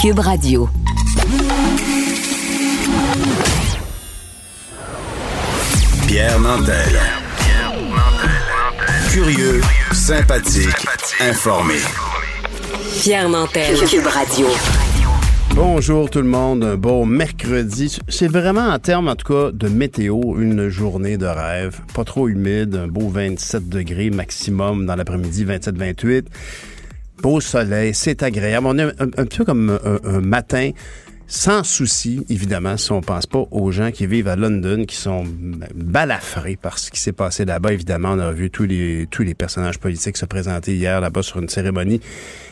Cube Radio. Pierre Nantel. Curieux, sympathique, informé. Pierre Nantel. Cube Radio. Bonjour tout le monde, un beau mercredi. C'est vraiment en termes, en tout cas, de météo, une journée de rêve. Pas trop humide, un beau 27 degrés maximum dans l'après-midi, 27-28. Beau soleil, c'est agréable. On est un, peu comme un, matin sans souci, évidemment, si on pense pas aux gens qui vivent à London, qui sont balafrés par ce qui s'est passé là-bas. Évidemment, on a vu tous les, tous les personnages politiques se présenter hier là-bas sur une cérémonie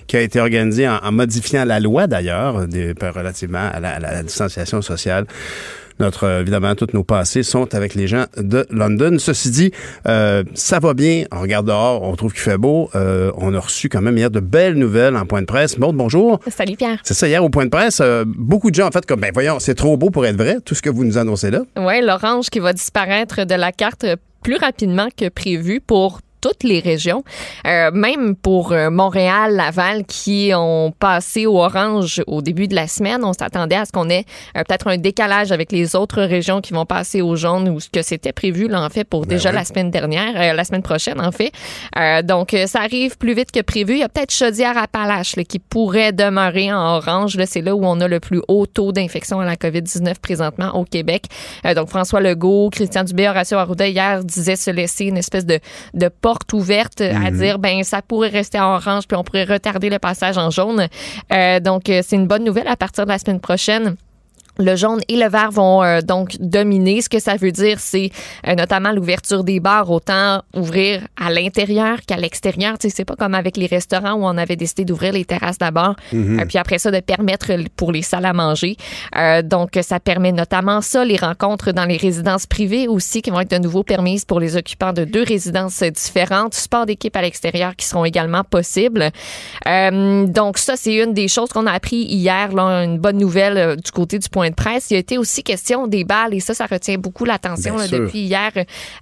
qui a été organisée en, en modifiant la loi, d'ailleurs, relativement à la, à la distanciation sociale notre euh, évidemment tous nos passés sont avec les gens de London. Ceci dit, euh, ça va bien. On regarde dehors, on trouve qu'il fait beau. Euh, on a reçu quand même hier de belles nouvelles en point de presse. Maud, bonjour. Salut Pierre. C'est ça hier au point de presse. euh, beaucoup de gens en fait comme ben voyons, c'est trop beau pour être vrai. Tout ce que vous nous annoncez là. Oui, l'orange qui va disparaître de la carte plus rapidement que prévu pour toutes les régions, Euh, même pour euh, Montréal, Laval, qui ont passé au orange au début de la semaine. On s'attendait à ce qu'on ait euh, peut-être un décalage avec les autres régions qui vont passer au jaune ou ce que c'était prévu là en fait pour déjà oui. la semaine dernière, euh, la semaine prochaine en fait. Donc ça arrive plus vite que prévu. Il y a peut-être Chaudière-Appalaches qui pourrait demeurer en orange. Là, c'est là où on a le plus haut taux d'infection à la COVID-19 présentement au Québec. Donc François Legault, Christian Dubé, Horacio Arruda hier disaient se laisser une espèce de, de porte ouverte à dire ben ça pourrait rester en orange puis on pourrait retarder le passage en jaune. Euh, donc euh, c'est une bonne nouvelle à partir de la semaine prochaine. Le jaune et le vert vont euh, donc dominer. Ce que ça veut dire, c'est euh, notamment l'ouverture des bars, autant ouvrir à l'intérieur qu'à l'extérieur. Tu sais, c'est pas comme avec les restaurants où on avait décidé d'ouvrir les terrasses d'abord, euh, puis après ça de permettre pour les salles à manger. Euh, donc, ça permet notamment ça, les rencontres dans les résidences privées aussi qui vont être de nouveau permises pour les occupants de deux résidences différentes, sport d'équipe à l'extérieur qui seront également possibles. Euh, donc, ça, c'est une des choses qu'on a appris hier, là, une bonne nouvelle du côté du point de presse. Il a été aussi question des balles et ça, ça retient beaucoup l'attention depuis hier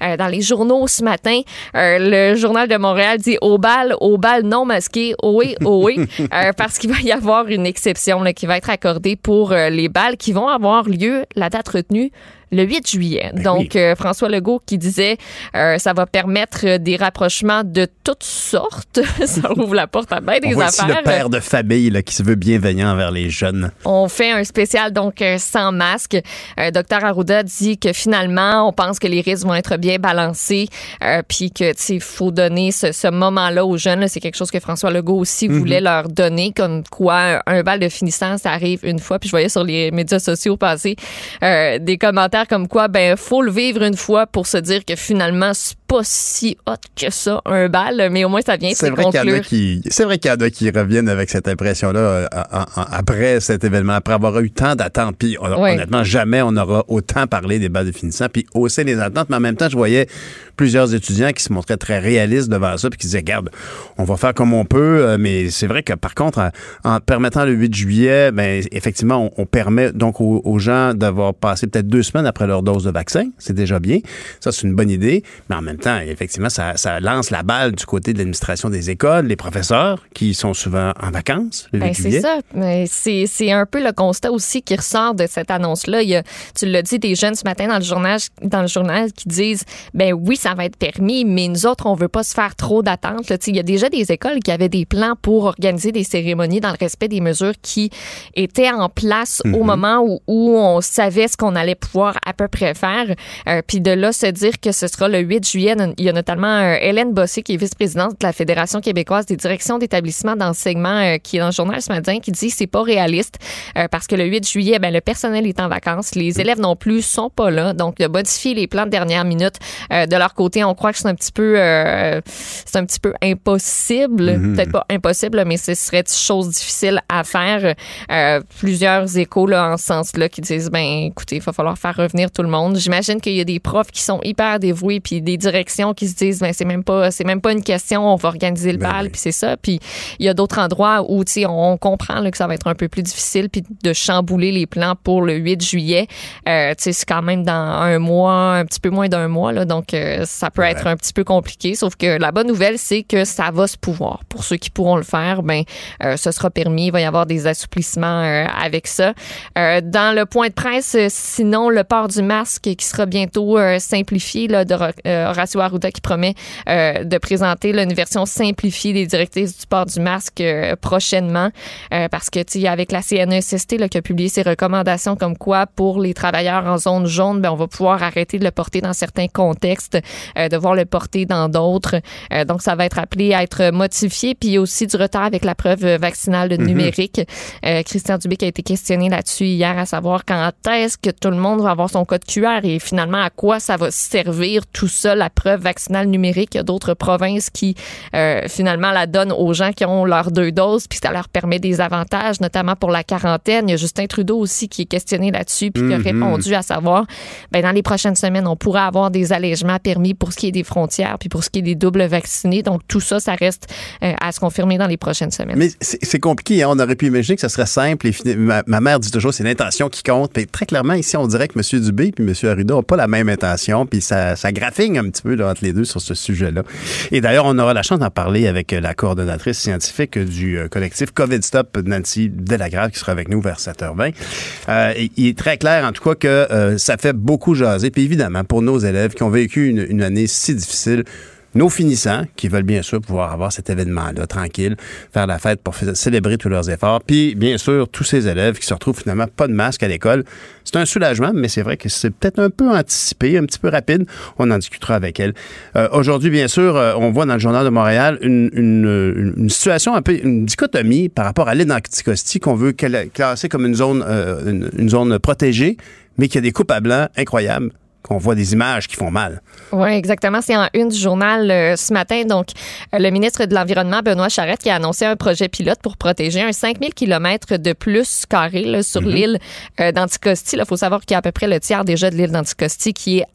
euh, dans les journaux ce matin. Euh, le journal de Montréal dit au bal, au bal non masqué, oui, oui, euh, parce qu'il va y avoir une exception là, qui va être accordée pour euh, les balles qui vont avoir lieu, la date retenue, le 8 juillet. Ben Donc, oui. euh, François Legault qui disait euh, ça va permettre euh, des rapprochements de toutes sortes. ça ouvre la porte à bien On des voit affaires. le père de famille là, qui se veut bienveillant envers les jeunes. On fait un spécial donc euh, sans masque. Euh, Docteur Arruda dit que finalement, on pense que les risques vont être bien balancés, euh, puis que tu sais, il faut donner ce, ce moment-là aux jeunes. C'est quelque chose que François Legault aussi voulait leur donner, comme quoi un bal de finissant, ça arrive une fois. Puis je voyais sur les médias sociaux passer euh, des commentaires comme quoi, ben faut le vivre une fois pour se dire que finalement pas si hot que ça un bal, mais au moins ça vient C'est vrai qu'il y en a qui, c'est vrai qu'il y en a qui reviennent avec cette impression-là euh, après cet événement, après avoir eu tant d'attentes. Puis honnêtement, jamais on aura autant parlé des balles de finissant, puis hausser les attentes. Mais en même temps, je voyais plusieurs étudiants qui se montraient très réalistes devant ça, puis qui disaient, regarde, on va faire comme on peut. euh, Mais c'est vrai que par contre, en, en permettant le 8 juillet, ben effectivement, on, on permet donc aux, aux gens d'avoir passé peut-être deux semaines après leur dose de vaccin. C'est déjà bien. Ça, c'est une bonne idée. Mais en même temps, effectivement, ça, ça lance la balle du côté de l'administration des écoles, les professeurs qui sont souvent en vacances le 8 Ben, c'est ça. Mais C'est c'est un peu le constat aussi qui ressort de cette annonce-là. Il y a, tu l'as dit, des jeunes ce matin dans le journal, dans le journal qui disent, ben oui, ça va être permis, mais nous autres, on veut pas se faire trop d'attentes. Il y a déjà des écoles qui avaient des plans pour organiser des cérémonies dans le respect des mesures qui étaient en place au moment où, où on savait ce qu'on allait pouvoir à peu près faire. Euh, Puis de là, se dire que ce sera le 8 juillet, il y a notamment euh, Hélène Bossé, qui est vice-présidente de la Fédération québécoise des directions d'établissements d'enseignement, euh, qui est dans le journal ce matin, qui dit que c'est pas réaliste euh, parce que le 8 juillet, ben, le personnel est en vacances, les élèves non plus sont pas là, donc de modifier les plans de dernière minute. De leur côté, on croit que c'est un petit peu, euh, c'est un petit peu impossible, peut-être pas impossible, mais ce serait une chose difficile à faire. Euh, plusieurs échos là, en ce sens-là qui disent, ben écoutez, il va falloir faire revenir tout le monde. J'imagine qu'il y a des profs qui sont hyper dévoués, puis des directeurs direction qui se disent ben c'est même pas c'est même pas une question, on va organiser le Ben bal oui. puis c'est ça. Puis il y a d'autres endroits où tu sais on comprend là, que ça va être un peu plus difficile puis de chambouler les plans pour le 8 juillet. Euh, tu sais c'est quand même dans un mois, un petit peu moins d'un mois là, donc euh, ça peut être un petit peu compliqué. Sauf que la bonne nouvelle c'est que ça va se pouvoir. Pour ceux qui pourront le faire, ben euh, ce sera permis. Il va y avoir des assouplissements euh, avec ça. Euh, dans le point de presse, sinon le port du masque qui sera bientôt simplifié là, de Horacio Arruda qui promet euh, de présenter là, une version simplifiée des directives du port du masque euh, prochainement euh, parce que tu sais avec la CNESST là, qui a publié ses recommandations comme quoi pour les travailleurs en zone jaune, ben, on va pouvoir arrêter de le porter dans certains contextes, euh, devoir le porter dans d'autres. Donc ça va être appelé à être modifié puis il y a aussi du retard avec la preuve vaccinale Mhm. numérique. Christian Dubé qui a été questionné là-dessus hier à savoir quand est-ce que tout le monde va avoir son code QR et finalement à quoi ça va servir tout ça, la preuve vaccinale numérique. Il y a d'autres provinces qui euh, finalement la donnent aux gens qui ont leurs deux doses puis ça leur permet des avantages, notamment pour la quarantaine. Il y a Justin Trudeau aussi qui est questionné là-dessus puis qui a répondu à savoir ben, dans les prochaines semaines, on pourra avoir des allègements permis pour ce qui est des frontières puis pour ce qui est des doubles vaccinés. Donc tout ça, ça reste euh, à se confirmer dans les prochaines semaines. Mais c'est compliqué. hein. On aurait pu imaginer que ça serait simple. Et ma, ma mère dit toujours c'est l'intention qui compte. Puis très clairement, ici, on dirait que M. Dubé et M. Arruda n'ont pas la même intention. Puis ça, ça un petit peu entre les deux sur ce sujet-là. Et d'ailleurs, on aura la chance d'en parler avec euh, la coordonnatrice scientifique du euh, collectif COVID Stop, Nancy Delagrave, qui sera avec nous vers 7h20. Euh, il est très clair, en tout cas, que ça fait beaucoup jaser. Puis évidemment, pour nos élèves qui ont vécu une année si difficile, nos finissants, qui veulent bien sûr pouvoir avoir cet événement-là tranquille, faire la fête pour célébrer tous leurs efforts. Puis, bien sûr, tous ces élèves qui se retrouvent finalement pas de masque à l'école. C'est un soulagement, mais c'est vrai que c'est peut-être un peu anticipé, un petit peu rapide. On en discutera avec elle. Euh, Aujourd'hui, bien sûr, euh, on voit dans le Journal de Montréal une, une, une- situation un peu, une dichotomie par rapport à l'île d'Anticosti qu'on veut cla- classer comme une zone, euh, une, une zone protégée, mais qui a des coupes à blanc incroyables, qu'on voit des images qui font mal. Oui, exactement. C'est en une du journal euh, ce matin. Donc, euh, le ministre de l'Environnement, Benoît Charette, qui a annoncé un projet pilote pour protéger un 5000 km de plus carré là, sur l'île euh, d'Anticosti. Il faut savoir qu'il y a à peu près le tiers déjà de l'île d'Anticosti qui est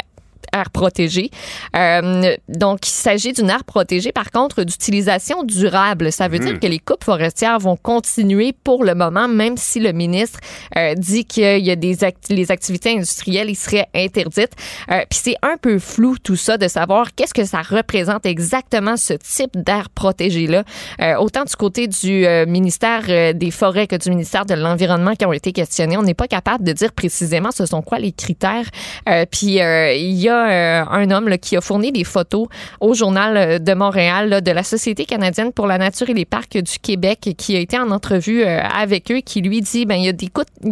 aire protégée. Euh, donc, il s'agit d'une aire protégée, par contre, d'utilisation durable. Ça veut dire que les coupes forestières vont continuer pour le moment, même si le ministre euh, dit qu'il y a des act- les activités industrielles, ils seraient interdites. Euh, Puis c'est un peu flou tout ça de savoir qu'est-ce que ça représente exactement ce type d'aire protégée-là. Euh, autant du côté du euh, ministère des Forêts que du ministère de l'Environnement qui ont été questionnés, on n'est pas capable de dire précisément ce sont quoi les critères. Euh, Puis euh, il y a euh, un homme qui a fourni des photos au journal euh, de Montréal de la Société canadienne pour la nature et les parcs du Québec qui a été en entrevue euh, avec eux qui lui dit ben il y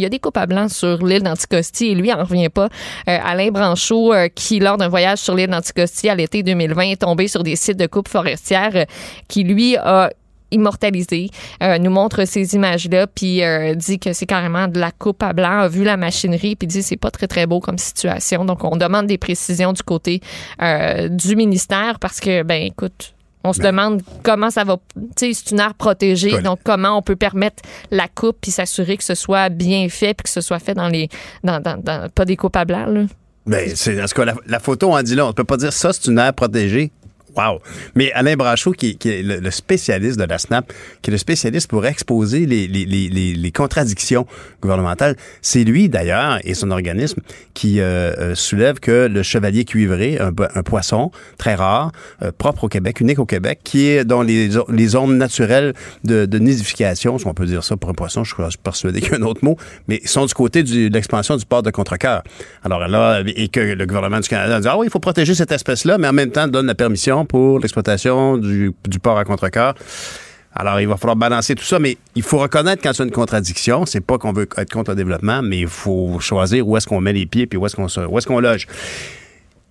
a des coupes à blanc sur l'île d'Anticosti et lui en revient pas. Alain Branchot qui lors d'un voyage sur l'île d'Anticosti à l'été 2020 est tombé sur des sites de coupes forestières qui lui a immortalisé, euh, nous montre ces images-là, puis euh, dit que c'est carrément de la coupe à blanc, a vu la machinerie, puis dit c'est pas très très beau comme situation. Donc on demande des précisions du côté euh, du ministère parce que ben écoute. On se demande comment ça va. Tu sais, c'est une aire protégée, donc comment on peut permettre la coupe puis s'assurer que ce soit bien fait puis que ce soit fait dans les. Dans, dans, dans- pas des coupes à blanc, là. Ben, c'est, en tout cas, la, la photo en dit là. On ne peut pas dire ça, c'est une aire protégée. Wow! Mais Alain Brachot, qui, est le, spécialiste de la SNAP, qui est le spécialiste pour exposer les, contradictions gouvernementales, c'est lui d'ailleurs et son organisme qui euh, euh, soulève que le chevalier cuivré, un, po- un poisson très rare, euh, propre au Québec, unique au Québec, qui est dans les, les zones naturelles de, nidification, si on peut dire ça pour un poisson, je suis persuadé qu'il y a un autre mot, mais sont du côté de l'expansion du port de Contrecoeur. Alors là, et que le gouvernement du Canada dit, ah oui, il faut protéger cette espèce-là, mais en même temps donne la permission pour l'exploitation du, port à Contrecoeur. Alors, il va falloir balancer tout ça, mais il faut reconnaître quand c'est une contradiction. C'est pas qu'on veut être contre le développement, mais il faut choisir où est-ce qu'on met les pieds puis où est-ce qu'on où est-ce qu'on loge.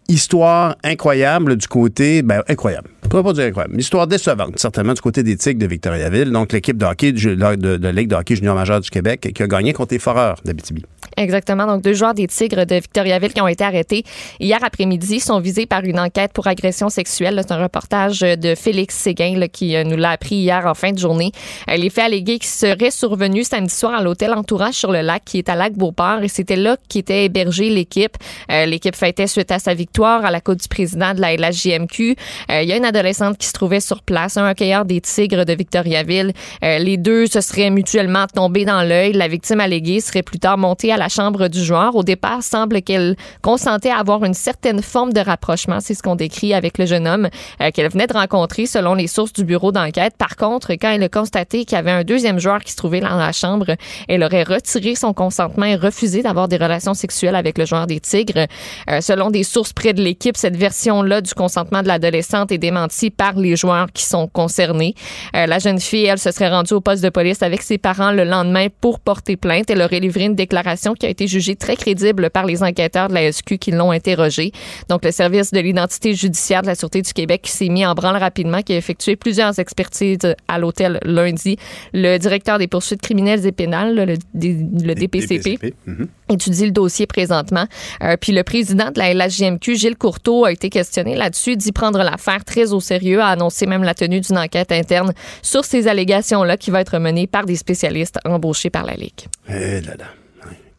Histoire incroyable du côté, ben incroyable. Pourrais pas dire. Une histoire décevante, certainement, du côté des Tigres de Victoriaville. Donc, l'équipe de hockey de, de, de, Ligue de hockey junior majeur du Québec qui a gagné contre les Foreurs d'Abitibi. Exactement. Donc, deux joueurs des Tigres de Victoriaville qui ont été arrêtés hier après-midi sont visés par une enquête pour agression sexuelle. C'est un reportage de Félix Séguin qui euh, nous l'a appris hier en fin de journée. Euh, les faits allégués qui seraient survenus samedi soir à l'hôtel Entourage sur le lac qui est à Lac-Beauport et c'était là qu'était hébergée l'équipe. Euh, l'équipe fêtait suite à sa victoire à la Côte du président de la LHJMQ. Il y a une adolescente qui se trouvait sur place, un hockeyeur des Tigres de Victoriaville. les deux se seraient mutuellement tombés dans l'œil. La victime alléguée serait plus tard montée à la chambre du joueur. Au départ, semble qu'elle consentait à avoir une certaine forme de rapprochement. C'est ce qu'on décrit avec le jeune homme euh, qu'elle venait de rencontrer selon les sources du bureau d'enquête. Par contre, quand elle a constaté qu'il y avait un deuxième joueur qui se trouvait dans la chambre, elle aurait retiré son consentement et refusé d'avoir des relations sexuelles avec le joueur des Tigres. Euh, selon des sources près de l'équipe, cette version-là du consentement de l'adolescente est démentie par les joueurs qui sont concernés. Euh, la jeune fille, elle, se serait rendue au poste de police avec ses parents le lendemain pour porter plainte. Elle aurait livré une déclaration qui a été jugée très crédible par les enquêteurs de la SQ qui l'ont interrogée. Donc, le service de l'identité judiciaire de la Sûreté du Québec qui s'est mis en branle rapidement, qui a effectué plusieurs expertises à l'hôtel lundi. Le directeur des poursuites criminelles et pénales, le, DPCP, mhm. étudie le dossier présentement. Euh, puis le président de la LHJMQ, Gilles Courteau, a été questionné là-dessus, dit prendre l'affaire très au sérieux, a annoncé même la tenue d'une enquête interne sur ces allégations-là qui va être menée par des spécialistes embauchés par la Ligue. Eh là là.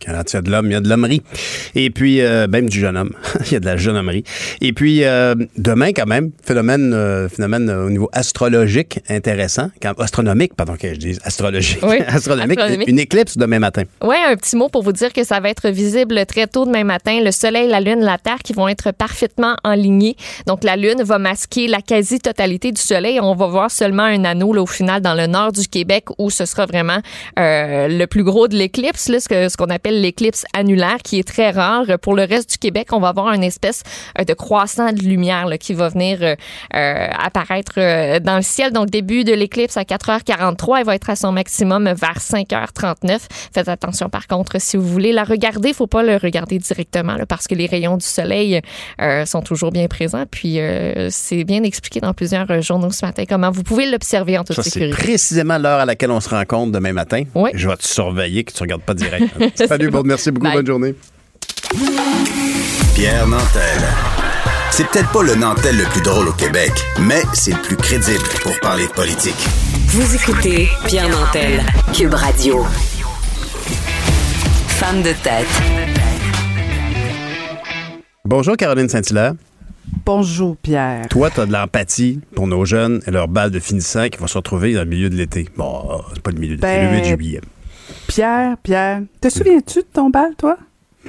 Quand il y a de l'homme, il y a de l'hommerie. Et puis, euh, même du jeune homme. il y a de la jeune hommerie. Et puis, euh, demain, quand même, phénomène, euh, phénomène au niveau astrologique intéressant. astronomique, pardon, que je dis astrologique. Oui, astronomique, Une éclipse demain matin. Oui, un petit mot pour vous dire que ça va être visible très tôt demain matin. Le Soleil, la Lune, la Terre qui vont être parfaitement alignés. Donc, la Lune va masquer la quasi-totalité du Soleil. On va voir seulement un anneau, là, au final, dans le nord du Québec, où ce sera vraiment le plus gros de l'éclipse, ce qu'on appelle l'éclipse annulaire, qui est très rare. Pour le reste du Québec, on va avoir une espèce euh, de croissant de lumière qui va venir euh, euh, apparaître dans le ciel. Donc, début de l'éclipse à 4h43, elle va être à son maximum vers 5h39. Faites attention, par contre, si vous voulez la regarder, il faut pas le regarder directement parce que les rayons du soleil sont toujours bien présents. Puis, c'est bien expliqué dans plusieurs journaux ce matin comment vous pouvez l'observer en toute Ça, sécurité. C'est précisément l'heure à laquelle on se rencontre demain matin. Oui. Je vais te surveiller que tu ne regardes pas direct. Salut, bon, merci beaucoup. Bonne journée. Pierre Nantel. C'est peut-être pas le Nantel le plus drôle au Québec, mais c'est le plus crédible pour parler de politique. Vous écoutez Pierre Nantel, Cube Radio. Femme de tête. Bonjour Caroline Saint-Hilaire. Bonjour Pierre. Toi, tu as de l'empathie pour nos jeunes et leur balle de finissant qui vont se retrouver dans le milieu de l'été. Bon, c'est pas le milieu de l'été, le 8 ben, juillet. Pierre, Pierre, te souviens-tu de ton bal, toi?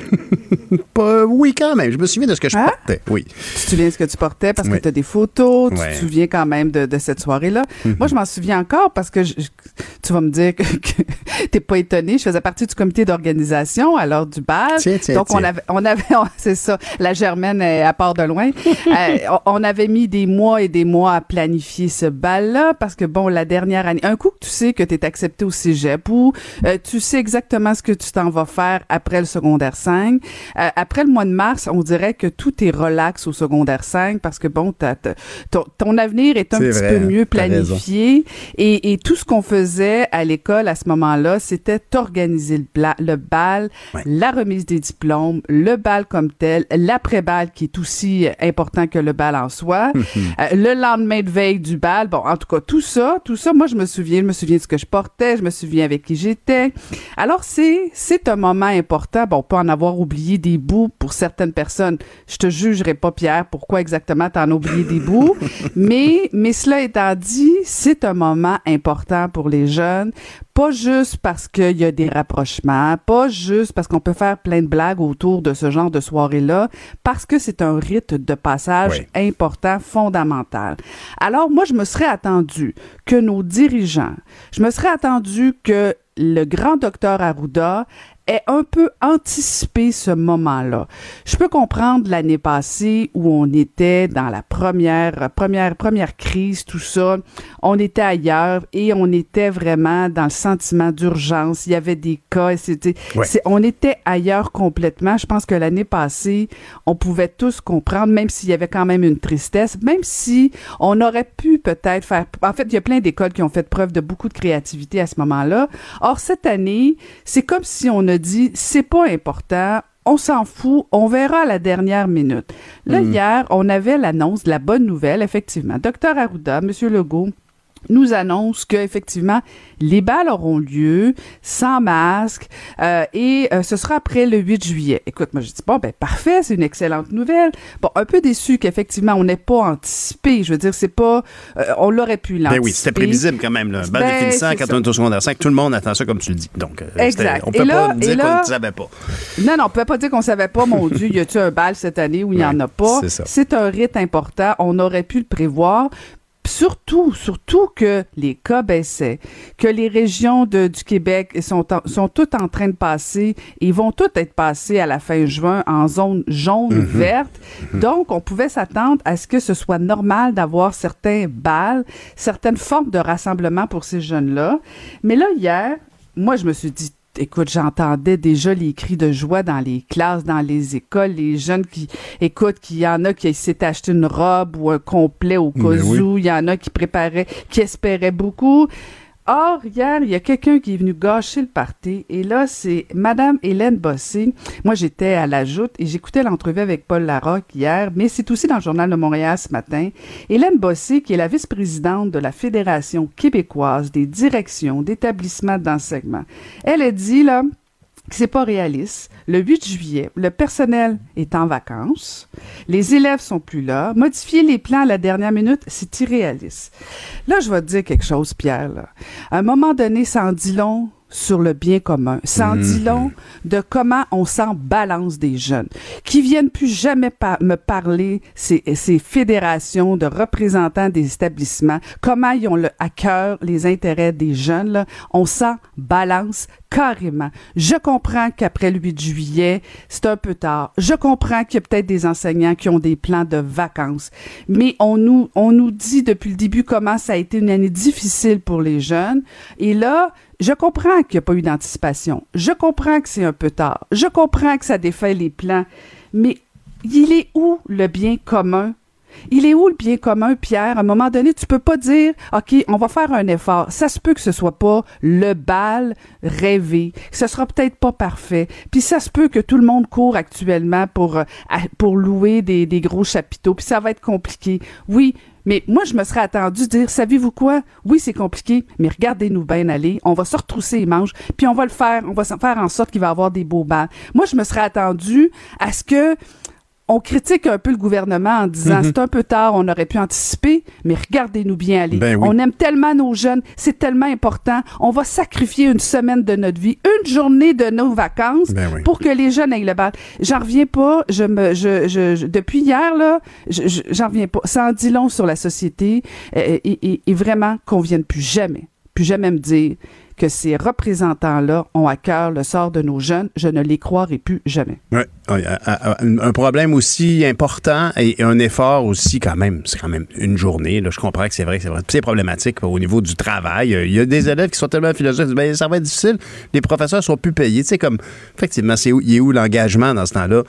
oui, quand même. Je me souviens de ce que je hein? portais. Oui. Tu te souviens de ce que tu portais parce que tu as des photos. Tu te souviens quand même de, cette soirée-là. Mhm. Moi, je m'en souviens encore parce que tu vas me dire que, tu t'es pas étonné. Je faisais partie du comité d'organisation à l'heure du bal. Donc, on avait, on avait, c'est ça, la Germaine à part de loin. Euh, on avait mis des mois et des mois à planifier ce bal-là parce que, bon, la dernière année, un coup que tu sais que tu es accepté au cégep ou euh, tu sais exactement ce que tu t'en vas faire après le secondaire 5. Euh, après le mois de mars, on dirait que tout est relax au secondaire 5 parce que bon, ton, avenir est un petit peu mieux planifié. Et, tout ce qu'on faisait à l'école à ce moment-là, c'était organiser le, le bal, la remise des diplômes, le bal comme tel, l'après-bal qui est aussi important que le bal en soi, euh, le lendemain de veille du bal, bon, en tout cas, tout ça, tout ça, moi, je me souviens, je me souviens de ce que je portais, je me souviens avec qui j'étais. Alors, c'est, c'est un moment important. Bon, pas en avoir oublié des bouts pour certaines personnes. Je te jugerai pas, Pierre, pourquoi exactement t'en as oublié des bouts. mais, mais cela étant dit, c'est un moment important pour les jeunes. Pas juste parce qu'il y a des rapprochements, pas juste parce qu'on peut faire plein de blagues autour de ce genre de soirée-là, parce que c'est un rite de passage important, fondamental. Alors, moi, je me serais attendu que nos dirigeants, je me serais attendu que le grand docteur Arruda ait un peu anticipé ce moment-là. Je peux comprendre l'année passée où on était dans la première, première, première crise, tout ça. On était ailleurs et on était vraiment dans le sentiment d'urgence. Il y avait des cas, c'était, on était ailleurs complètement. Je pense que l'année passée, on pouvait tous comprendre, même s'il y avait quand même une tristesse, même si on aurait pu peut-être faire, en fait, il y a plein d'écoles qui ont fait preuve de beaucoup de créativité à ce moment-là. Or, cette année, c'est comme si on a dit, c'est pas important, on s'en fout, on verra à la dernière minute. Là, hmm. hier, on avait l'annonce de la bonne nouvelle, effectivement. Docteur Arruda, Monsieur Legault, nous annonce que effectivement les balles auront lieu sans masque euh, et euh, ce sera après le 8 juillet. Écoute, moi je dis bon ben parfait, c'est une excellente nouvelle. Bon, un peu déçu qu'effectivement on n'ait pas anticipé. Je veux dire, c'est pas, euh, on l'aurait pu l'anticiper. Ben oui, c'était prévisible quand même. Là. Balle ben, finissant quand on est au secondaire 5, tout le monde attend ça comme tu le dis. Donc, exact. On peut pas dire qu'on ne savait pas. Non, non, on peut pas dire qu'on savait pas. Mon Dieu, y a-tu un bal cette année où il y en a pas? C'est un rite important. On aurait pu le prévoir surtout, surtout que les cas baissaient, que les régions de, du Québec sont, sont toutes en train de passer et vont toutes être passées à la fin juin en zone jaune mhm. verte. Mhm. Donc, on pouvait s'attendre à ce que ce soit normal d'avoir certains balles, certaines formes de rassemblement pour ces jeunes-là. Mais là, hier, moi, je me suis dit, écoute, j'entendais déjà les cris de joie dans les classes, dans les écoles, les jeunes qui, écoute, qu'il y en a qui s'étaient acheté une robe ou un complet au cas où, il y en a qui préparaient, qui espéraient beaucoup. Or, hier, il y a quelqu'un qui est venu gâcher le party. Et là, c'est Madame Hélène Bossé. Moi, j'étais à la joute et j'écoutais l'entrevue avec Paul Larocque hier, mais c'est aussi dans le Journal de Montréal ce matin. Hélène Bossé, qui est la vice-présidente de la Fédération québécoise des directions d'établissements d'enseignement. Elle a dit, là, c'est pas réaliste. Le 8 juillet, le personnel est en vacances, les élèves sont plus là. Modifier les plans à la dernière minute, c'est irréaliste. Là, je vais te dire quelque chose, Pierre. À un moment donné, ça en dit long sur le bien commun. Ça en dit mhm. long de comment on s'en balance des jeunes qui viennent plus jamais me parler ces, ces fédérations de représentants des établissements, comment ils ont le, à cœur les intérêts des jeunes. Là. On s'en balance carrément. Je comprends qu'après le 8 juillet, c'est un peu tard. Je comprends qu'il y a peut-être des enseignants qui ont des plans de vacances, mais on nous on nous dit depuis le début comment ça a été une année difficile pour les jeunes et là, je comprends qu'il n'y a pas eu d'anticipation. Je comprends que c'est un peu tard. Je comprends que ça défait les plans. Mais il est où le bien commun? Il est où le bien commun, Pierre? À un moment donné, tu peux pas dire, OK, on va faire un effort. Ça se peut que ce soit pas le bal rêvé. Ce sera peut-être pas parfait. Puis ça se peut que tout le monde court actuellement pour, euh, louer des gros chapiteaux. Puis ça va être compliqué. Oui, mais moi, je me serais attendu dire, savez-vous quoi? Oui, c'est compliqué, mais regardez-nous bien aller. On va se retrousser les manches, puis on va le faire. On va faire en sorte qu'il va avoir des beaux balles. Moi, je me serais attendu à ce que on critique un peu le gouvernement en disant mhm. c'est un peu tard, on aurait pu anticiper, mais regardez-nous bien aller. Ben on aime tellement nos jeunes, c'est tellement important. On va sacrifier une semaine de notre vie, une journée de nos vacances ben pour que les jeunes aient le bal. J'en reviens pas. Je me, je, je, depuis hier là, j'en reviens pas. Ça en dit long sur la société euh, et, et vraiment qu'on vienne plus jamais, plus jamais me dire que ces représentants-là ont à cœur le sort de nos jeunes. Je ne les croirai plus jamais. Oui, un problème aussi important et un effort aussi quand même. C'est quand même une journée. Là. Je comprends que c'est vrai que c'est problématique au niveau du travail. Il y a des élèves qui sont tellement philosophes, ben, ça va être difficile. Les professeurs sont plus payés. Tu sais, comme, effectivement, c'est où, il est où l'engagement dans ce temps-là?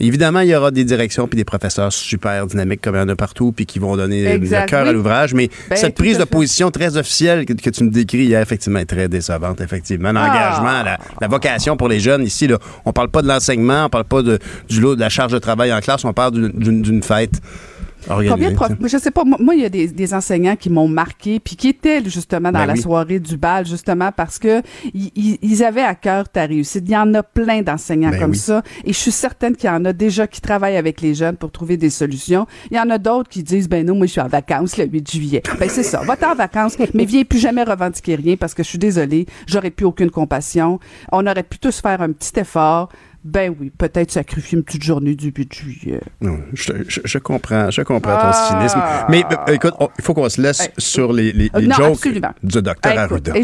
Évidemment, il y aura des directions puis des professeurs super dynamiques comme il y en a partout puis qui vont donner le cœur à l'ouvrage. Mais ben, cette prise de position très officielle que, tu me décris hier, effectivement, est très décevante, effectivement. L'engagement, ah. la, vocation pour les jeunes ici, là, on parle pas de l'enseignement, on parle pas de, du lot de la charge de travail en classe, on parle d'une fête. Combien de profs? Je sais pas. Moi, il y a des, enseignants qui m'ont marqué, puis qui étaient justement dans ben la soirée du bal, justement parce que ils, avaient à cœur ta réussite. Il y en a plein d'enseignants ben comme ça, et je suis certaine qu'il y en a déjà qui travaillent avec les jeunes pour trouver des solutions. Il y en a d'autres qui disent, ben non, moi je suis en vacances le 8 juillet. Ben c'est ça. Va-t'en en vacances, mais viens plus jamais revendiquer rien parce que je suis désolée, j'aurais plus aucune compassion. On aurait pu tous faire un petit effort ben oui, peut-être sacrifier une petite journée du 8 juillet. je, comprends, je comprends ton ah! cynisme. Mais euh, écoute, il faut qu'on se laisse sur les, les, jokes du docteur Arruda.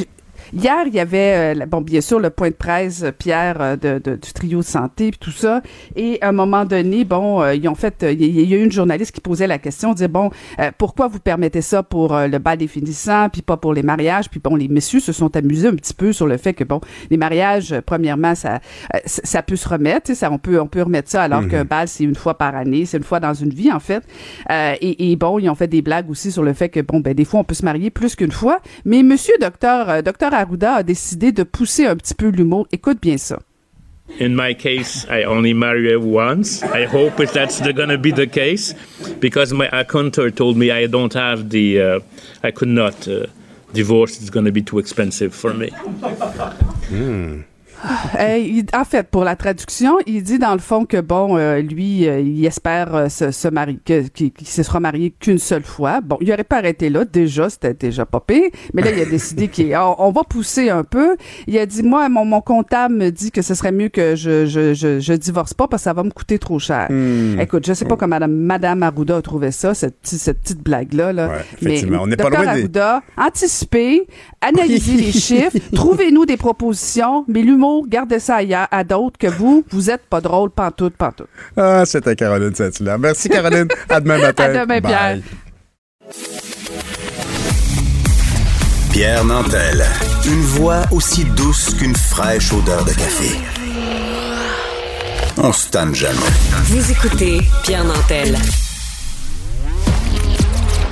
Hier, il y avait, bon, bien sûr, le point de presse, Pierre, de, du trio de santé, puis tout ça. Et à un moment donné, bon, ils ont fait, il y a eu une journaliste qui posait la question, disait, bon, pourquoi vous permettez ça pour le bal définissant, puis pas pour les mariages? Puis bon, les messieurs se sont amusés un petit peu sur le fait que, bon, les mariages, premièrement, ça, ça peut se remettre, ça, on peut, on peut remettre ça alors mhm. qu'un bal, c'est une fois par année, c'est une fois dans une vie, en fait. Euh, et, bon, ils ont fait des blagues aussi sur le fait que, bon, ben, des fois, on peut se marier plus qu'une fois. Mais monsieur docteur, euh, docteur Arruda a décidé de pousser un petit peu l'humour. Écoute bien ça. In my case, I only marry once. I hope that's going to be the case because my accountant told me I don't have the, uh, I could not uh, divorce. It's going to be too expensive for me. Hmm. Euh, en fait, pour la traduction, il dit dans le fond que bon, euh, lui, euh, il espère se, marier, qu'il se sera marié qu'une seule fois. Bon, il aurait pas arrêté là. Déjà, c'était déjà pas pire. Mais là, il a décidé qu'on on va pousser un peu. Il a dit, moi, mon, mon comptable me dit que ce serait mieux que je, je, je, je divorce pas parce que ça va me coûter trop cher. Hmm. Écoute, je sais pas comment Madame, Madame Arruda a trouvé ça, cette, cette petite blague-là. Là. mais on n'est pas loin Arruda, anticipez, analysez les chiffres, trouvez-nous des propositions, mais l'humour gardez ça à, à d'autres que vous. Vous êtes pas drôle, pantoute, pantoute. Ah, c'était Caroline Saint-Hilaire. Merci, Caroline. à demain matin. À demain, Pierre. Pierre Nantel. Une voix aussi douce qu'une fraîche odeur de café. On se tanne jamais. Vous écoutez Pierre Nantel.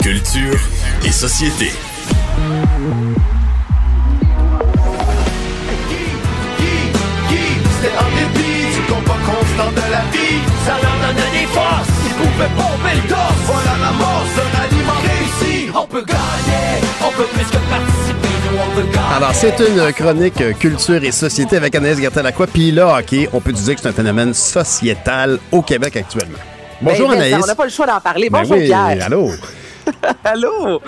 Culture et société. De la vie, ça leur donne des forces. Ils pouvaient pomper le torse. Voilà la mort d'un aliment réussi. On peut gagner, on peut plus que participer. Alors, c'est une chronique culture et société avec Anaïs Gertin-Lacroix. Puis là, OK, on peut dire que c'est un phénomène sociétal au Québec actuellement. Bonjour ben, Anaïs. On n'a pas le choix d'en parler. Ben Bonjour Pierre. Allô? Allô?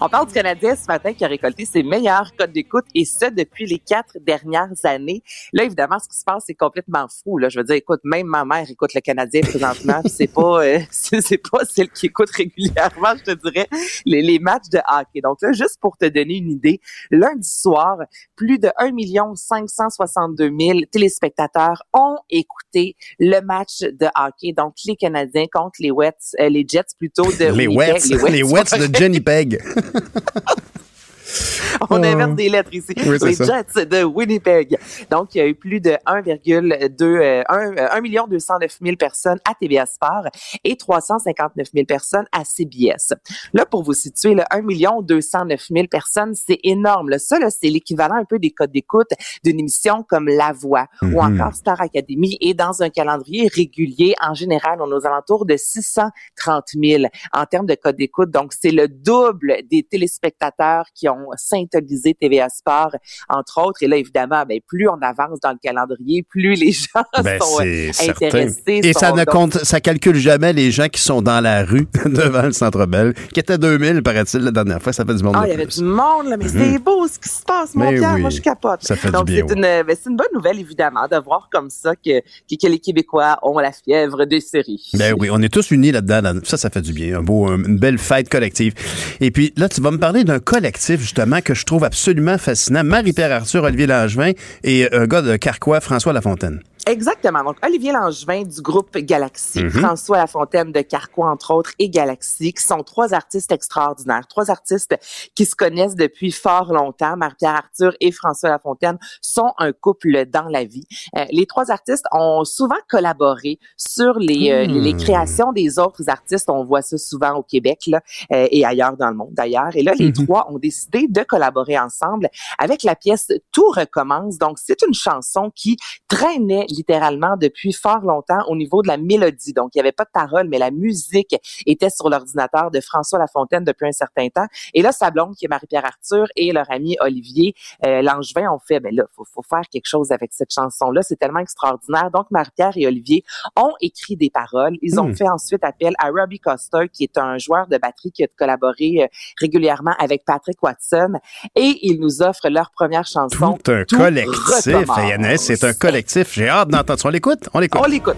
On parle du Canadien ce matin qui a récolté ses meilleurs codes d'écoute et ce depuis les quatre dernières années. Là, évidemment, ce qui se passe, c'est complètement fou. Là. Je veux dire, écoute, même ma mère écoute le Canadien présentement. c'est pas, euh, c'est pas celle qui écoute régulièrement, je te dirais, les, les, matchs de hockey. Donc là, juste pour te donner une idée, lundi soir, plus de 1 562 000 téléspectateurs ont écouté le match de hockey. Donc les Canadiens contre les Wets, euh, les Jets plutôt de les Wets. Les Wets de Jenny Peg? On inverse des lettres ici. les Jets de Winnipeg. Donc, il y a eu plus de 1,2, 1, million 209 000 personnes à TVA Sport et 359 000 personnes à CBS. Là, pour vous situer, le 1 million 209 000 personnes, c'est énorme. Là, ça, c'est l'équivalent un peu des codes d'écoute d'une émission comme La Voix ou mm-hmm. encore Star Academy et dans un calendrier régulier, en général, on est aux alentours de 630 000 en termes de codes d'écoute. Donc, c'est le double des téléspectateurs qui ont synthétisé TVA Sport, entre autres. Et là, évidemment, ben, plus on avance dans le calendrier, plus les gens ben, sont euh, intéressés. Et ça ne compte, ça calcule jamais les gens qui sont dans la rue devant le Centre Bell, qui était 2000, paraît-il, la dernière fois. Ça fait du monde. Ah, il y avait du monde, là, mais c'est mhm. beau ce qui se passe, mon Pierre. Moi, je capote. Ça fait Donc, du bien. C'est une, ben, une bonne nouvelle, évidemment, de voir comme ça que, que, les Québécois ont la fièvre des séries. Ben oui, on est tous unis là-dedans. Ça, ça fait du bien. Un beau, une belle fête collective. Et puis, là, tu vas me parler d'un collectif, justement, que je trouve absolument fascinant. Marie-Pierre Arthur, Olivier Langevin et un gars de Carquois, François Lafontaine. Exactement. Donc, Olivier Langevin du groupe Galaxy, mhm. François Lafontaine de Carquois, entre autres, et Galaxy, qui sont trois artistes extraordinaires, trois artistes qui se connaissent depuis fort longtemps. Marie-Pierre Arthur et François Lafontaine sont un couple dans la vie. Euh, les trois artistes ont souvent collaboré sur les, euh, hmm. les créations des autres artistes. On voit ça souvent au Québec là, euh, et ailleurs dans le monde d'ailleurs. Et là, les mhm. trois ont décidé de collaborer ensemble avec la pièce Tout recommence. Donc, c'est une chanson qui traînait littéralement depuis fort longtemps au niveau de la mélodie. Donc, il n'y avait pas de parole, mais la musique était sur l'ordinateur de François Lafontaine depuis un certain temps. Et là, sa blonde, qui est Marie-Pierre Arthur, et leur ami Olivier euh, Langevin ont fait, ben là, faut, faut faire quelque chose avec cette chanson-là. C'est tellement extraordinaire. Donc, Marie-Pierre et Olivier ont écrit des paroles. Ils ont hmm. fait ensuite appel à Robbie Coster, qui est un joueur de batterie qui a collaboré euh, régulièrement avec Patrick Watson. Et ils nous offrent leur première chanson. Tout un collectif, c'est un collectif. J'ai hâte d'entendre On l'écoute? On l'écoute. On l'écoute.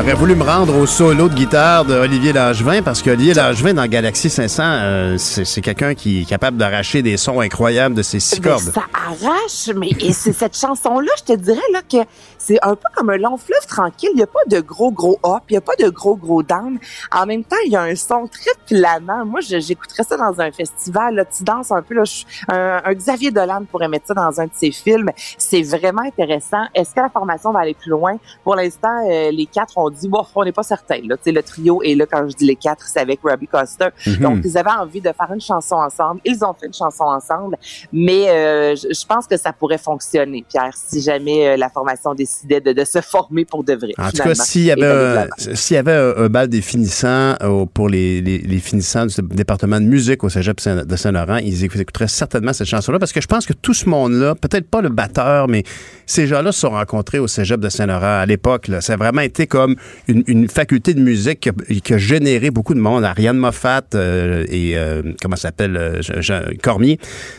J'aurais voulu me rendre au solo de guitare d'Olivier Langevin parce qu'Olivier Langevin dans Galaxy 500, euh, c'est quelqu'un qui est capable d'arracher des sons incroyables de ses six cordes. ça arrache, mais et c'est cette chanson-là, je te dirais là que c'est un peu comme un long fleuve tranquille. Il n'y a pas de gros, gros up, il n'y a pas de gros, gros down. En même temps, il y a un son très planant. Moi, j'écouterais ça dans un festival. Là, tu danses un peu. Là, un, un, Xavier Dolan pourrait mettre ça dans un de ses films. C'est vraiment intéressant. Est-ce que la formation va aller plus loin? Pour l'instant, euh, les quatre ont dit, bon, on n'est pas certain. Là. le trio est là, quand je dis les quatre, c'est avec Robbie Coster. Mhm. Donc, ils avaient envie de faire une chanson ensemble. Ils ont fait une chanson ensemble. Mais euh, je pense que ça pourrait fonctionner, Pierre, si jamais euh, la formation décidait de, de, se former pour de vrai. En tout cas, s'il y avait, un, s'il y avait un, bal des finissants pour les, les, les, finissants du département de musique au Cégep de Saint-Laurent, ils écouteraient certainement cette chanson-là parce que je pense que tout ce monde-là, peut-être pas le batteur, mais ces gens-là se sont rencontrés au Cégep de Saint-Laurent à l'époque. Ça a vraiment été comme une, faculté de musique qui a, généré beaucoup de monde. Ariane Moffat euh, et euh, comment s'appelle euh, Jean, Cormier.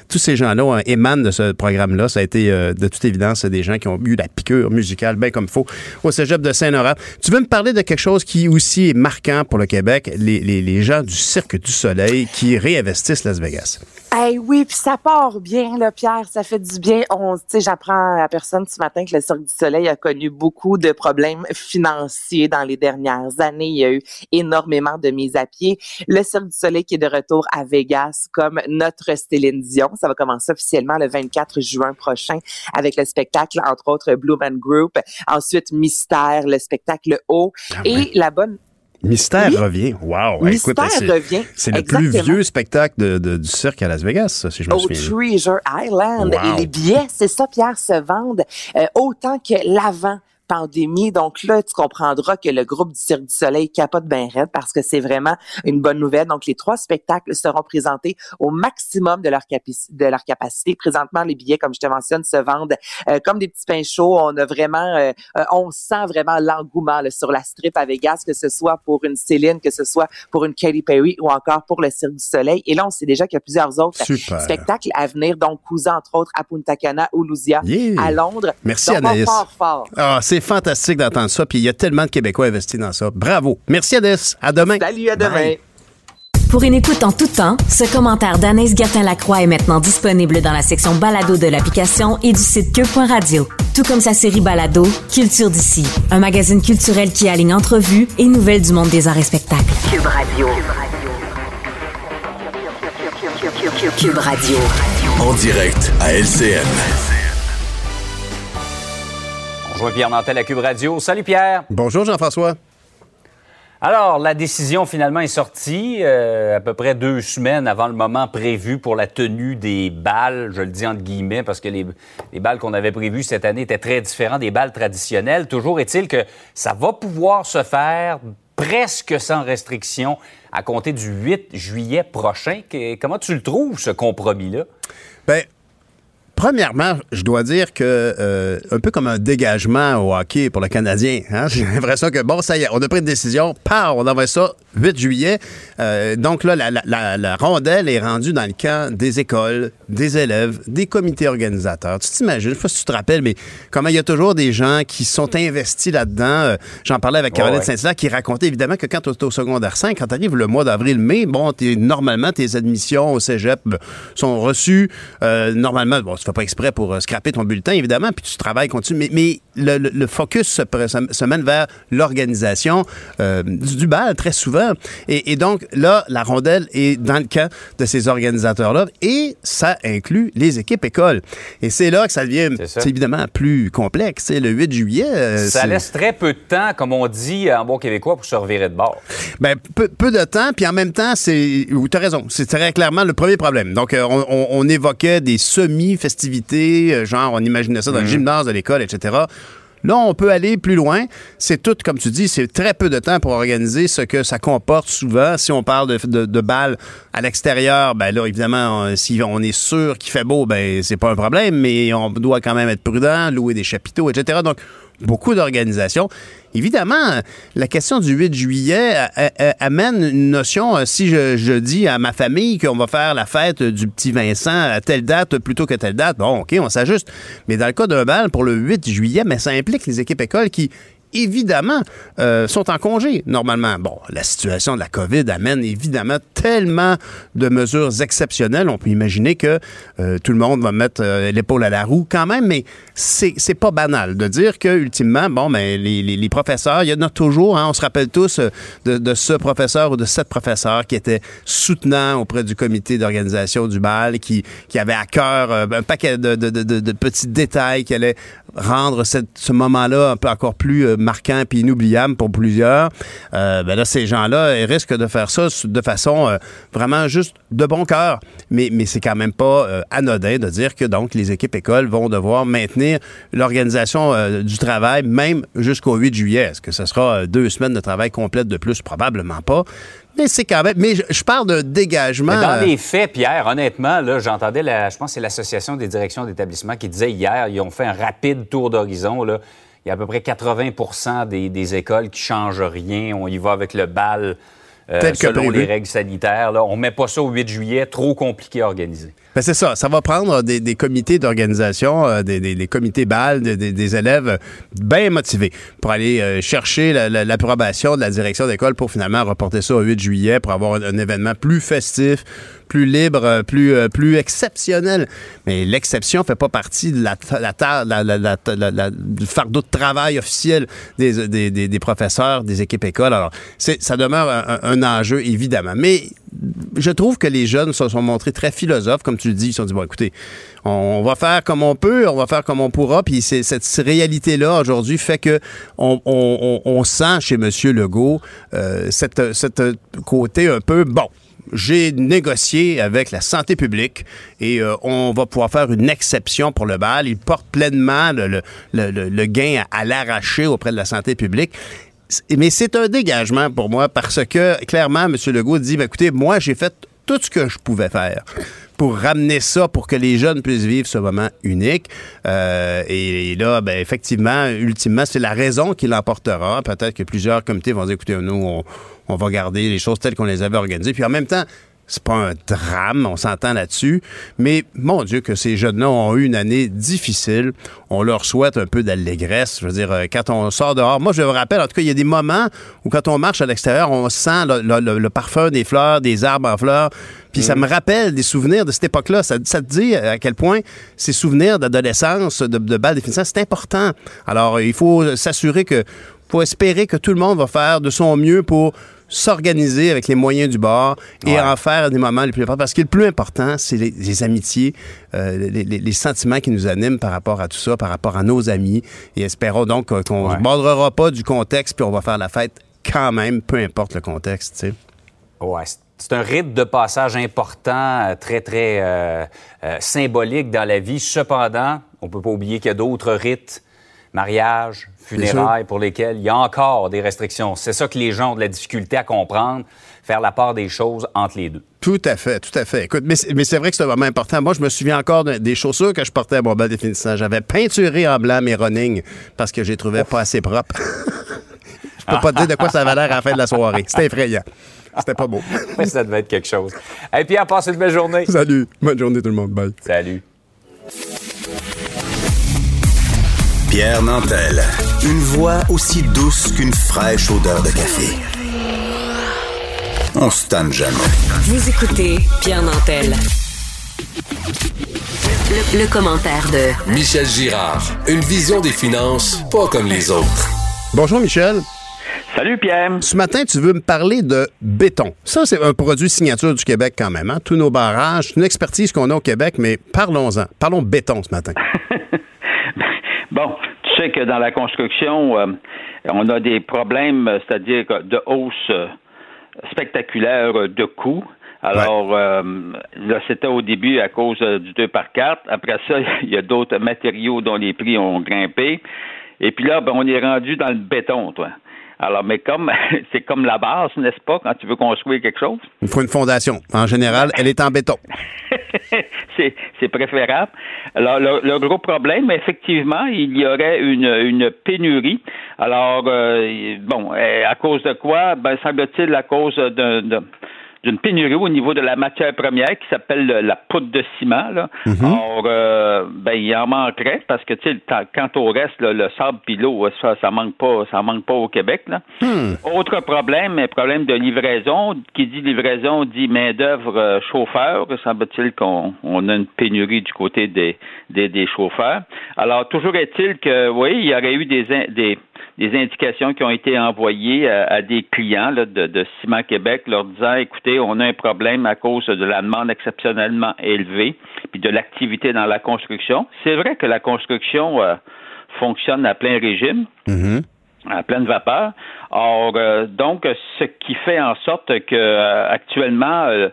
Tous ces gens-là émanent de ce programme-là. Ça a été de toute évidence des gens qui ont eu la piqûre musicale bien comme il faut au Cégep de Saint-Laurent. Tu veux me parler de quelque chose qui aussi est marquant pour le Québec, les, les gens du Cirque du Soleil qui réinvestissent Las Vegas? Hey, oui, puis ça part bien, là, Pierre, ça fait du bien. On, tu sais, j'apprends à personne ce matin que le Cirque du Soleil a connu beaucoup de problèmes financiers dans les dernières années. Il y a eu énormément de mises à pied. Le Cirque du Soleil qui est de retour à Vegas comme notre Céline Dion. Ça va commencer officiellement le 24 juin prochain avec le spectacle, entre autres, Blue Man Group. Ensuite, Mystère, le spectacle haut. Ah Et la bonne Mystère revient. Wow. Mystère revient. C'est le plus vieux spectacle de, du cirque à Las Vegas, si je me souviens. Treasure Island. Et les billets, c'est ça, Pierre, se vendent euh, autant que l'avant pandémie. Donc là, tu comprendras que le groupe du Cirque du Soleil capote bien raide parce que c'est vraiment une bonne nouvelle. Donc les trois spectacles seront présentés au maximum de leur, de leur capacité. Présentement, les billets, comme je te mentionne, se vendent euh, comme des petits pains chauds. On a vraiment, euh, euh, on sent vraiment l'engouement sur la strip à Vegas, que ce soit pour une Céline, que ce soit pour une Katy Perry ou encore pour le Cirque du Soleil. Et là, on sait déjà qu'il y a plusieurs autres spectacles à venir. Donc, cousin entre autres à Punta Cana ou Louisia, à Londres. Merci donc, Anaïs. Fort, fort. Ah, c'est fantastique d'entendre ça. Puis il y a tellement de Québécois investis dans ça. Bravo. Merci, Adès. À demain. Salut, à demain. Pour une écoute en tout temps, ce commentaire d'Anaïs Gertin-Lacroix est maintenant disponible dans la section balado de l'application et du site cube.radio. Tout comme sa série balado, Culture d'ici, un magazine culturel qui aligne entrevues et nouvelles du monde des arts et spectacles. Cube Radio. Cube Radio. En direct à LCN. Bonjour Pierre Nantel à Cube Radio. Salut Pierre. Bonjour Jean-François. Alors, la décision finalement est sortie euh, à peu près deux semaines avant le moment prévu pour la tenue des balles, je le dis entre guillemets, parce que les, les balles qu'on avait prévues cette année étaient très différentes des balles traditionnelles. Toujours est-il que ça va pouvoir se faire presque sans restriction à compter du 8 juillet prochain. comment tu le trouves, ce compromis-là? Bien, Premièrement, je dois dire que euh, un peu comme un dégagement au hockey pour le Canadien. Hein? J'ai l'impression que bon, ça y est, on a pris une décision, par, on envoie ça 8 juillet. Euh, donc là, la, la, la, rondelle est rendue dans le camp des écoles, des élèves, des comités organisateurs. Tu t'imagines, je sais pas si tu te rappelles, mais comment il y a toujours des gens qui sont investis là-dedans. Euh, j'en parlais avec Caroline Saint-Hilaire qui racontait évidemment que quand tu es au secondaire 5, quand tu arrives le mois d'avril-mai, bon, es, normalement, tes admissions au cégep sont reçues. normalement, bon, pas exprès pour euh, scraper ton bulletin, évidemment, puis tu travailles continue. Mais, mais le, le, focus se, se, mène vers l'organisation euh, du, bal très souvent. Et, et, donc, là, la rondelle est dans le camp de ces organisateurs-là et ça inclut les équipes écoles. Et c'est là que ça devient évidemment plus complexe. C'est le 8 juillet. Euh, ça laisse très peu de temps, comme on dit en bon québécois, pour se revirer de bord. Bien, peu, peu, de temps, puis en même temps, c'est. Tu as raison, c'est très clairement le premier problème. Donc, on, on, on évoquait des semi-festivals euh, genre on imaginait ça dans le mhm. gymnase de l'école, etc. Là, on peut aller plus loin. C'est tout, comme tu dis, c'est très peu de temps pour organiser ce que ça comporte souvent. Si on parle de, de, balles à l'extérieur, ben là, évidemment, si on est sûr qu'il fait beau, ben c'est pas un problème, mais on doit quand même être prudent, louer des chapiteaux, etc. Donc, beaucoup d'organisations. Évidemment, la question du 8 juillet amène une notion, euh, si je, dis à ma famille qu'on va faire la fête du petit Vincent à telle date plutôt que telle date, bon, OK, on s'ajuste. Mais dans le cas d'un bal, pour le 8 juillet, mais ça implique les équipes écoles qui évidemment, euh, sont en congé normalement. Bon, la situation de la COVID amène évidemment tellement de mesures exceptionnelles. On peut imaginer que euh, tout le monde va mettre euh, l'épaule à la roue quand même, mais c'est, pas banal de dire que ultimement, bon, mais ben, les, les, professeurs, il y en a toujours, hein, on se rappelle tous de, ce professeur ou de cette professeur qui était soutenant auprès du comité d'organisation du bal, qui, avait à cœur un paquet de, petits détails qui allaient rendre ce moment-là un peu encore plus marquant puis inoubliable pour plusieurs, euh, ben là, ces gens-là risquent de faire ça de façon euh, vraiment juste de bon cœur. Mais, mais c'est quand même pas euh, anodin de dire que donc les équipes écoles vont devoir maintenir l'organisation du travail même jusqu'au 8 juillet. Est-ce que ce sera deux semaines de travail complète de plus? Probablement pas. Mais c'est quand même. Mais je, parle de dégagement. dans les faits, Pierre, honnêtement, là, j'entendais, la, je pense que c'est l'Association des directions d'établissement qui disait hier, ils ont fait un rapide tour d'horizon. Là il y a à peu près 80 des, des écoles qui changent rien. On y va avec le bal euh, selon les règles sanitaires. Là. On met pas ça au 8 juillet, trop compliqué à organiser. Ben c'est ça. Ça va prendre des, des comités d'organisation, euh, des, des, des, comités balles, des, élèves bien motivés pour aller euh, chercher l'approbation de la direction d'école pour finalement reporter ça au 8 juillet pour avoir un, événement plus festif, plus libre, plus, euh, plus exceptionnel. Mais l'exception fait pas partie de la, la, du fardeau de travail officiel des, des, des, professeurs, des équipes écoles. Alors, ça demeure un, enjeu, évidemment. Mais je trouve que les jeunes se sont montrés très philosophes, comme tu le dis. Ils se sont dit, bon, écoutez, on va faire comme on peut, on va faire comme on pourra. Puis cette réalité-là, aujourd'hui, fait que on, sent chez M. Legault euh, cette, côté un peu, bon, j'ai négocié avec la santé publique et euh, on va pouvoir faire une exception pour le bal. Il porte pleinement le, gain à l'arracher auprès de la santé publique mais c'est un dégagement pour moi parce que clairement, M. Legault dit ben, écoutez, moi, j'ai fait tout ce que je pouvais faire pour ramener ça, pour que les jeunes puissent vivre ce moment unique. Euh, et, là, ben, effectivement, ultimement, c'est la raison qui l'emportera. Peut-être que plusieurs comités vont dire, écoutez, nous, on, va garder les choses telles qu'on les avait organisées. Puis en même temps, c'est pas un drame, on s'entend là-dessus. Mais mon Dieu, que ces jeunes-là ont eu une année difficile. On leur souhaite un peu d'allégresse. Je veux dire, euh, quand on sort dehors, moi, je me rappelle, en tout cas, il y a des moments où quand on marche à l'extérieur, on sent le, parfum des fleurs, des arbres en fleurs. Puis ça mm. me rappelle des souvenirs de cette époque-là. Ça, te dit à quel point ces souvenirs d'adolescence, de, de bal définissant, c'est important. Alors, il faut s'assurer que, faut espérer que tout le monde va faire de son mieux pour s'organiser avec les moyens du bord et en faire des moments les plus importants. Parce que le plus important, c'est les, amitiés, euh, les, sentiments qui nous animent par rapport à tout ça, par rapport à nos amis. Et espérons donc qu'on ne se bordera pas du contexte, puis on va faire la fête quand même, peu importe le contexte. Sais. Ouais, c'est un rite de passage important, euh, très, très euh, symbolique dans la vie. Cependant, on ne peut pas oublier qu'il y a d'autres rites mariage, funérailles, pour lesquels il y a encore des restrictions. C'est ça que les gens ont de la difficulté à comprendre, faire la part des choses entre les deux. Tout à fait, tout à fait. Écoute, mais, c'est vrai que c'est vraiment important. Moi, je me souviens encore des chaussures que je portais à mon bal définissant. J'avais peinturé en blanc mes running parce que je les trouvais pas assez propres. je peux pas te dire de quoi ça avait l'air à la fin de la soirée. C'était effrayant. C'était pas beau. ça devait être quelque chose. Et puis, à passer une belle journée. Salut. Bonne journée tout le monde. Bye. Salut. Pierre Nantel. Une voix aussi douce qu'une fraîche odeur de café. On se tanne jamais. Vous écoutez Pierre Nantel. Le, commentaire de Michel Girard. Une vision des finances pas comme les autres. Bonjour Michel. Salut Pierre. Ce matin, tu veux me parler de béton. Ça, c'est un produit signature du Québec quand même. Hein? Tous nos barrages, une expertise qu'on a au Québec, mais parlons-en. Parlons béton ce matin. Bon, tu sais que dans la construction, euh, on a des problèmes, c'est-à-dire de hausse euh, spectaculaire de coûts. Alors, euh, là, c'était au début à cause du 2 par 4. Après ça, il y a d'autres matériaux dont les prix ont grimpé. Et puis là, ben, on est rendu dans le béton, toi. Alors, mais comme c'est comme la base, n'est-ce pas, quand tu veux construire quelque chose? Il faut une fondation. En général, elle est en béton. c'est préférable. Alors, le, gros problème, effectivement, il y aurait une, une pénurie. Alors, euh, bon, à cause de quoi? Ben, semble-t-il à cause d'un d'une pénurie au niveau de la matière première qui s'appelle la poudre de ciment. Là. Mhm. Or, euh, ben, il en manquerait parce que, tu sais, quand au reste, le sable puis l'eau, ça, ça manque pas, ça manque pas au Québec. Là. Hmm. Autre problème, un problème de livraison. Qui dit livraison dit main-d'œuvre euh, chauffeur. Semble-t-il qu'on on a une pénurie du côté des, des, des chauffeurs. Alors, toujours est-il que, oui, il y aurait eu des, des des indications qui ont été envoyées à, des clients de, de, Ciment Québec leur disant écoutez, on a un problème à cause de la demande exceptionnellement élevée puis de l'activité dans la construction. C'est vrai que la construction euh, fonctionne à plein régime. Mm-hmm à pleine vapeur. Or, euh, donc, ce qui fait en sorte que euh, actuellement, euh,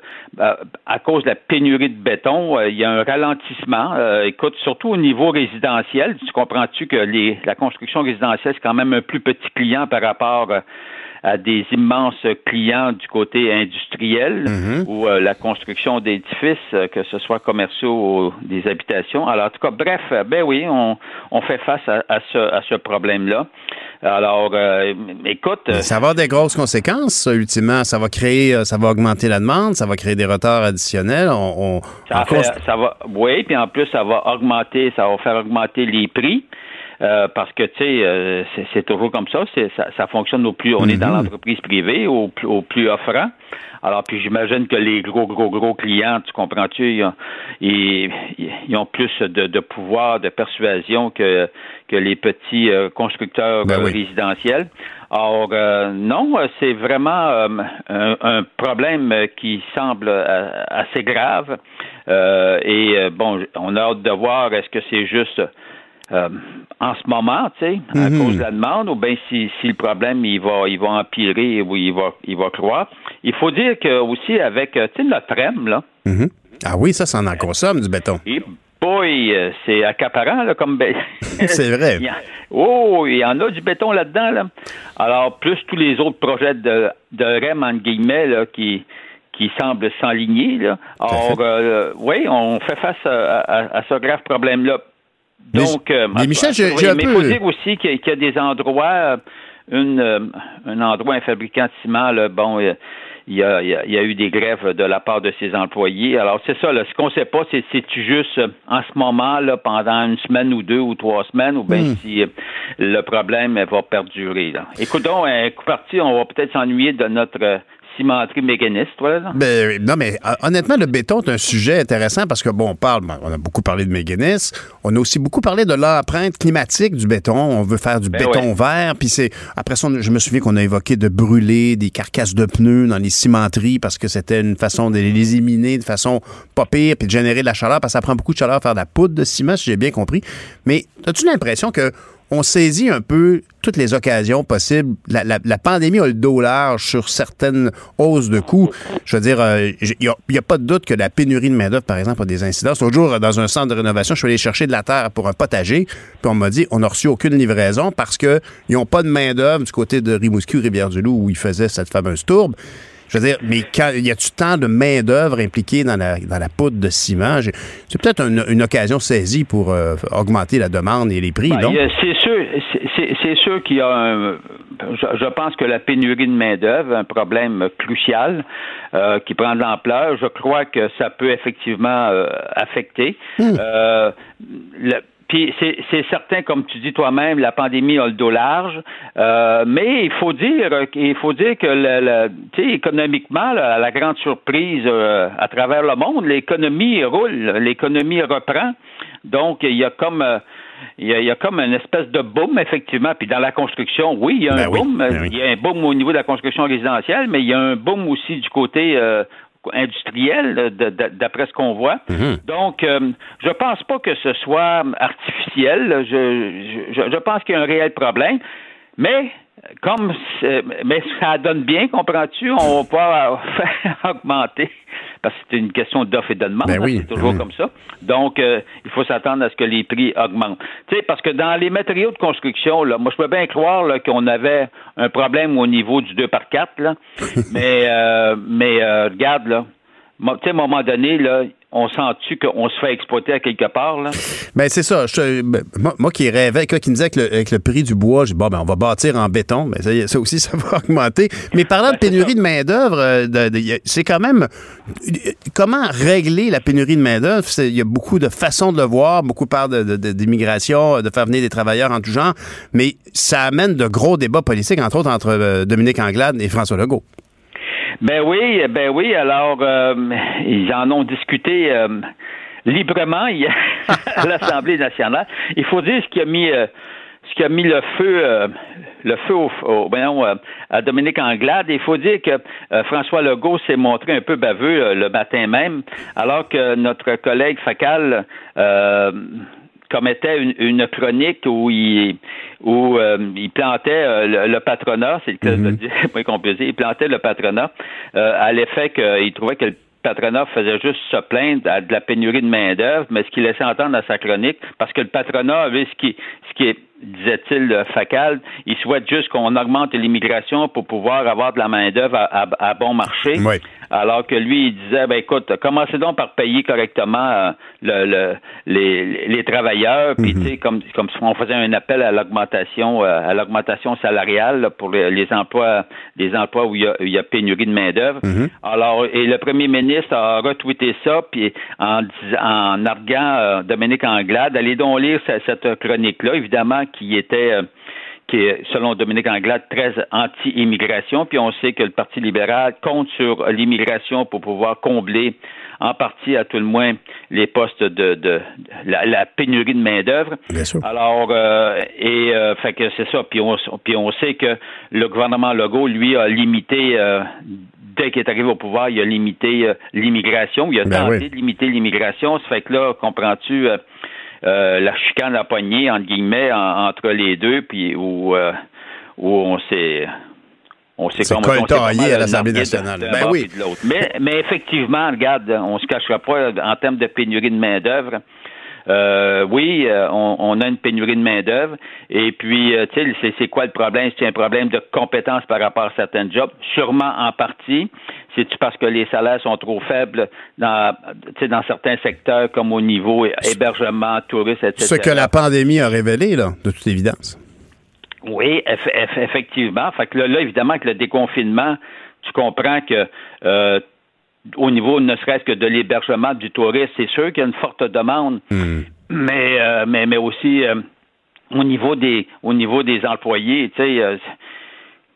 à cause de la pénurie de béton, il y a un ralentissement. écoute, surtout au niveau résidentiel, tu comprends-tu que les, la construction résidentielle, c'est quand même un plus petit client par rapport à des immenses clients du côté industriel Mhm. ou euh, la construction d'édifices, euh, que ce soit commerciaux ou des habitations. Alors, en tout cas, bref, euh, ben oui, on, on fait face à, à ce, à ce problème-là. Alors, euh, écoute. Ça va avoir des grosses conséquences, ça, ultimement. Ça va créer, ça va augmenter la demande, ça va créer des retards additionnels. On, on- Ça, ça va, oui, puis en plus, ça va augmenter, ça va faire augmenter les prix. Euh, parce que tu sais, euh, c'est- toujours comme ça, ça, ça fonctionne au plus, on est dans Mhm. l'entreprise privée, au, plus- au plus offrant. Alors puis j'imagine que les gros gros gros clients, tu comprends-tu, ils, ont- ils, ils ont plus de, de pouvoir de persuasion que que les petits euh, constructeurs Ben oui. résidentiels. Or euh, non, c'est vraiment euh, un, un problème qui semble assez grave. Euh, et bon, on a hâte de voir est-ce que c'est juste euh, en ce moment, tu sais, à Mhm. cause de la demande, ou bien si, si le problème il va il va empirer ou il va il va croître. Il faut dire que aussi avec euh, tu sais notre REM là, Mhm. Ah oui, ça, ça en consomme du béton. et boy, euh, c'est accaparant là comme bé- C'est vrai. Il oh, il y en a du béton là-dedans là. Alors plus tous les autres projets de de REM entre guillemets là qui qui semblent s'enligner là. Or euh, oui, on fait face à, à- à ce grave problème là. Mais- Donc, euh, mais Michel, j'ai- oui, j'ai un mais il peu- faut dire aussi qu'il y, a- qu'il y a des endroits, euh, une, euh, un endroit, un fabricant de ciment, là, bon, il y, a, il, y a, eu des grèves de la part de ses employés. Alors, c'est ça, là, ce qu'on ne sait pas, c'est c'est-tu juste euh, en ce moment, là, pendant une semaine ou deux ou trois semaines, ou bien Hmm. si le problème va perdurer. Là? Écoutons, un coup parti, on va peut-être s'ennuyer de notre cimenterie mécaniste, voilà, là. Ben, non, mais euh, honnêtement, le béton est un sujet intéressant parce que, bon, on parle, ben, on a beaucoup parlé de mécanisme, on a aussi beaucoup parlé de l'empreinte climatique du béton. On veut faire du Ben béton ouais. vert, puis c'est. Après ça, on- je me souviens qu'on a évoqué de brûler des carcasses de pneus dans les cimenteries parce que c'était une façon de les éliminer de façon pas pire, puis de générer de la chaleur parce que ça prend beaucoup de chaleur à faire de la poudre de ciment, si j'ai bien compris. Mais as-tu l'impression que on saisit un peu toutes les occasions possibles. La, pandémie a le dos large sur certaines hausses de coûts. Je veux dire, euh, il n'y a, pas de doute que la pénurie de main-d'œuvre, par exemple, a des incidences. L'autre jour, dans un centre de rénovation, je suis allé chercher de la terre pour un potager, puis on m'a dit on n'a reçu aucune livraison parce qu'ils n'ont pas de main-d'œuvre du côté de Rimouski ou Rivière-du-Loup où ils faisaient cette fameuse tourbe. Je veux dire, mais quand y a-tu tant de main-d'œuvre impliquée dans la, dans la poudre de ciment? C'est peut-être une, une occasion saisie pour euh, augmenter la demande et les prix, Ben, a- C'est sûr, c'est- c'est c'est sûr qu'il y a un. Je, je pense que la pénurie de main-d'œuvre, un problème crucial euh, qui prend de l'ampleur. Je crois que ça peut effectivement euh, affecter. Euh, le- puis c'est c'est certain, comme tu dis toi-même, la pandémie a le dos large, euh, mais il faut dire qu'il faut dire que le, le- tu sais, économiquement, là, à la grande surprise euh, à travers le monde, l'économie roule, l'économie reprend. Donc il y a comme euh, il y, a, il y a comme une espèce de boom, effectivement. Puis dans la construction, oui, il y a un Ben oui, boom. ben oui. Il y a un boom au niveau de la construction résidentielle, mais il y a un boom aussi du côté euh, industriel, de- de- d'après ce qu'on voit. Mhm. Donc, euh, je pense pas que ce soit artificiel. Je, je, je pense qu'il y a un réel problème. Mais, comme mais ça donne bien, comprends-tu, on va faire augmenter. Parce que c'est une question d'offre et de demande. Ben hein, oui, c'est toujours ben comme ça. Donc, euh, il faut s'attendre à ce que les prix augmentent. Tu sais, parce que dans les matériaux de construction, là, moi, je peux bien croire qu'on avait un problème au niveau du 2 par 4 là. mais, euh, mais euh, regarde, là, tu sais, à un moment donné, là, on sent-tu qu'on se fait exploiter à quelque part, là? Ben, c'est ça. Ben, moi, qui rêvais, qui me disait que le, le prix du bois, je dis, bon, ben, on va bâtir en béton. Ben, ça, ça aussi, ça va augmenter. Mais parlant de pénurie de main-d'œuvre, euh, c'est quand même. Comment régler la pénurie de main-d'œuvre? Il y a beaucoup de façons de le voir. Beaucoup parlent d'immigration, de, faire venir des travailleurs en tout genre. Mais ça amène de gros débats politiques, entre autres, entre euh, Dominique Anglade et François Legault. Ben oui, ben oui. Alors, euh, ils en ont discuté euh, librement à l'Assemblée nationale. Il faut dire ce qui a mis, euh, ce qui a mis le feu, le feu au, à Dominique Anglade. Il faut dire que François Legault s'est montré un peu baveux le matin même, alors que notre collègue Facal commettait une, une chronique où il où euh, il plantait euh, le, patronat, c'est le cas de dire, qu'on peut dire, il plantait le patronat euh, à l'effet qu'il trouvait que le patronat faisait juste se plaindre de la pénurie de main-d'œuvre, mais ce qu'il laissait entendre dans sa chronique, parce que le patronat avait ce qui, ce qui est disait-il Facal, il souhaite juste qu'on augmente l'immigration pour pouvoir avoir de la main-d'œuvre à, bon marché. Alors que lui, il disait, ben écoute, commencez donc par payer correctement euh, les, travailleurs, puis tu sais, comme, comme si on faisait un appel à l'augmentation, euh, à l'augmentation salariale pour les, emplois, les emplois où il y a, pénurie de main-d'œuvre. Mhm. Alors, et le premier ministre a retweeté ça, puis en, en arguant euh, Dominique Anglade, allez donc lire cette, cette chronique-là, évidemment, qui était euh, qui est, selon Dominique Anglade, très anti-immigration. Puis on sait que le Parti libéral compte sur l'immigration pour pouvoir combler en partie, à tout le moins, les postes de, de, la, pénurie de main-d'œuvre. Alors, euh, et euh, fait que c'est ça. Puis on, puis on sait que le gouvernement Legault, lui, a limité dès qu'il est arrivé au pouvoir, il a limité l'immigration. Il a ben tenté de limiter l'immigration. Ça fait que là, comprends-tu, euh, la chicane entre guillemets, entre les deux, puis où, euh, où on s'est on s'est comme à l'Assemblée nationale. ben oui. mais, mais effectivement, regarde, on se cachera pas en termes de pénurie de main-d'œuvre. Euh, oui, euh, on, a une pénurie de main-d'œuvre. Et puis, euh, tu sais, c'est quoi le problème? C'est un problème de compétence par rapport à certains jobs? Sûrement en partie. C'est-tu parce que les salaires sont trop faibles dans, dans certains secteurs, comme au niveau hébergement, tourisme, etc. Ce que la pandémie a révélé, là, de toute évidence. Oui, effectivement. Fait que là, évidemment, que le déconfinement, tu comprends que au niveau ne serait-ce que de l'hébergement du touriste, c'est sûr qu'il y a une forte demande, hmm. mais, euh, mais, mais aussi euh, au niveau des au niveau des employés, tu sais, euh,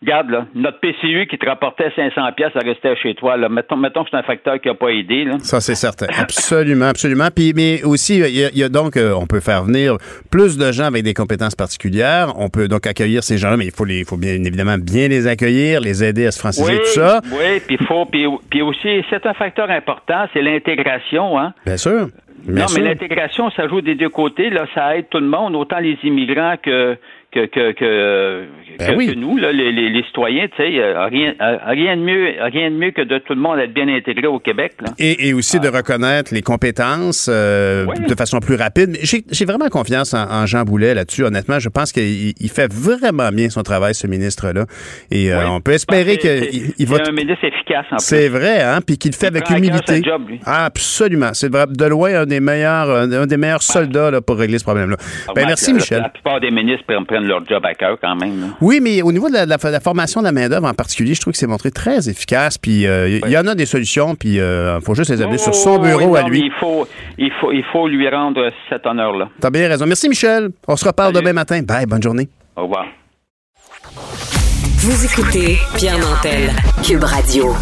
Regarde, là, notre PCU qui te rapportait 500 pièces à rester chez toi, là, mettons, mettons que c'est un facteur qui n'a pas aidé. Là. Ça, c'est certain. Absolument, absolument. Puis, mais aussi, il y, a, donc, euh, on peut faire venir plus de gens avec des compétences particulières. On peut donc accueillir ces gens-là, mais il faut, les, il faut bien évidemment bien les accueillir, les aider à se franciser, tout ça. Oui, puis faut, puis, puis aussi, c'est un facteur important, c'est l'intégration. Hein? Bien sûr. non, mais l'intégration, ça joue des deux côtés. Là, ça aide tout le monde, autant les immigrants que que, que, que, ben que, nous, là, les, les, citoyens, tu sais, euh, rien, euh, rien, de mieux, rien de mieux que de tout le monde être bien intégré au Québec. Là. Et, et aussi de ah. reconnaître les compétences euh, de façon plus rapide. J'ai vraiment confiance en, Jean Boulet là-dessus, honnêtement. Je pense qu'il fait vraiment bien son travail, ce ministre-là. Et on peut espérer qu'il il va... C'est un ministre efficace, en C'est vrai, hein, puis qu'il le fait avec humilité. Job, Absolument. C'est de loin un des meilleurs, un des meilleurs soldats là, pour régler ce problème-là. Ah, ben, merci, Michel. La plupart des ministres prennent leur job à cœur quand même. Oui, mais au niveau de la, formation de la main-d'œuvre en particulier, je trouve que c'est montré très efficace. Puis euh, il y en a des solutions, puis il euh, faut juste les amener sur son oh, bureau à lui. Il faut, il, faut, il faut lui rendre cet honneur-là. T'as bien raison. Merci, Michel. On se reparle demain matin. Bye, bonne journée. Au revoir. Vous écoutez Pierre Nantel, Cube Radio.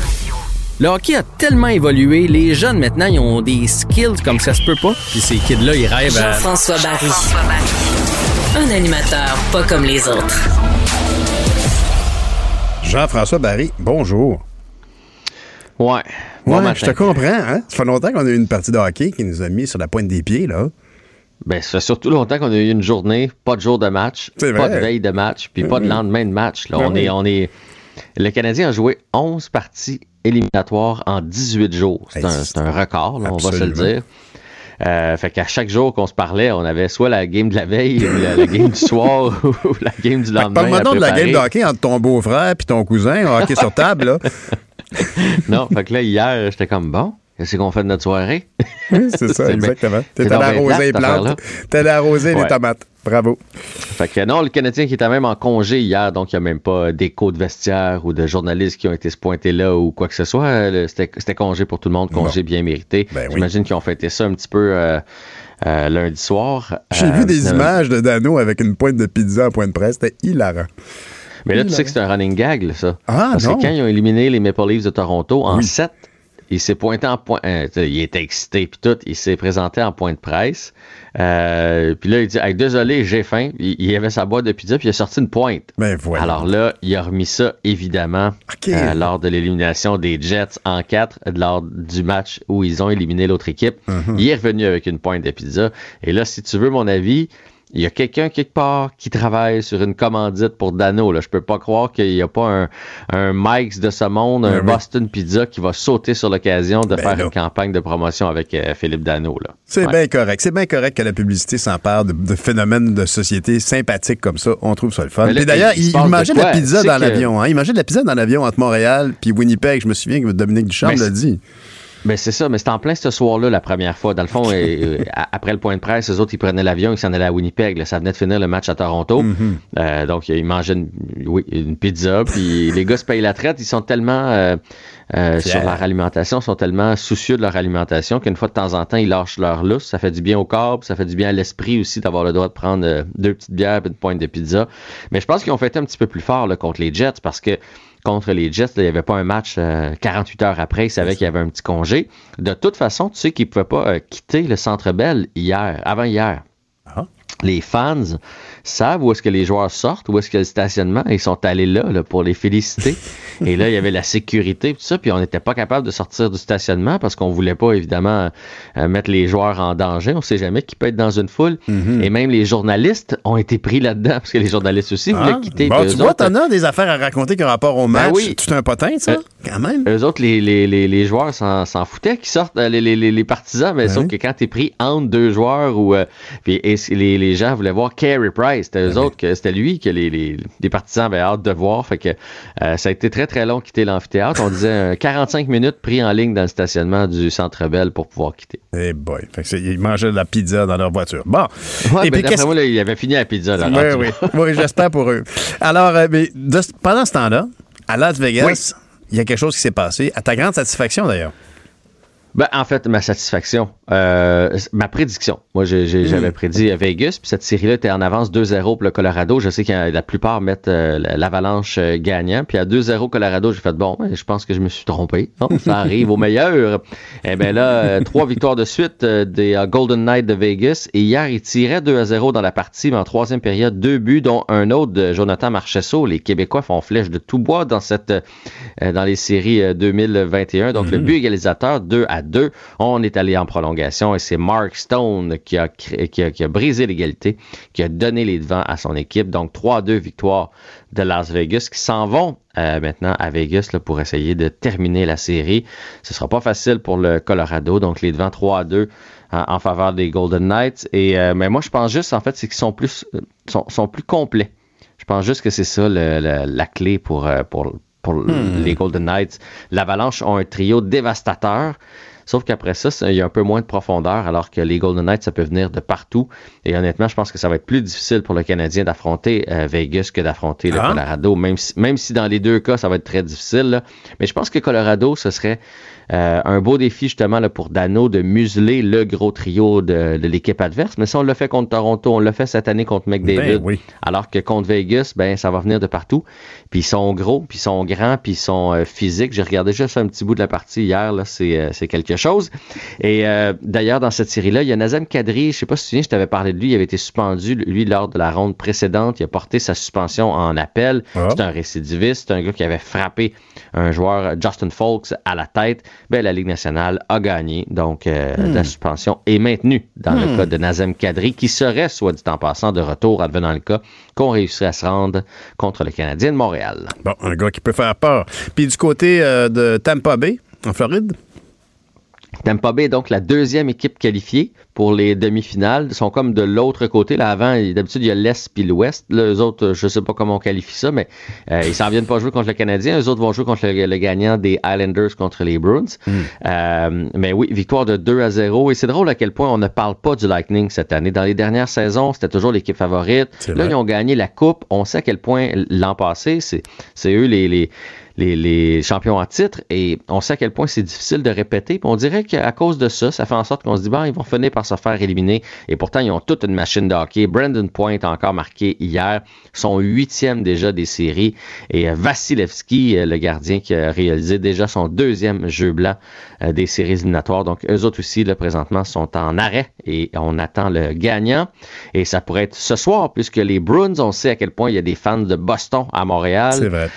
Le hockey a tellement évolué, les jeunes maintenant, ils ont des skills comme ça se peut pas. Puis ces kids-là, ils rêvent à... Jean-François Barry. Un animateur pas comme les autres. Jean-François Barry, bonjour. Ouais. ouais je te comprends, hein? Ça fait longtemps qu'on a eu une partie de hockey qui nous a mis sur la pointe des pieds, là. Ben, ça fait surtout longtemps qu'on a eu une journée, pas de jour de match, pas de veille de match, puis pas de lendemain de match. Là. Ben on, est, on est. Le Canadien a joué 11 parties éliminatoire en 18 jours. C'est un, record, on va se le dire. Euh, fait qu'à chaque jour qu'on se parlait, on avait soit la game de la veille, ou la, game du soir, ou la game du lendemain. Parle-moi donc de la game de hockey entre ton beau-frère et ton cousin, hockey sur table, là. non, fait que là, hier, j'étais comme bon. Qu'est-ce qu'on fait de notre soirée? Oui, c'est ça, exactement. T'es allé arroser les plantes. T'es allé arroser les tomates. Bravo. Fait que non, le Canadien qui était même en congé hier, donc il n'y a même pas d'écho de vestiaire ou de journalistes qui ont été se pointer là ou quoi que ce soit. C'était congé pour tout le monde, congé bien mérité. Ben J'imagine qu'ils ont fêté ça un petit peu euh, euh, lundi soir. J'ai vu des images de Dano avec une pointe de pizza à point de presse. C'était hilarant. Mais là, tu sais que c'est un running gag, ça. Ah, Parce que quand ils ont éliminé les Maple Leafs de Toronto en 7, il s'est pointé en point. Euh, il était excité puis tout. Il s'est présenté en point de presse. Euh, puis là, il dit désolé, j'ai faim. Il, avait sa boîte de pizza puis il a sorti une pointe. Ben voilà. Alors là, il a remis ça évidemment euh, lors de l'élimination des Jets en 4 lors du match où ils ont éliminé l'autre équipe. Mm-hmm. Il est revenu avec une pointe de pizza. Et là, si tu veux mon avis, il y a quelqu'un quelque part qui travaille sur une commandite pour Dano. Là. Je peux pas croire qu'il n'y a pas un, un Mike's de ce monde, un ben Boston Pizza qui va sauter sur l'occasion de ben faire une campagne de promotion avec euh, Philippe Dano. C'est bien correct. C'est bien correct que la publicité s'empare de, de, phénomènes de société sympathiques comme ça. On trouve ça le fun. Et d'ailleurs, il, mangeait de la pizza dans l'avion. Hein? Il mangeait de la pizza dans l'avion entre Montréal puis Winnipeg. Je me souviens que Dominique Duchamp l'a dit. Ben c'est ça, mais c'était en plein ce soir-là la première fois. Dans le fond, euh, après le point de presse, les autres ils prenaient l'avion, ils s'en allaient à Winnipeg. Ça venait de finir le match à Toronto, mm-hmm. euh, donc ils mangeaient une, oui, une pizza. Puis les gars se payent la traite. Ils sont tellement euh, sur leur alimentation, sont tellement soucieux de leur alimentation qu'une fois de temps en temps ils lâchent leur lousse. Ça fait du bien au corps, ça fait du bien à l'esprit aussi d'avoir le droit de prendre deux petites bières et une pointe de pizza. Mais je pense qu'ils ont fait un petit peu plus fort là, contre les Jets parce que contre les Jets. il n'y avait pas un match 48 euh, heures après. Ils savaient qu'il y avait un petit congé. De toute façon, tu sais qu'ils ne pouvaient pas euh, quitter le Centre Bell hier, avant hier. Ah. Les fans savent où est-ce que les joueurs sortent, où est-ce que le stationnement, ils sont allés là, pour les féliciter. et là, il y avait la sécurité, tout ça, puis on n'était pas capable de sortir du stationnement parce qu'on voulait pas, évidemment, euh, mettre les joueurs en danger. On sait jamais qui peut être dans une foule. Mm-hmm. Et même les journalistes ont été pris là-dedans parce que les journalistes aussi voulaient ah. quitter. Bon, tu vois, t'en as des affaires à raconter par rapport au ben match. oui. Tout un potin, ça, euh, quand même. Eux autres, les, les, les, joueurs s'en foutaient qui sortent, euh, les, les, partisans, mais ben sauf que quand t'es pris entre deux joueurs ou puis, et les, gens voulaient voir Carey Price, c'était eux autres que c'était lui que les, les, partisans avaient hâte de voir. Fait que ça a été très très long quitter l'amphithéâtre. On disait 45 minutes pris en ligne dans le stationnement du Centre Bell pour pouvoir quitter. Eh boy. Fait que ils mangeaient de la pizza dans leur voiture. Bon. Et ben, puis, moi, là, il avait fini la pizza. Là, oui, oui. oui, j'espère pour eux. Alors, euh, mais pendant ce temps-là, à Las Vegas, il y a quelque chose qui s'est passé, à ta grande satisfaction d'ailleurs. Ben, en fait, ma satisfaction, euh, ma prédiction. Moi, j'avais hmm. prédit Vegas, puis cette série-là était en avance 2-0 pour le Colorado. Je sais que la plupart mettent euh, l'avalanche euh, gagnant. Puis à 2-0 Colorado, j'ai fait bon, je pense que je me suis trompé. ça arrive au meilleur. Eh bien là, trois victoires de suite des Golden Knights de Vegas. Et hier, ils tiraient 2-0 dans la partie, mais en troisième période, deux buts, dont un autre de Jonathan Marchesso. Les Québécois font flèche de tout bois dans cette dans les séries 2021. Donc le hmm. but égalisateur 2 à 2. On est allé en prolongation et c'est Mark Stone qui a, qui a, brisé l'égalité, qui a donné les devants à son équipe. Donc 3-2 victoire de Las Vegas qui s'en vont euh, maintenant à Vegas là, pour essayer de terminer la série. Ce sera pas facile pour le Colorado. Donc les devants 3-2 en, faveur des Golden Knights. Et euh, mais moi je pense juste en fait c'est qu'ils sont plus euh, sont, plus complets. Je pense juste que c'est ça la clé pour, pour, pour hmm. les Golden Knights. L'Avalanche ont un trio dévastateur. Sauf qu'après ça, il y a un peu moins de profondeur, alors que les Golden Knights, ça peut venir de partout. Et honnêtement, je pense que ça va être plus difficile pour le Canadien d'affronter euh, Vegas que d'affronter le ah. Colorado, même si, même si dans les deux cas, ça va être très difficile. Mais je pense que Colorado, ce serait euh, un beau défi justement là, pour Dano de museler le gros trio de, l'équipe adverse. Mais ça, on l'a fait contre Toronto, on l'a fait cette année contre McDavid. Ben Alors que contre Vegas, ben ça va venir de partout. Puis ils sont gros, puis ils sont grands, puis ils sont euh, physiques. J'ai regardé juste un petit bout de la partie hier, là, c'est, euh, quelque chose. Et d'ailleurs, dans cette série-là, il y a Nazem Kadri, je sais pas si tu te souviens, je t'avais parlé de lui, il avait été suspendu, lui, lors de la ronde précédente. Il a porté sa suspension en appel. Ah. C'est un récidiviste, c'est un gars qui avait frappé un joueur, Justin Folks, à la tête ben, la Ligue nationale a gagné. Donc, euh, hmm. la suspension est maintenue dans le hmm. cas de Nazem Kadri, qui serait, soit dit en passant, de retour advenant le cas qu'on réussirait à se rendre contre le Canadien de Montréal. Bon, un gars qui peut faire peur. Puis du côté euh, de Tampa Bay, en Floride? Tampa Bay est donc la deuxième équipe qualifiée pour les demi-finales. Ils sont comme de l'autre côté. Là, avant, d'habitude, il y a l'Est puis l'Ouest. Les autres, je sais pas comment on qualifie ça, mais euh, ils s'en viennent pas jouer contre le Canadien. Les autres vont jouer contre le, gagnant des Islanders contre les Bruins. Hmm. Euh, mais oui, victoire de 2 à 0. Et c'est drôle à quel point on ne parle pas du Lightning cette année. Dans les dernières saisons, c'était toujours l'équipe favorite. Là, ils ont gagné la Coupe. On sait à quel point l'an passé, c'est eux les, les les, champions en titre et on sait à quel point c'est difficile de répéter. On dirait qu'à cause de ça, ça fait en sorte qu'on se dit, bon, ils vont finir par se faire éliminer. Et pourtant, ils ont toute une machine de hockey. Brandon Point a encore marqué hier son huitième déjà des séries. Et euh, Vasilevski, euh, le gardien qui a réalisé déjà son deuxième jeu blanc des séries éliminatoires. Donc, eux autres aussi, là, présentement, sont en arrêt et on attend le gagnant. Et ça pourrait être ce soir, puisque les Bruins, on sait à quel point il y a des fans de Boston à Montréal,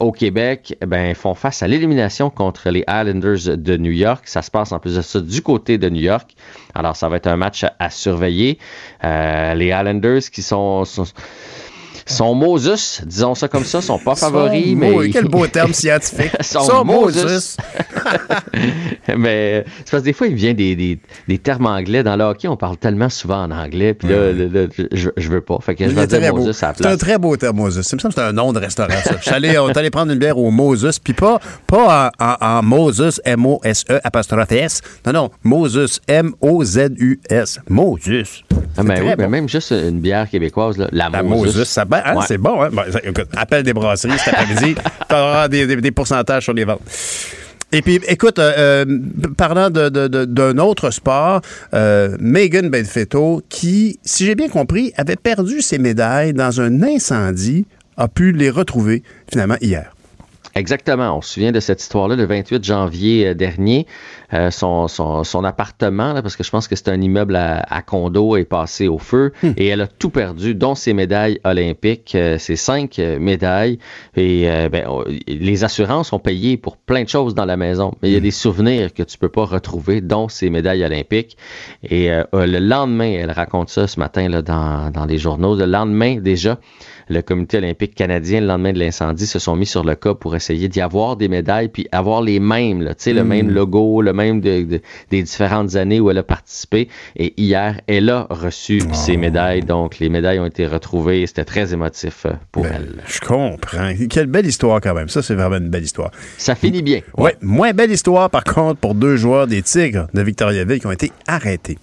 au Québec, eh ben, font face à l'élimination contre les Islanders de New York. Ça se passe en plus de ça du côté de New York. Alors, ça va être un match à, surveiller. Euh, les Islanders qui sont son Moses, disons ça comme ça, sont pas favoris. mais... Quel beau terme scientifique. son, Moses. mais c'est parce que des fois, il vient des, des, des, termes anglais. Dans le hockey, on parle tellement souvent en anglais. Puis là, je, je, veux pas. Fait que je vais dire Moses à la place. C'est un très beau terme, Moses. C'est c'est un nom de restaurant, ça. Je suis allé, on est allé prendre une bière au Moses, puis pas, pas en, en, Moses, M-O-S-E, apostrophe S. Non, non, Moses, M-O-Z-U-S. Moses. Ah, ben oui, mais même juste une bière québécoise, là, la, la Moses. ça, hein, c'est bon. Hein? écoute, appelle des brasseries cet après-midi, tu auras des, des, pourcentages sur les ventes. Et puis, écoute, euh, euh parlant d'un de, de, autre sport, euh, Megan Benfetto, qui, si j'ai bien compris, avait perdu ses médailles dans un incendie, a pu les retrouver finalement hier. Exactement. On se souvient de cette histoire-là le 28 janvier dernier. Euh, son, son, son, appartement, là, parce que je pense que c'est un immeuble à, condo, est passé au feu hmm. et elle a tout perdu, dont ses médailles olympiques, euh, ses cinq médailles. Et ben, les assurances ont payé pour plein de choses dans la maison, mais il y a hmm. des souvenirs que tu peux pas retrouver, dont ses médailles olympiques. Et le lendemain, elle raconte ça ce matin là, dans, dans les journaux, le lendemain déjà, le comité olympique canadien, le lendemain de l'incendie, se sont mis sur le cas pour essayer d'y avoir des médailles, puis avoir les mêmes, là, le même hmm. logo, le même des différentes années où elle a participé. Et hier, elle a reçu oh. ses médailles. Donc, les médailles ont été retrouvées. C'était très émotif euh, pour ben, elle. Je comprends. Quelle belle histoire quand même. Ça, c'est vraiment une belle histoire. Ça finit bien. Oui, ouais. moins belle histoire, par contre, pour deux joueurs des Tigres de Victoriaville qui ont été arrêtés.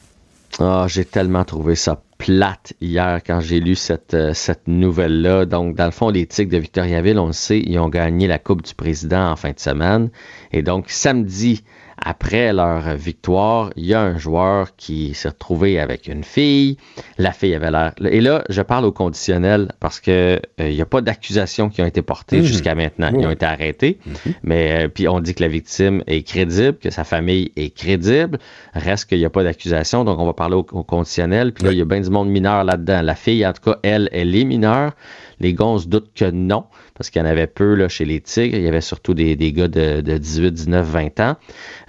Ah, j'ai tellement trouvé ça plate hier quand j'ai lu cette, euh, cette nouvelle-là. Donc, dans le fond, les Tigres de Victoriaville, on le sait, ils ont gagné la Coupe du Président en fin de semaine. Et donc, samedi, après leur victoire, il y a un joueur qui s'est retrouvé avec une fille. La fille avait l'air. Et là, je parle au conditionnel parce que euh, il n'y a pas d'accusations qui ont été portées mhm. jusqu'à maintenant. Ils ont été arrêtés. Mhm. Mais euh, puis on dit que la victime est crédible, que sa famille est crédible. Reste qu'il n'y a pas d'accusation, donc on va parler au, conditionnel. Puis là, il y a bien du monde mineur là-dedans. La fille, en tout cas, elle, elle est mineure. Les gars, on se doute que non, parce qu'il y en avait peu là, chez les Tigres. Il y avait surtout des, des gars de, de 18, 19, 20 ans.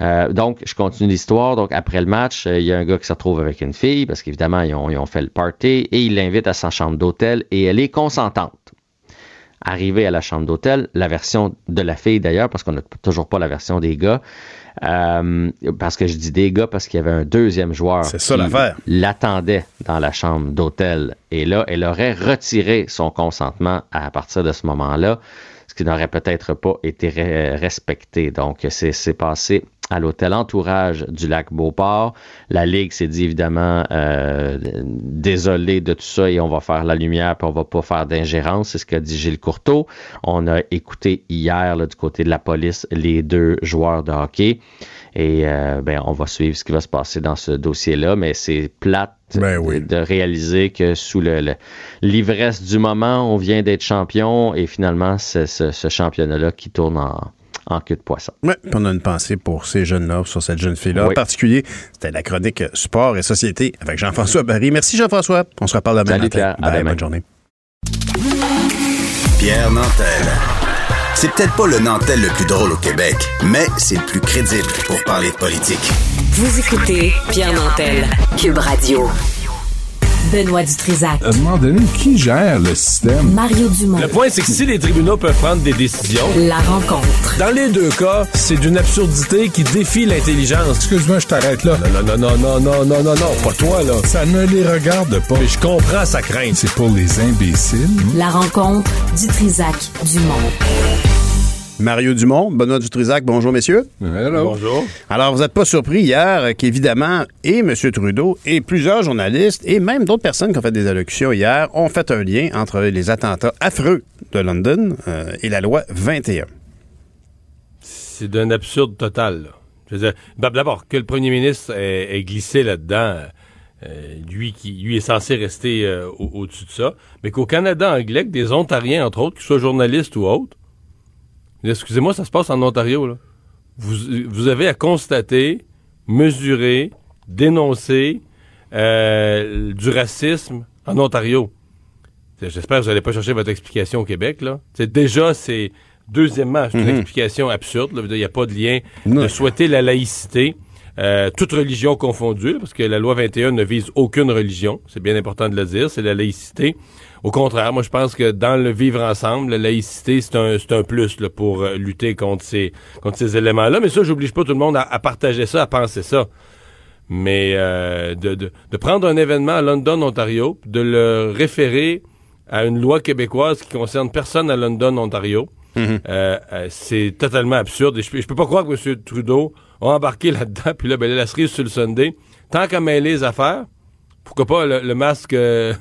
Euh, donc, je continue l'histoire. Donc, après le match, euh, il y a un gars qui se retrouve avec une fille, parce qu'évidemment, ils ont, ils ont fait le party, et il l'invite à sa chambre d'hôtel, et elle est consentante. Arrivé à la chambre d'hôtel, la version de la fille d'ailleurs, parce qu'on n'a toujours pas la version des gars, euh, parce que je dis des gars parce qu'il y avait un deuxième joueur qui l'attendait dans la chambre d'hôtel. Et là, elle aurait retiré son consentement à partir de ce moment-là, ce qui n'aurait peut-être pas été respecté. Donc, c'est passé à l'hôtel Entourage du lac Beauport. La Ligue s'est dit évidemment euh, désolé de tout ça et on va faire la lumière puis on va pas faire d'ingérence. C'est ce qu'a dit Gilles Courteau. On a écouté hier là, du côté de la police les deux joueurs de hockey et euh, ben, on va suivre ce qui va se passer dans ce dossier-là, mais c'est plate ben de, réaliser que sous l'ivresse du moment, on vient d'être champion et finalement, c'est ce championnat-là qui tourne en, en queue de poisson. Oui, on a une pensée pour ces jeunes-là, sur cette jeune fille-là. En particulier, c'était la chronique Sport et Société avec Jean-François Barry. Merci Jean-François. On se reparle demain. Salut Pierre. À demain. Bonne journée. Pierre Nantel. C'est peut-être pas le Nantel le plus drôle au Québec, mais c'est le plus crédible pour parler de politique. Vous écoutez Pierre Nantel, Cube Radio. Benoît Dutrisac. À un moment donné, qui gère le système? Mario Dumont. Le point, c'est que si les tribunaux peuvent prendre des décisions... La rencontre. Dans les deux cas, c'est d'une absurdité qui défie l'intelligence. Excuse-moi, je t'arrête là. Non, non, non, non, non, non, non, non, pas toi, là. Ça ne les regarde pas. Mais je comprends sa crainte. C'est pour les imbéciles. La rencontre du Trisac Dumont. Mario Dumont, Benoît Dutrisac, bonjour messieurs. Hello. Bonjour. Alors, vous n'êtes pas surpris hier qu'évidemment, et M. Trudeau, et plusieurs journalistes, et même d'autres personnes qui ont fait des allocutions hier, ont fait un lien entre les attentats affreux de London euh, et la loi 21. C'est d'un absurde total. Là. Je veux dire, d'abord, que le premier ministre ait, ait glissé là-dedans, euh, lui qui lui est censé rester euh, au- au-dessus de ça, mais qu'au Canada anglais, que des Ontariens, entre autres, qu'ils soient journalistes ou autres, excusez-moi, ça se passe en Ontario, là. Vous, vous avez à constater, mesurer, dénoncer euh, du racisme en Ontario. J'espère que vous n'allez pas chercher votre explication au Québec, là. C'est déjà, c'est... Deuxièmement, c'est une Mhm. explication absurde. Il n'y a pas de lien Non. de souhaiter la laïcité, euh, toute religion confondue, parce que la loi 21 ne vise aucune religion. C'est bien important de le dire. C'est la laïcité. Au contraire, moi, je pense que dans le vivre ensemble, la laïcité, c'est un, c'est un plus là, pour euh, lutter contre ces, contre ces éléments-là. Mais ça, j'oblige pas tout le monde à, à partager ça, à penser ça. Mais euh, de, de, de prendre un événement à London, Ontario, de le référer à une loi québécoise qui concerne personne à London, Ontario, euh, euh, c'est totalement absurde. Et je, peux- je peux pas croire que M. Trudeau a embarqué là-dedans, puis là, ben, la cerise sur le Sunday. Tant qu'à mêler les affaires, pourquoi pas le, le masque euh,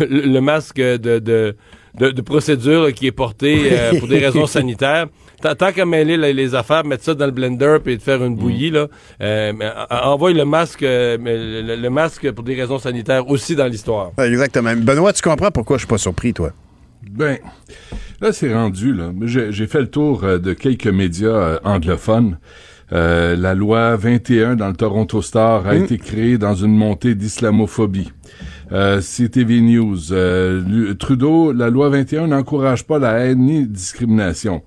le, le masque de, de, de, de procédure qui est porté euh, pour des raisons sanitaires. Tant, qu'à mêler les, les affaires, mettre ça dans le blender puis de faire une bouillie, là, euh, envoie le masque, euh, le, le masque pour des raisons sanitaires aussi dans l'histoire. Exactement. Benoît, tu comprends pourquoi je suis pas surpris, toi? Ben, là, c'est rendu, là. J'ai j'ai fait le tour euh, de quelques médias euh, anglophones. Euh, la loi 21 dans le Toronto Star a été créée dans une montée d'islamophobie. Euh, CTV News, euh, Trudeau, la loi 21 n'encourage pas la haine ni discrimination.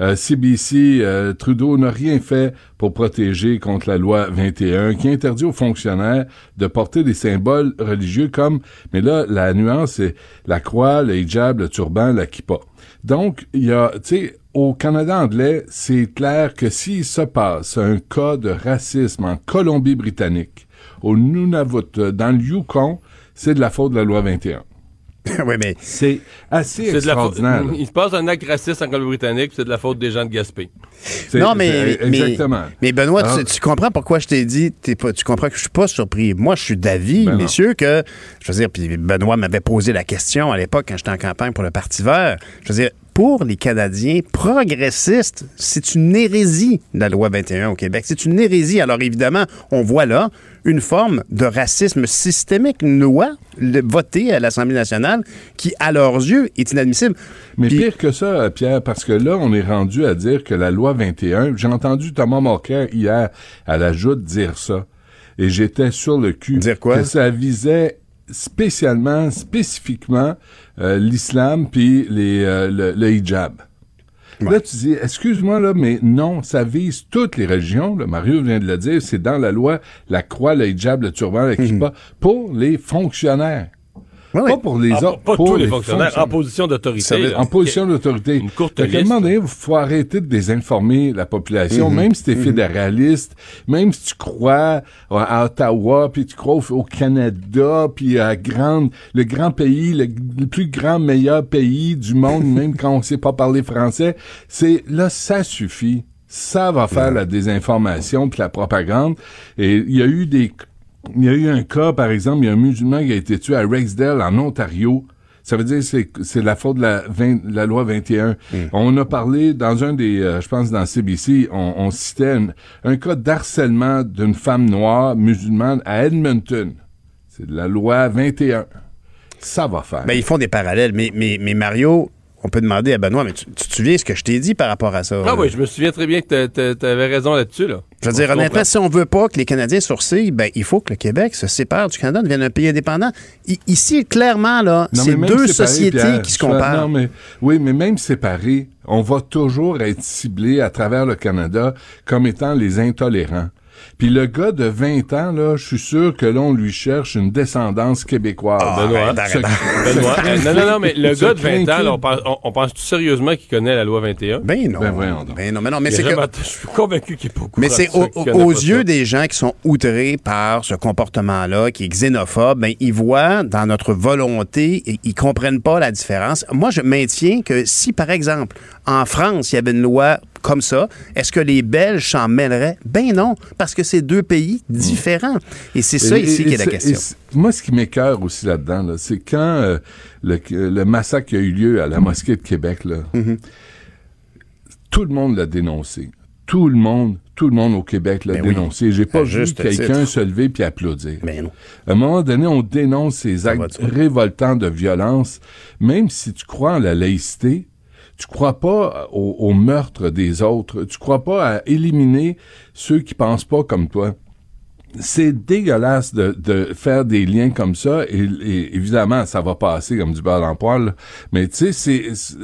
Euh, CBC, euh, Trudeau n'a rien fait pour protéger contre la loi 21 qui interdit aux fonctionnaires de porter des symboles religieux comme, mais là, la nuance, c'est la croix, le hijab, le turban, la kippa. Donc, il y a, tu sais, au Canada anglais, c'est clair que s'il se passe un cas de racisme en Colombie-Britannique, au Nunavut, euh, dans le Yukon, c'est de la faute de la loi 21. oui, mais c'est assez C'est de la extraordinaire. Il se passe un acte raciste en Colombie-Britannique, puis c'est de la faute des gens de Gaspé. C'est- Non, mais, exactement. mais Benoît, tu- Alors- tu, comprends pourquoi je t'ai dit, t'es pas, tu comprends que je suis pas surpris. Moi, je suis d'avis, Ben non. messieurs, que, je veux dire, puis Benoît m'avait posé la question à l'époque quand j'étais en campagne pour le Parti vert. Je veux dire, pour les Canadiens progressistes, c'est une hérésie, la loi 21 au Québec. C'est une hérésie. Alors, évidemment, on voit là une forme de racisme systémique, une loi votée à l'Assemblée nationale qui, à leurs yeux, est inadmissible. Mais Puis- pire que ça, Pierre, parce que là, on est rendu à dire que la loi 21, j'ai entendu Thomas Morquer hier à la joute dire ça, et j'étais sur le cul. Dire quoi? Que ça visait spécialement, spécifiquement, l'islam puis les, euh, le, le hijab. Là, tu dis, excuse-moi, là, mais non, ça vise toutes les religions. Là, Mario vient de le dire, c'est dans la loi, la croix, le hijab, le turban, la kippa, pour les fonctionnaires. Oui, oui. Pas pour les Ah, autres. pas pour tous les fonctionnaires, en position d'autorité. En position d'autorité. Une courte liste. il faut arrêter de désinformer la population, même si tu es fédéraliste, même si tu crois à Ottawa, puis tu crois au, au Canada, puis à grande, le grand pays, le, le plus grand, meilleur pays du monde, même quand on sait pas parler français, c'est là, ça suffit. Ça va faire la désinformation puis la propagande. Et il y a eu des il y a eu un cas, par exemple, il y a un musulman qui a été tué à Rexdale, en Ontario. Ça veut dire que c'est c'est la faute de la, 20 la loi 21. On a parlé dans un des, euh, je pense dans CBC, on, on citait un, un cas d'harcèlement d'une femme noire musulmane à Edmonton. C'est de la loi 21. Ça va faire. Ben, ils font des parallèles. Mais, mais, mais Mario, on peut demander à Benoît, mais tu, tu te souviens ce que je t'ai dit par rapport à ça? Ah là? oui, je me souviens très bien que tu avais raison là-dessus. Là. Je veux On dire, honnêtement, comprend. si on veut pas que les Canadiens sourcillent, ben, il faut que le Québec se sépare du Canada, devienne un pays indépendant. I- ici, clairement, là, c'est deux sociétés Pierre, qui se comparent. Non, mais, oui, mais même séparés, on va toujours être ciblé à travers le Canada comme étant les intolérants. Puis le gars de 20 ans, là, je suis sûr que l'on lui cherche une descendance québécoise. Ah, Benoît, Benoît, euh, non, non, non, mais le gars de 20 ans, là, on pense, on, pense tout sérieusement qu'il connaît la loi 21? Ben non. Ben voyons donc. Ben non, mais non, mais c'est que... Je suis convaincu qu'il est pas au courant Mais c'est au- aux yeux ça. des gens qui sont outrés par ce comportement-là, qui est xénophobe, ben, ils voient dans notre volonté et ils comprennent pas la différence. Moi, je maintiens que si, par exemple, en France, il y avait une loi comme ça, est-ce que les Belges s'en mêleraient? Ben non, parce que c'est deux pays différents. Et c'est ça Et- ici et- qui est la question. et moi, ce qui m'écœure aussi là-dedans, là, c'est quand euh, le, le massacre qui a eu lieu à la mosquée de Québec, là, tout le monde l'a dénoncé. Tout le monde, tout le monde au Québec l'a Ben oui. dénoncé. J'ai pas À vu juste quelqu'un se lever puis applaudir. Ben non. À un moment donné, on dénonce ces actes révoltants de violence, même si tu crois en la laïcité. Tu crois pas au, au meurtre des autres. Tu crois pas à éliminer ceux qui pensent pas comme toi c'est dégueulasse de, de faire des liens comme ça et, et évidemment ça va passer comme du beurre là. mais tu sais c'est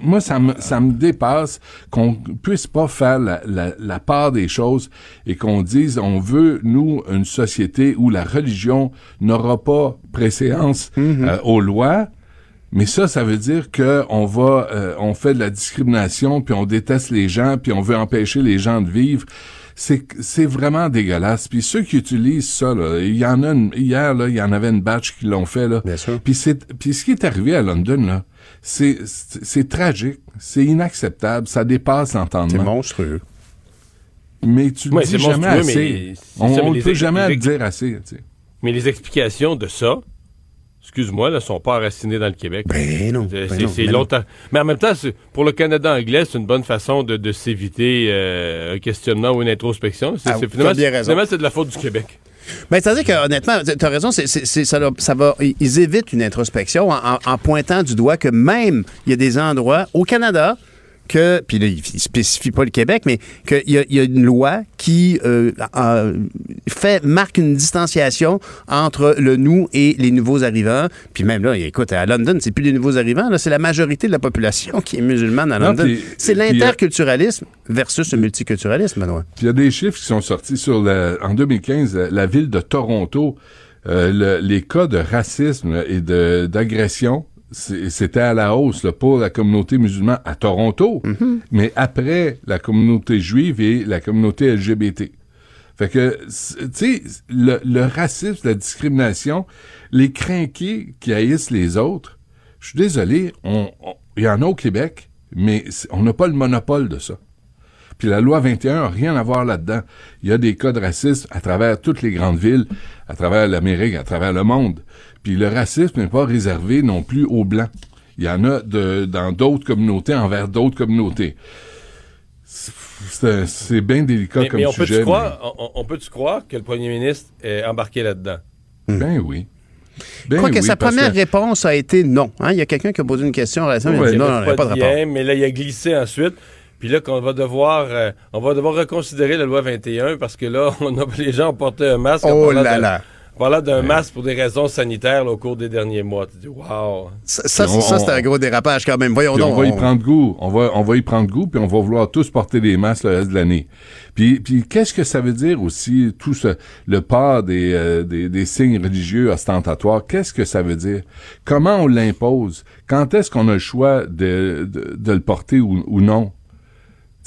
moi ça me ça me dépasse qu'on puisse pas faire la, la, la part des choses et qu'on dise on veut nous une société où la religion n'aura pas préséance euh, aux lois mais ça, ça veut dire que on va, euh, on fait de la discrimination, puis on déteste les gens, puis on veut empêcher les gens de vivre. C'est, c'est vraiment dégueulasse. Puis ceux qui utilisent ça, là, il y en a une, hier là, il y en avait une batch qui l'ont fait là. Bien sûr. Puis c'est, puis ce qui est arrivé à London là, c'est, c'est, c'est tragique, c'est inacceptable, ça dépasse C'est l'entendement. monstrueux. Mais tu Ouais, dis c'est jamais assez. mais c'est On, le peut jamais le dire assez. tu sais. Mais les explications de ça, excuse-moi, ne sont pas enracinées dans le Québec. Ben non. C'est ben non, ben non. Mais en même temps, c'est- pour le Canada anglais, c'est une bonne façon de, de s'éviter euh, un questionnement ou une introspection. C'est, Ah, c'est- finalement, c'est- raison. finalement, c'est de la faute du Québec. Ben, c'est-à-dire que, honnêtement, tu as raison, c'est, c'est- c'est- ça, leur- ça va, ils évitent une introspection en, en- en pointant du doigt que même, il y a des endroits au Canada que, puis là, il ne spécifie pas le Québec, mais qu'il y, y a une loi qui euh, euh, fait, marque une distanciation entre le nous et les nouveaux arrivants. Puis même là, écoute, à London, c'est plus les nouveaux arrivants, c'est la majorité de la population qui est musulmane à London. c'est euh, l'interculturalisme versus le multiculturalisme, Benoît. Il y a des chiffres qui sont sortis sur la, en 2015, la, la ville de Toronto, euh, le- les cas de racisme et d'agression, c'était à la hausse là, pour la communauté musulmane à Toronto, mais après la communauté juive et la communauté LGBT. Fait que, tu sais, le, le racisme, la discrimination, les crinqués qui haïssent les autres, je suis désolé, on- il y en a au Québec, mais on n'a pas le monopole de ça. Puis la loi 21 n'a rien à voir là-dedans. Il y a des cas de racisme à travers toutes les grandes villes, à travers l'Amérique, à travers le monde. Puis le racisme n'est pas réservé non plus aux Blancs. Il y en a de, dans d'autres communautés envers d'autres communautés. C'est bien délicat Mais, comme mais on peut-tu sujet. croire, on, on peut-tu croire que le premier ministre est embarqué là-dedans? mais- Ben oui. Ben Je crois que oui, sa première que- réponse a été non. Hein, Il y a quelqu'un qui a posé une question en relation. il a Ouais, dit Il y non, non, il n'y a pas de de rapport. mais là, il a glissé ensuite. Puis là, qu'on va devoir, euh, on va devoir reconsidérer la loi 21 parce que là, on a, les gens ont porté un masque. Oh là de- là. Parlant d'un masque pour des raisons sanitaires là, au cours des derniers mois. Tu dis, wow. Ça, ça, c'est un gros dérapage quand même. Voyons donc. on va y on- prendre goût. On va, on va y prendre goût, puis on va vouloir tous porter des masques le reste de l'année. Puis, puis qu'est-ce que ça veut dire aussi, tout ce, le port des, euh, des, des signes religieux ostentatoires? Qu'est-ce que ça veut dire? Comment on l'impose? Quand est-ce qu'on a le choix de, de, de le porter ou, ou non?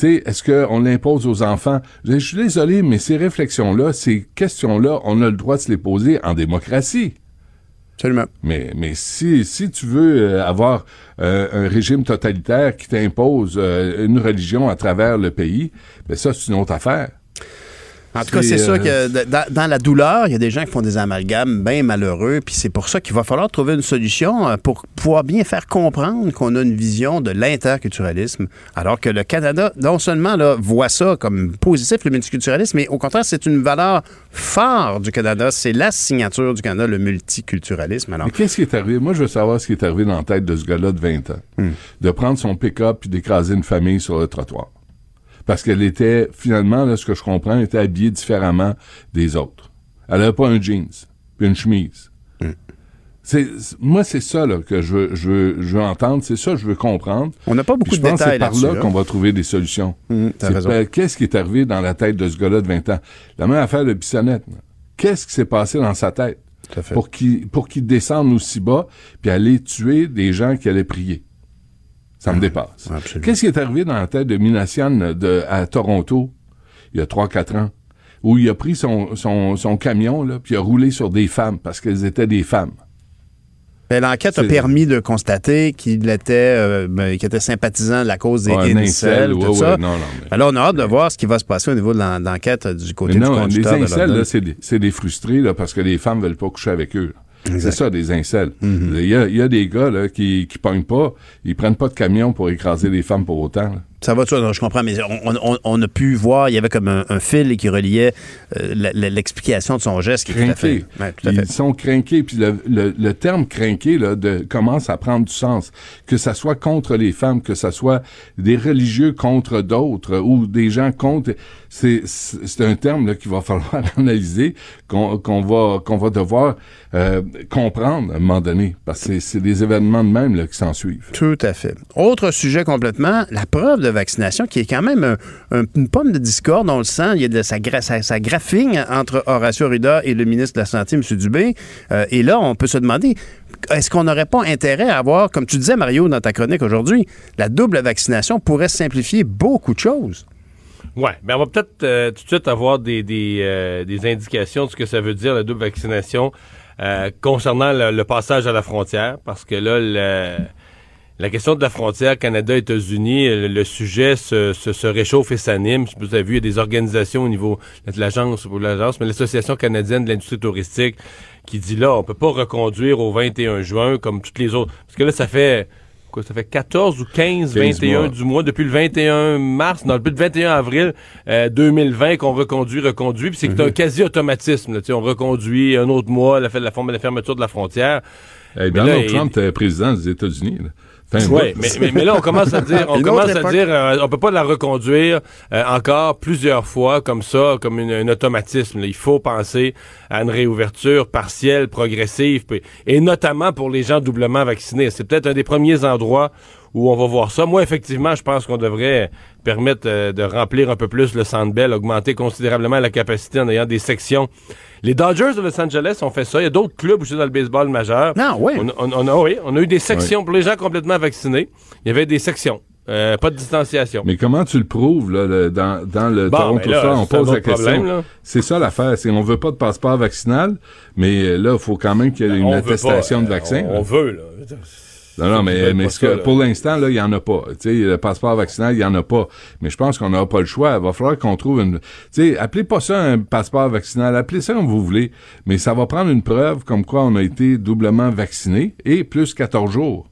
Sais, est-ce qu'on l'impose aux enfants? Je suis désolé, mais ces réflexions-là, ces questions-là, on a le droit de se les poser en démocratie. Absolument. Mais, mais si, si tu veux euh, avoir euh, un régime totalitaire qui t'impose euh, une religion à travers le pays, ben ça, c'est une autre affaire. En tout cas, c'est sûr euh, que dans, dans la douleur, il y a des gens qui font des amalgames bien malheureux, puis c'est pour ça qu'il va falloir trouver une solution euh, pour pouvoir bien faire comprendre qu'on a une vision de l'interculturalisme, alors que le Canada, non seulement là, voit ça comme positif, le multiculturalisme, mais au contraire, c'est une valeur forte du Canada. C'est la signature du Canada, le multiculturalisme. Alors, Mais qu'est-ce qui est arrivé? Moi, je veux savoir ce qui est arrivé dans la tête de ce gars-là de 20 ans. Hmm. De prendre son pick-up puis d'écraser une famille sur le trottoir. Parce qu'elle était, finalement, là, ce que je comprends, elle était habillée différemment des autres. Elle avait pas un jeans puis une chemise. Hmm. C'est, moi, c'est ça là, que je veux, je, veux, je veux entendre, c'est ça que je veux comprendre. On n'a pas beaucoup je de pense détails c'est par là, qu'on va trouver des solutions. C'est, qu'est-ce qui est arrivé dans la tête de ce gars-là de 20 ans? La même affaire de Bissonnette. Qu'est-ce qui s'est passé dans sa tête pour qu'il, pour qu'il descende aussi bas puis aller tuer des gens qui allaient prier? Ça me dépasse. Qu'est-ce qui est arrivé dans la tête de Minassian de, à Toronto il y a 3-4 ans? Où il a pris son, son, son camion, là, puis il a roulé sur des femmes parce qu'elles étaient des femmes? Ben, l'enquête a permis de constater qu'il était, euh, ben, qu'il était sympathisant de la cause des ouais, incels, tout ouais, ça. Ouais, non, non, mais... Alors, on a hâte de voir ce qui va se passer au niveau de l'enquête du côté mais non, du conducteur. Les incels, là, c'est des, c'est des frustrés là, parce que les femmes veulent pas coucher avec eux. C'est ça, des incels. Mm-hmm. Il y, a, il y a des gars là, qui, qui pognent pas, ils prennent pas de camion pour écraser les femmes pour autant. Là. Ça va, toi, je comprends, mais on, on, on, a pu voir, il y avait comme un, un fil qui reliait euh, l'explication de son geste qui est tout à fait. Ouais, tout à fait. Ils sont craqués, puis le, le, le, terme craqué là, de, commence à prendre du sens. Que ça soit contre les femmes, que ça soit des religieux contre d'autres, ou des gens contre. C'est, c'est un terme qu'il va falloir analyser, qu'on, qu'on va qu'on va devoir euh, comprendre à un moment donné, parce que c'est, des événements de même là, qui s'en suivent. Tout à fait. Autre sujet complètement, la preuve de vaccination, qui est quand même un, un, une pomme de discorde, on le sent, il y a de sa, sa, entre Horacio Arruda et le ministre de la Santé, M. Dubé. Euh, et là, on peut se demander, est-ce qu'on n'aurait pas intérêt à avoir, comme tu disais, Mario, dans ta chronique aujourd'hui, la double vaccination pourrait simplifier beaucoup de choses? Oui, mais on va peut-être euh, tout de suite avoir des, euh, des, indications de ce que ça veut dire, la double vaccination, concernant le, le, passage à la frontière, parce que là, le, la question de la frontière Canada-États-Unis, le, le, sujet se, se, se, réchauffe et s'anime. Vous avez vu, il y a des organisations au niveau de l'agence, ou l'agence, mais l'Association canadienne de l'industrie touristique qui dit là, on peut pas reconduire au 21 juin comme toutes les autres. Parce que là, ça fait quoi, ça fait 14 ou 15, 21 mois. du mois, depuis le 21 mars, non, depuis le 21 avril euh, 2020 qu'on reconduit, reconduit, puis c'est mm -hmm. un quasi-automatisme. On reconduit un autre mois la, la, la fermeture de la frontière. Hey, Donald là, Trump était président des États-Unis. Oui, mais, mais, mais, là, on commence à dire, on commence à dire, euh, on peut pas la reconduire euh, encore plusieurs fois comme ça, comme une, un automatisme. Là. Il faut penser à une réouverture partielle, progressive, et notamment pour les gens doublement vaccinés. C'est peut-être un des premiers endroits où on va voir ça. Moi, effectivement, je pense qu'on devrait permettre euh, de remplir un peu plus le Centre Bell, augmenter considérablement la capacité en ayant des sections. Les Dodgers de Los Angeles ont fait ça. Il y a d'autres clubs aussi dans le baseball majeur. Non, oui. On, on, on, a, oui, on a eu des sections oui. pour les gens complètement vaccinés. Il y avait des sections. Euh, pas de distanciation. Mais comment tu le prouves là, le, dans, dans le bon, Toronto là, Star? On pose la question. C'est ça l'affaire. C'est on veut pas de passeport vaccinal, mais là, il faut quand même qu'il y ait une attestation pas, de vaccin. On, on veut, là. Non, non, mais, mais que, pour l'instant, là, il n'y en a pas. Tu sais, le passeport vaccinal, il n'y en a pas. Mais je pense qu'on n'aura pas le choix. Il va falloir qu'on trouve une... Tu sais, appelez pas ça un passeport vaccinal. Appelez ça comme vous voulez. Mais ça va prendre une preuve comme quoi on a été doublement vacciné et plus 14 jours.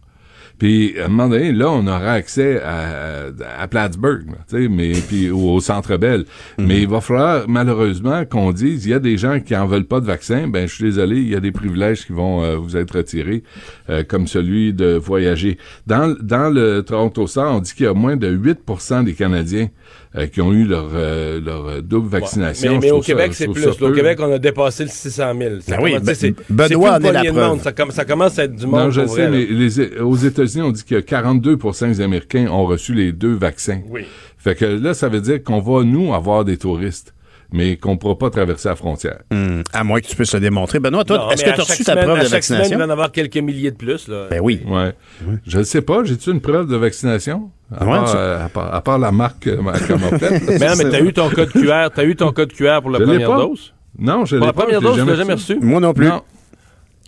Puis à un moment donné, là, on aura accès à, à Plattsburgh, tu sais, mais puis au, au Centre Bell. Mm -hmm. Mais il va falloir malheureusement qu'on dise, il y a des gens qui en veulent pas de vaccin. Ben, je suis désolé, il y a des privilèges qui vont euh, vous être retirés, euh, comme celui de voyager. Dans dans le Toronto Star, on dit qu'il y a moins de 8% des Canadiens euh, qui ont eu leur, euh, leur double vaccination. Ouais, mais, mais au Québec, c'est plus. Au Québec, on a dépassé le 600 000. Ben oui, ben, c'est Benoît en est la preuve. Ça, ça, commence à être du monde. Non, je sais, mais les, aux États-Unis, on dit a 42% des Américains ont reçu les deux vaccins. Oui. Fait que là, ça veut dire qu'on va, nous, avoir des touristes mais qu'on ne pourra pas traverser la frontière. Mmh, à moins que tu puisses le démontrer. Benoît, toi, est-ce que tu as reçu ta semaine, preuve de chaque vaccination? Semaine, il va en avoir quelques milliers de plus. Là. Ben oui. Ouais. oui. Je ne sais pas. J'ai-tu une preuve de vaccination? À, ouais, part, euh, à, part, à, part, la marque euh, qu'elle m'a faite. mais non, mais tu as eu ton code QR. Tu as eu ton code QR pour la je première dose? Non, je l'ai pas. la première dose, tu l'as jamais reçu? Moi non plus. Non.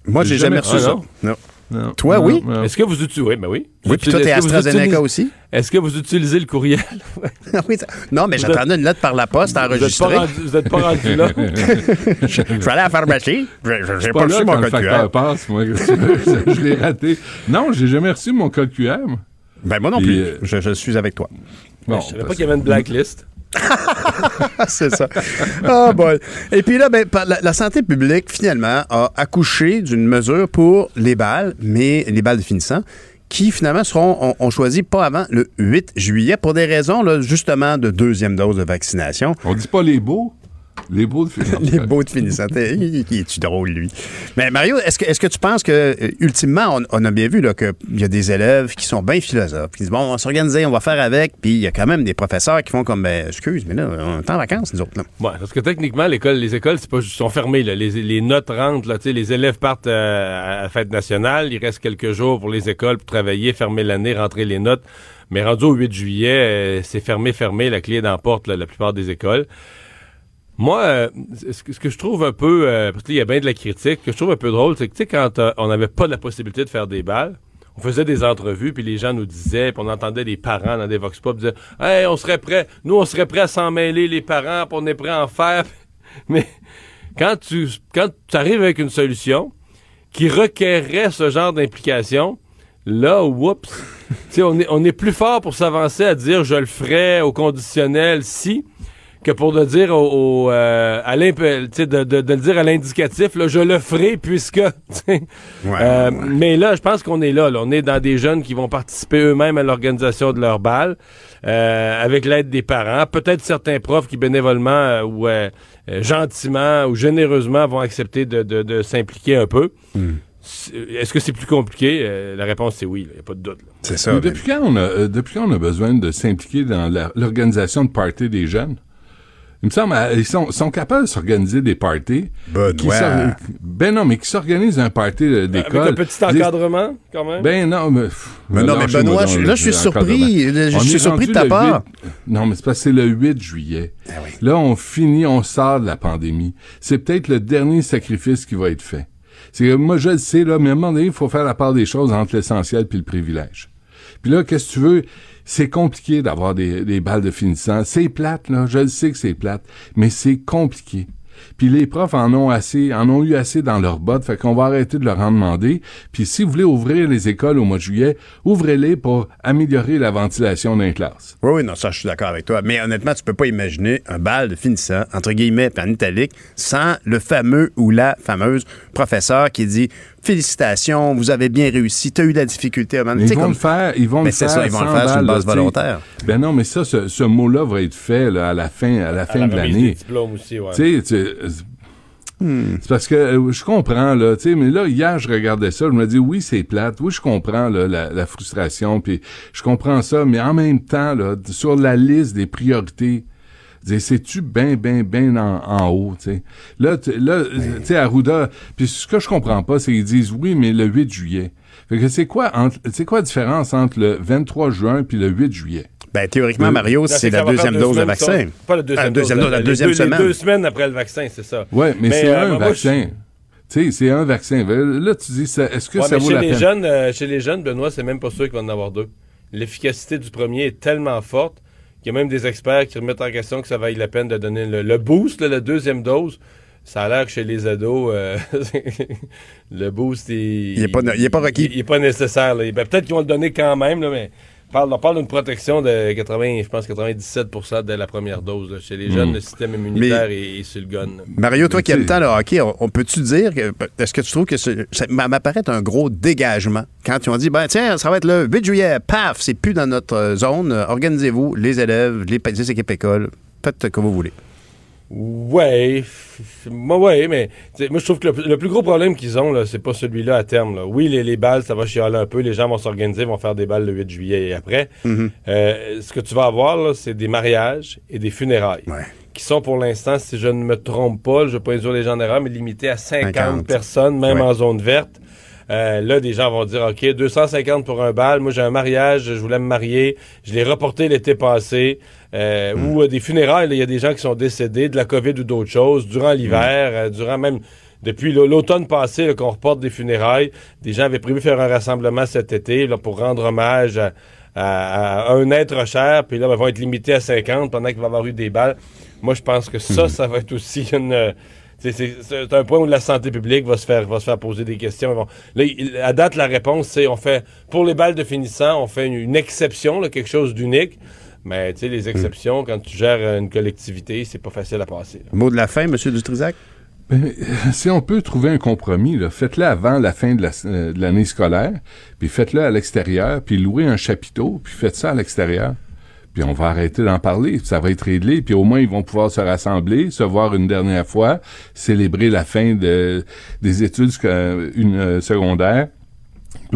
Moi, j'ai jamais reçu ça. Non. Non, Toi, non, oui? Est-ce que vous utilisez... Oui, ben oui. Oui, puis toi, t'es AstraZeneca aussi? Est-ce que vous utilisez le courriel? oui, non, mais j'attendais une lettre par la poste enregistrée. Vous n'êtes pas rendu là? je, je, suis allé à la pharmacie. J'ai pas, pas reçu mon code QR. Passe, moi, je, l'ai raté. Non, j'ai jamais reçu mon code QR. Ben moi non plus. euh... Je, je, suis avec toi. Bon, je savais pas qu'il y avait une blacklist. c'est ça. Oh boy. Et puis là, ben, la, santé publique, finalement, a accouché d'une mesure pour les balles, mais les balles de finissant, qui finalement seront, on, on, choisit pas avant le 8 juillet pour des raisons, là, justement, de deuxième dose de vaccination. On dit pas les beaux? Les beaux de finissant. les beaux de finissant. Il est-tu drôle, lui? Mais Mario, est-ce que, est que tu penses que, euh, ultimement, on, a bien vu qu'il y a des élèves qui sont bien philosophes, qui disent, bon, on va s'organiser, on va faire avec, puis il y a quand même des professeurs qui font comme, ben, excuse, mais là, on est en vacances, nous autres. Là. Ouais, parce que techniquement, l'école, les écoles, c'est pas, sont fermées. Là. Les, notes rentrent, là, les élèves partent euh, à la fête nationale, il reste quelques jours pour les écoles pour travailler, fermer l'année, rentrer les notes. Mais rendu au 8 juillet, euh, c'est fermé, fermé, la clé d'emporte la plupart des écoles. Moi, euh, ce, que, je trouve un peu, euh, parce qu'il y a bien de la critique, ce que je trouve un peu drôle, c'est que, tu sais, quand on n'avait pas la possibilité de faire des balles, on faisait des entrevues, puis les gens nous disaient, puis on entendait des parents dans des vox pop dire « Hey, on serait prêt, nous, on serait prêt à s'en mêler, les parents, puis on est prêt à en faire. » Mais quand tu, quand tu arrives avec une solution qui requerrait ce genre d'implication, Là, oups, on est, on est plus fort pour s'avancer à dire je le ferai au conditionnel si que pour le dire au, euh, à de, de, de, le dire à l'indicatif, je le ferai puisque. euh, Mais là, je pense qu'on est là, On est dans des jeunes qui vont participer eux-mêmes à l'organisation de leur bal, euh, avec l'aide des parents. Peut-être certains profs qui bénévolement euh, ou gentiment ou généreusement vont accepter de, de, s'impliquer un peu. Hmm. Est-ce que c'est plus compliqué? Euh, la réponse, c'est oui. Il n'y a pas de doute. C'est ça. depuis, quand on a, euh, depuis quand on a besoin de s'impliquer dans l'organisation de parties des jeunes? Il me semble, euh, ils sont, sont capables de s'organiser des parties. ben non, mais qui s'organisent un party d'école. Avec un petit encadrement, quand même. Ben non, mais. mais non, mais Benoît, là, je suis surpris. Je suis surpris de ta part. non, mais c'est parce que c'est le 8 juillet. Ah là, on finit, on sort de la pandémie. C'est peut-être le dernier sacrifice qui va être fait. C'est moi, je le sais, là, mais à un moment donné, il faut faire la part des choses entre l'essentiel puis le privilège. Puis là, qu'est-ce que tu veux? C'est compliqué d'avoir des, balles de finissant. C'est plate, là. Je le sais que c'est plate. Mais c'est compliqué. Puis les profs en ont assez, en ont eu assez dans leur bottes, fait qu'on va arrêter de leur en demander. Puis si vous voulez ouvrir les écoles au mois de juillet, ouvrez-les pour améliorer la ventilation d'un classe. Oui, oui, non, ça, je suis d'accord avec toi. Mais honnêtement, tu peux pas imaginer un bal de finissant, entre guillemets, en italique, sans le fameux ou la fameuse professeur qui dit félicitations, vous avez bien réussi, tu as eu de la difficulté. Ils vont le faire, ils vont le faire. Ça, ils vont le faire sur une base volontaire. Ben non, mais ça, ce, mot-là va être fait à la fin, à la fin de l'année. Tu sais, hmm. C'est parce que euh, je comprends, là, tu sais, mais là, hier, je regardais ça, je me dis, oui, c'est plate, oui, je comprends, là, la, frustration, puis je comprends ça, mais en même temps, là, sur la liste des priorités, c'est-tu bien, bien, bien en, haut, tu sais? Là, là tu sais, Arruda, puis ce que je comprends pas, c'est qu'ils disent, oui, mais le 8 juillet. Fait que c'est quoi, c'est quoi la différence entre le 23 juin puis le 8 juillet? Ben, théoriquement, Mario, c'est la deuxième dose de vaccin. Pas la deuxième, dose, la deuxième semaine. deux semaines après le vaccin, c'est ça. Oui, mais, c'est euh, un vaccin. Tu sais, c'est un vaccin. Là, tu dis, est-ce que ça vaut chez la les peine? Jeunes, euh, chez les jeunes, Benoît, c'est même pas sûr qu'il va en avoir deux. L'efficacité du premier est tellement forte il y a même des experts qui remettent en question que ça vaille la peine de donner le, boost, la deuxième dose. Ça a l'air que chez les ados, euh, le boost, il, il, est pas, il est pas requis. Il, est pas nécessaire. Ben, peut-être qu'ils vont le donner quand même, là, mais on parle d'une protection de 80, je pense 97% dès la première dose. Chez les jeunes, hmm. le système immunitaire est, sur le gun. Mario, toi qui aimes tant le hockey, on, peut-tu dire, que, est-ce que tu trouves que ça m'apparaît un gros dégagement quand ils ont dit, ben tiens, ça va être le 8 juillet, paf, c'est plus dans notre zone, organisez-vous, les élèves, les, les équipes écoles, faites ce que vous voulez. Ouais, moi ouais, mais moi je trouve que le, plus gros problème qu'ils ont là, c'est pas celui-là à terme. Là. Oui, les, les, balles, ça va chialer un peu, les gens vont s'organiser, vont faire des balles le 8 juillet et après. Mm-hmm. Euh, ce que tu vas avoir là, c'est des mariages et des funérailles. Qui sont pour l'instant, si je ne me trompe pas, je ne vais pas induire les gens en erreur, mais limités à 50, personnes, même en zone verte. Euh, là, des gens vont dire, OK, 250 pour un bal. Moi, j'ai un mariage, je voulais me marier. Je l'ai reporté l'été passé. Euh, hmm. Ou euh, des funérailles, il y a des gens qui sont décédés de la COVID ou d'autres choses durant l'hiver, hmm. durant même depuis l'automne passé qu'on reporte des funérailles. Des gens avaient prévu faire un rassemblement cet été là, pour rendre hommage à, un être cher, puis là, ils vont être limités à 50 pendant qu'il va y avoir eu des balles. Moi, je pense que ça, hmm. ça va être aussi une c'est un point où la santé publique va se faire, va se faire poser des questions. là, à date, la réponse, c'est on fait, pour les balles de finissant, on fait une, exception, quelque chose d'unique. Mais tu sais, les exceptions, quand tu gères une collectivité, c'est pas facile à passer. Mot de la fin, M. Dutrisac? Ben, si on peut trouver un compromis, faites-le avant la fin euh, de l'année scolaire, puis faites-le à l'extérieur, puis louez un chapiteau, puis faites ça à l'extérieur puis on va arrêter d'en parler, ça va être réglé, puis au moins ils vont pouvoir se rassembler, se voir une dernière fois, célébrer la fin de, des études une, euh, secondaires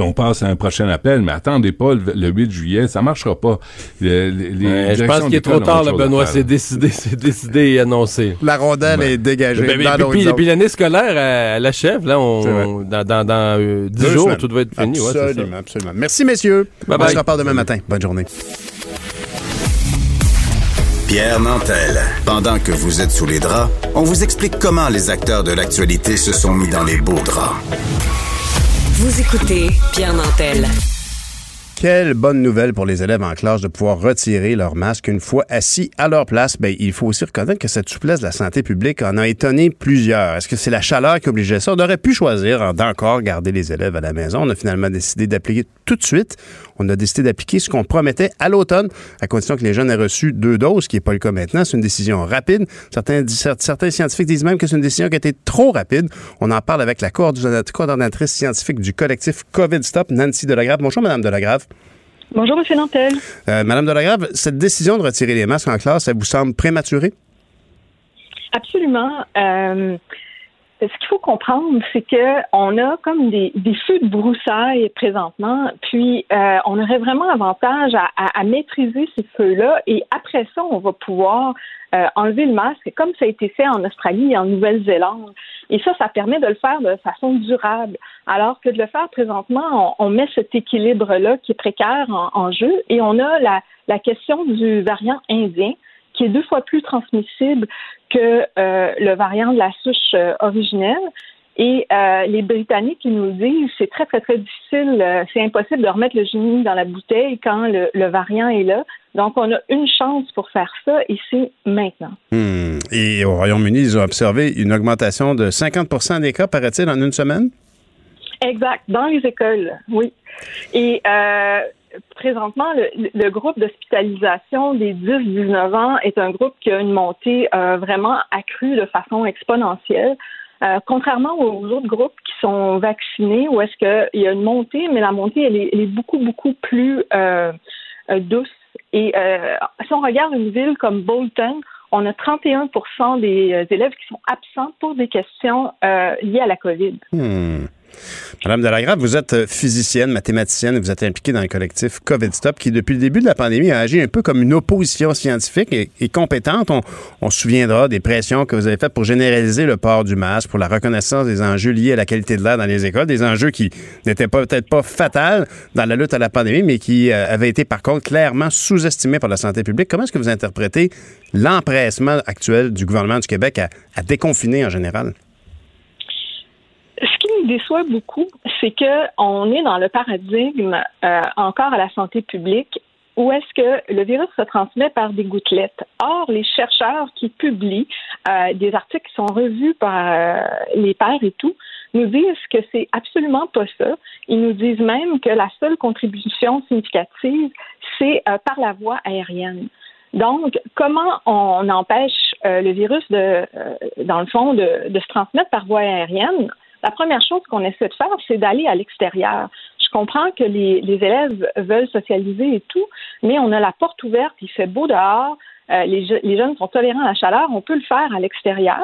on passe à un prochain appel, mais attendez pas le, 8 juillet, ça marchera pas. je pense qu'il est trop tard, Benoît. C'est décidé, c'est décidé et annoncé. La rondelle est dégagée. Ben, puis, puis l'année scolaire, elle, achève. Là, on, dans, dans, dans 10 euh, jours, tout va être fini. Absolument, absolument. Merci, messieurs. on se reparle demain matin. Bonne journée. Pierre Nantel. Pendant que vous êtes sous les draps, on vous explique comment les acteurs de l'actualité se sont mis dans les beaux draps. Vous écoutez Pierre Nantel. Quelle bonne nouvelle pour les élèves en classe de pouvoir retirer leur masque une fois assis à leur place. Ben, il faut aussi reconnaître que cette souplesse de la santé publique en a étonné plusieurs. Est-ce que c'est la chaleur qui obligeait ça? On aurait pu choisir d'encore garder les élèves à la maison. On a finalement décidé d'appliquer tout de suite. On a décidé d'appliquer ce qu'on promettait à l'automne, à condition que les jeunes aient reçu deux doses, ce qui n'est pas le cas maintenant. C'est une décision rapide. Certains, certains scientifiques disent même que c'est une décision qui a été trop rapide. On en parle avec la coordonnatrice scientifique du collectif COVID Stop, Nancy Delagrave. Bonjour, Madame Delagrave. Bonjour, M. Nantel. Euh, Madame Delagrave, cette décision de retirer les masques en classe, elle vous semble prématurée? Absolument. Euh, ce qu'il faut comprendre, c'est que on a comme des, feux de broussailles présentement, puis euh, on aurait vraiment avantage à, maîtriser ces feux-là, et après ça, on va pouvoir euh, enlever le masque, comme ça a été fait en Australie et en Nouvelle-Zélande. Et ça, ça permet de le faire de façon durable, alors que de le faire présentement, on, met cet équilibre-là qui est précaire en, jeu, et on a la, la question du variant indien qui est deux fois plus transmissible que euh, le variant de la souche euh, originelle. Et euh, les Britanniques, ils nous disent c'est très, très, très difficile, c'est impossible de remettre le génie dans la bouteille quand le, variant est là. Donc, on a une chance pour faire ça et c'est maintenant. Hmm. Et au Royaume-Uni, ils ont observé une augmentation de 50% des cas, paraît-il, en une semaine? Exact, dans les écoles, oui. Et présentement, le, groupe d'hospitalisation des 10-19 ans est un groupe qui a une montée euh, vraiment accrue de façon exponentielle. Euh, contrairement aux autres groupes qui sont vaccinés, où est-ce qu'il y a une montée, mais la montée, elle est, beaucoup, beaucoup plus euh, douce. Et si on regarde une ville comme Bolton, on a 31 des élèves qui sont absents pour des questions liées à la COVID. Hmm. Madame Delagrave, vous êtes euh, physicienne, mathématicienne, vous êtes impliquée dans le collectif COVID Stop qui, depuis le début de la pandémie, a agi un peu comme une opposition scientifique et, compétente. On, se souviendra des pressions que vous avez faites pour généraliser le port du masque, pour la reconnaissance des enjeux liés à la qualité de l'air dans les écoles, des enjeux qui n'étaient peut-être pas fatals dans la lutte à la pandémie, mais qui euh, avaient été par contre clairement sous-estimés par la santé publique. Comment est-ce que vous interprétez l'empressement actuel du gouvernement du Québec à déconfiner en général? Déçoit beaucoup, c'est que on est dans le paradigme euh, encore à la santé publique où est-ce que le virus se transmet par des gouttelettes. Or, les chercheurs qui publient euh, des articles qui sont revus par euh, les pairs et tout nous disent que c'est absolument pas ça. Ils nous disent même que la seule contribution significative, c'est par la voie aérienne. Donc, comment on empêche le virus de, dans le fond, de, de se transmettre par voie aérienne? La première chose qu'on essaie de faire, c'est d'aller à l'extérieur. Je comprends que les, élèves veulent socialiser et tout, mais on a la porte ouverte, il fait beau dehors, euh, les, jeunes sont tolérants à la chaleur, on peut le faire à l'extérieur.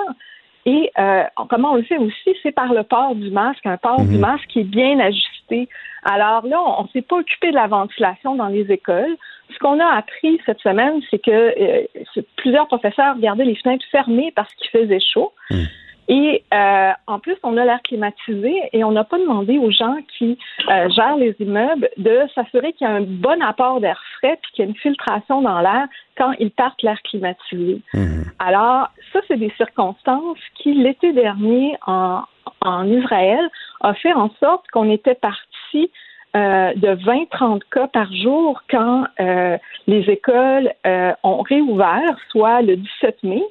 Et euh, comment on le fait aussi, c'est par le port du masque, un port du mhm. masque qui est bien ajusté. Alors là, on ne s'est pas occupé de la ventilation dans les écoles. Ce qu'on a appris cette semaine, c'est que euh, plusieurs professeurs gardaient les fenêtres fermées parce qu'il faisait chaud. Mhm. Et euh, en plus, on a l'air climatisé et on n'a pas demandé aux gens qui euh, gèrent les immeubles de s'assurer qu'il y a un bon apport d'air frais puis qu'il y a une filtration dans l'air quand ils partent l'air climatisé. Mmh. Alors, ça, c'est des circonstances qui, l'été dernier, en, en Israël, a fait en sorte qu'on était parti euh, de 20-30 cas par jour quand euh, les écoles euh, ont réouvert, soit le 17 mai.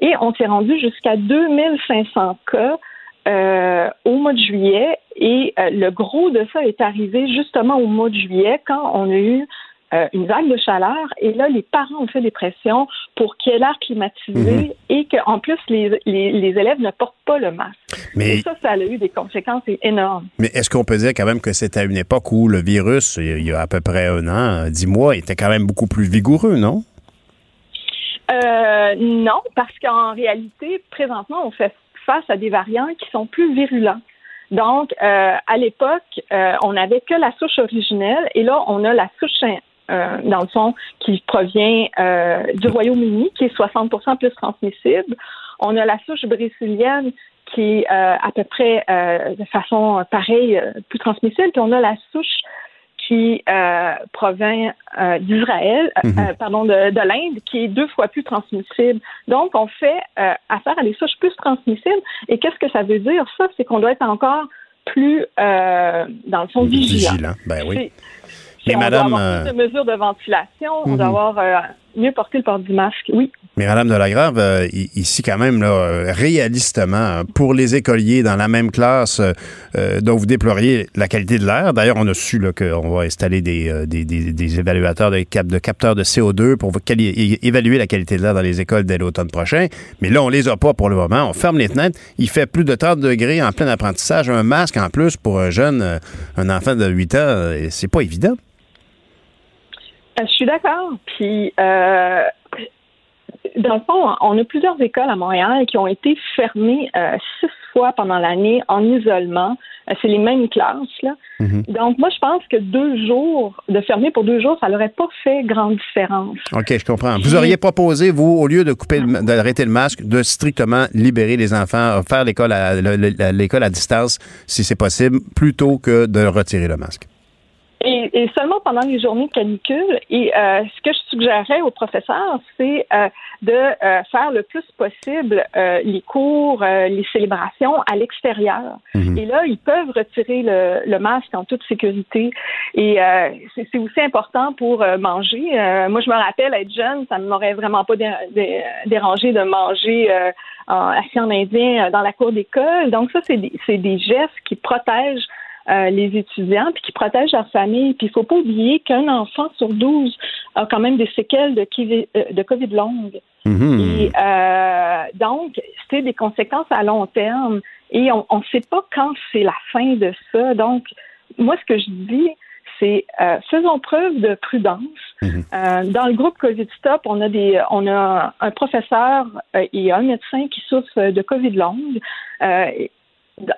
Et on s'est rendu jusqu'à 2500 cas euh, au mois de juillet. Et euh, le gros de ça est arrivé justement au mois de juillet quand on a eu euh, une vague de chaleur. Et là, les parents ont fait des pressions pour qu'il y ait l'air climatisé mhm. et qu'en plus, les, élèves ne portent pas le masque. Mais... Et ça, ça a eu des conséquences énormes. Mais est-ce qu'on peut dire quand même que c'était à une époque où le virus, il y a à peu près un an, dix mois, était quand même beaucoup plus vigoureux, non? Euh, non, parce qu'en réalité, présentement, on fait face à des variants qui sont plus virulents. Donc, euh, à l'époque, euh, on n'avait que la souche originelle et là, on a la souche, euh, dans le fond, qui provient du Royaume-Uni, qui est 60% plus transmissible. On a la souche brésilienne qui est à peu près de façon pareille, plus transmissible. Puis on a la souche qui euh, provient euh, d'Israël, euh, mhm. pardon, de, l'Inde, qui est deux fois plus transmissible. Donc, on fait affaire à des souches plus transmissibles. Et qu'est-ce que ça veut dire? Ça, c'est qu'on doit être encore plus, dans le fond, vigilant. Vigilant, ben oui. Mais on madame, doit avoir plus de mesures de ventilation, on doit mhm. avoir mieux porter le port du masque, oui. Mais Madame Delagrave, euh, ici quand même, là, réalistement, pour les écoliers dans la même classe euh, dont vous déploriez la qualité de l'air, d'ailleurs, on a su qu'on va installer euh, des, évaluateurs de capteurs de CO2 pour évaluer la qualité de l'air dans les écoles dès l'automne prochain. Mais là, on les a pas pour le moment. On ferme les fenêtres. Il fait plus de 30 degrés en plein apprentissage. Un masque en plus pour un jeune, un enfant de 8 ans, c'est pas évident. Euh, je suis d'accord. Puis, euh, dans le fond, on a plusieurs écoles à Montréal qui ont été fermées euh, six fois pendant l'année en isolement. C'est les mêmes classes. Là. Mhm. Donc, moi, je pense que deux jours, de fermer pour deux jours, ça n'aurait pas fait grande différence. OK, je comprends. Vous auriez proposé, vous, au lieu de couper, d'arrêter le masque, de strictement libérer les enfants, faire l'école à, l'école à distance, si c'est possible, plutôt que de retirer le masque? Et, seulement pendant les journées de canicule. Et euh, ce que je suggérerais aux professeurs, c'est euh, de euh, faire le plus possible les cours, les célébrations à l'extérieur. Mhm. Et là, ils peuvent retirer le, masque en toute sécurité. Et c'est aussi important pour manger. moi, je me rappelle être jeune, ça ne m'aurait vraiment pas dérangé de manger assis en indien dans la cour d'école. Donc ça, c'est des, des gestes qui protègent euh, les étudiants, puis qui protègent leur famille. Puis il faut pas oublier qu'un enfant sur 12 a quand même des séquelles de, euh, de COVID longue. Mm-hmm. Et euh, donc, c'est des conséquences à long terme. Et on ne sait pas quand c'est la fin de ça. Donc, moi, ce que je dis, c'est faisons preuve de prudence. Mm-hmm. dans le groupe COVID Stop, on a des, on a un professeur et un médecin qui souffrent de COVID longue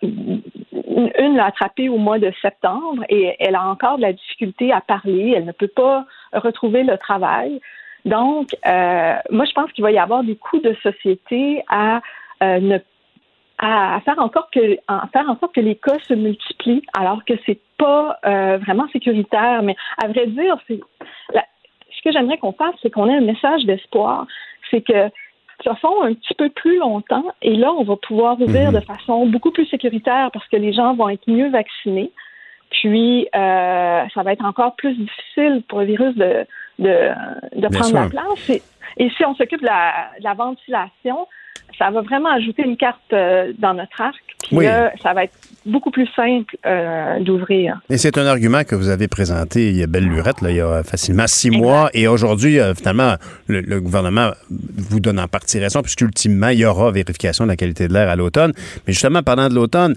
une l'a attrapée au mois de septembre et elle a encore de la difficulté à parler. Elle ne peut pas retrouver le travail. Donc, euh, moi, je pense qu'il va y avoir des coûts de société à euh, ne à faire encore que faire que les cas se multiplient alors que c'est pas euh, vraiment sécuritaire mais à vrai dire c'est ce que j'aimerais qu'on fasse c'est qu'on ait un message d'espoir c'est que se font un petit peu plus longtemps et là, on va pouvoir ouvrir mhm. de façon beaucoup plus sécuritaire parce que les gens vont être mieux vaccinés. Puis, euh, ça va être encore plus difficile pour le virus de, de, de prendre la place. Et, et, si on s'occupe de la, de la ventilation, ça va vraiment ajouter une carte euh, dans notre arc. Puis là, ça va être beaucoup plus simple euh, d'ouvrir. Et c'est un argument que vous avez présenté il y a belle lurette, là, il y a facilement six mois. Et aujourd'hui, euh, finalement, le, gouvernement vous donne en partie raison, puisqu'ultimement, il y aura vérification de la qualité de l'air à l'automne. Mais justement, pendant de l'automne,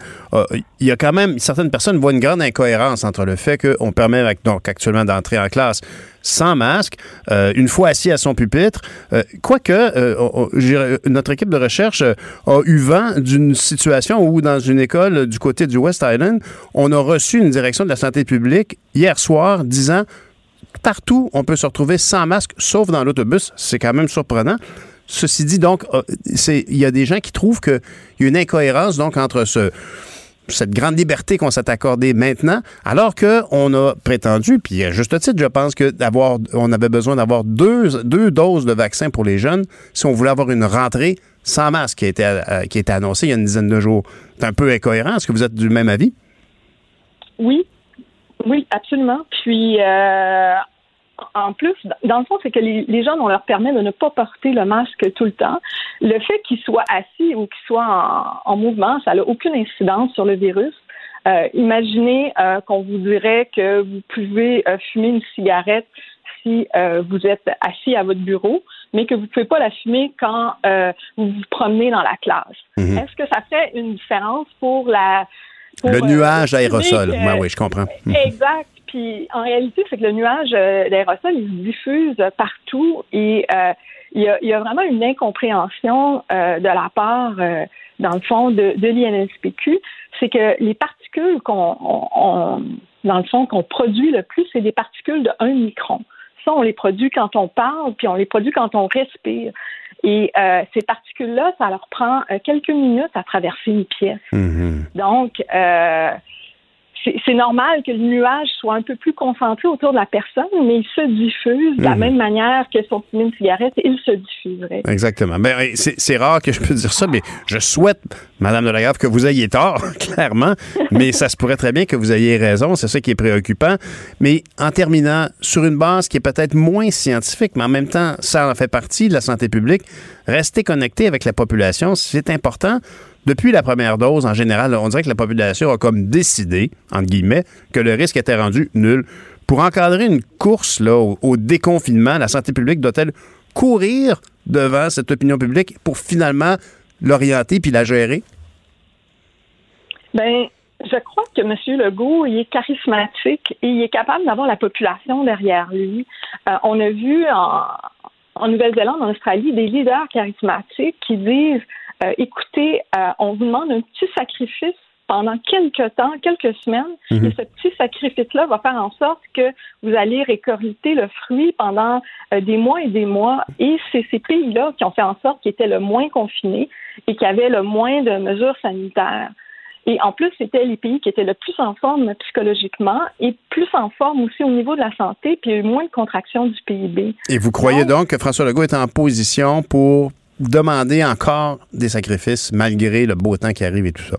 il y a quand même, certaines personnes voient une grande incohérence entre le fait qu'on permet donc actuellement d'entrer en classe sans masque, euh, une fois assis à son pupitre. Euh, quoique, euh, notre équipe de recherche a eu vent d'une situation où, dans une école du côté du West Island, on a reçu une direction de la santé publique hier soir disant partout, on peut se retrouver sans masque, sauf dans l'autobus. C'est quand même surprenant. Ceci dit, donc, il y a des gens qui trouvent qu'il y a une incohérence donc entre ce, cette grande liberté qu'on s'est accordée maintenant, alors qu'on a prétendu, puis à juste titre, je pense que d'avoir, on avait besoin d'avoir deux, deux doses de vaccin pour les jeunes si on voulait avoir une rentrée sans masque qui a été, euh, qui a été annoncée il y a une dizaine de jours. C'est un peu incohérent. Est-ce que vous êtes du même avis? Oui, oui, absolument. Puis, euh, en plus, dans le fond, c'est que les, gens, on leur permet de ne pas porter le masque tout le temps. Le fait qu'ils soient assis ou qu'ils soient en, mouvement, ça n'a aucune incidence sur le virus. Euh, imaginez euh, qu'on vous dirait que vous pouvez euh, fumer une cigarette si vous êtes assis à votre bureau, mais que vous ne pouvez pas la fumer quand vous vous promenez dans la classe. Mhm. Est-ce que ça fait une différence pour la... le nuage d'aérosol, oui, oui, je comprends. Mhm. Exact. Puis en réalité, c'est que le nuage d'aérosol, il se diffuse partout et il y, a, vraiment une incompréhension de la part, dans le fond, de, de l'INSPQ. C'est que les particules qu'on dans le fond, qu'on produit le plus, c'est des particules de 1 micron. Ça, on les produit quand on parle, puis on les produit quand on respire. Et euh, ces particules-là, ça leur prend euh, quelques minutes à traverser une pièce. Mm-hmm. Donc, euh, c'est normal que le nuage soit un peu plus concentré autour de la personne, mais il se diffuse de la mhm. même manière que son fumer une cigarette, il se diffuserait. Exactement. Ben, c'est rare que je puisse dire ça, mais je souhaite, Madame de Lagarde, que vous ayez tort, clairement, mais ça se pourrait très bien que vous ayez raison, c'est ça qui est préoccupant. Mais en terminant, sur une base qui est peut-être moins scientifique, mais en même temps, ça en fait partie de la santé publique, rester connecté avec la population, c'est important depuis la première dose, en général, on dirait que la population a comme décidé, entre guillemets, que le risque était rendu nul. Pour encadrer une course là, au, déconfinement, la santé publique doit-elle courir devant cette opinion publique pour finalement l'orienter puis la gérer? Ben, je crois que M. Legault, il est charismatique et il est capable d'avoir la population derrière lui. Euh, on a vu en, en Nouvelle-Zélande, en Australie, des leaders charismatiques qui disent euh, écoutez, euh, on vous demande un petit sacrifice pendant quelques temps, quelques semaines, mhm. et ce petit sacrifice-là va faire en sorte que vous allez récolter le fruit pendant euh, des mois et des mois. Et c'est ces pays-là qui ont fait en sorte qu'ils étaient le moins confinés et qui avaient le moins de mesures sanitaires. Et en plus, c'était les pays qui étaient le plus en forme psychologiquement et plus en forme aussi au niveau de la santé, puis il y a eu moins de contraction du PIB. Et vous croyez donc que François Legault est en position pour demander encore des sacrifices malgré le beau temps qui arrive et tout ça?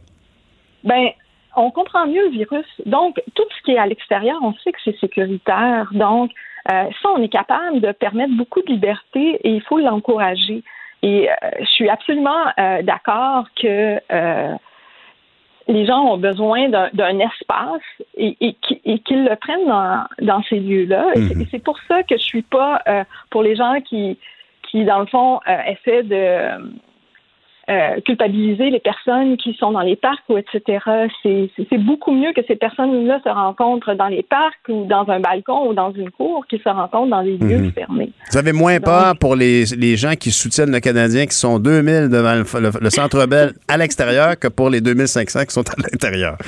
Ben, on comprend mieux le virus. Donc, tout ce qui est à l'extérieur, on sait que c'est sécuritaire. Donc, euh, ça, on est capable de permettre beaucoup de liberté et il faut l'encourager. Et euh, je suis absolument euh, d'accord que les gens ont besoin d'un espace et, qu'ils le prennent dans, ces lieux-là. Et mm-hmm. c'est pour ça que je suis pas pour les gens qui qui, dans le fond, euh, essaie de euh, culpabiliser les personnes qui sont dans les parcs ou etc. C'est beaucoup mieux que ces personnes-là se rencontrent dans les parcs ou dans un balcon ou dans une cour qu'ils se rencontrent dans des lieux mhm. fermés. Vous avez moins peur pour les, les, gens qui soutiennent le Canadien qui sont 2000 devant le, Centre Bell à l'extérieur que pour les 2500 qui sont à l'intérieur.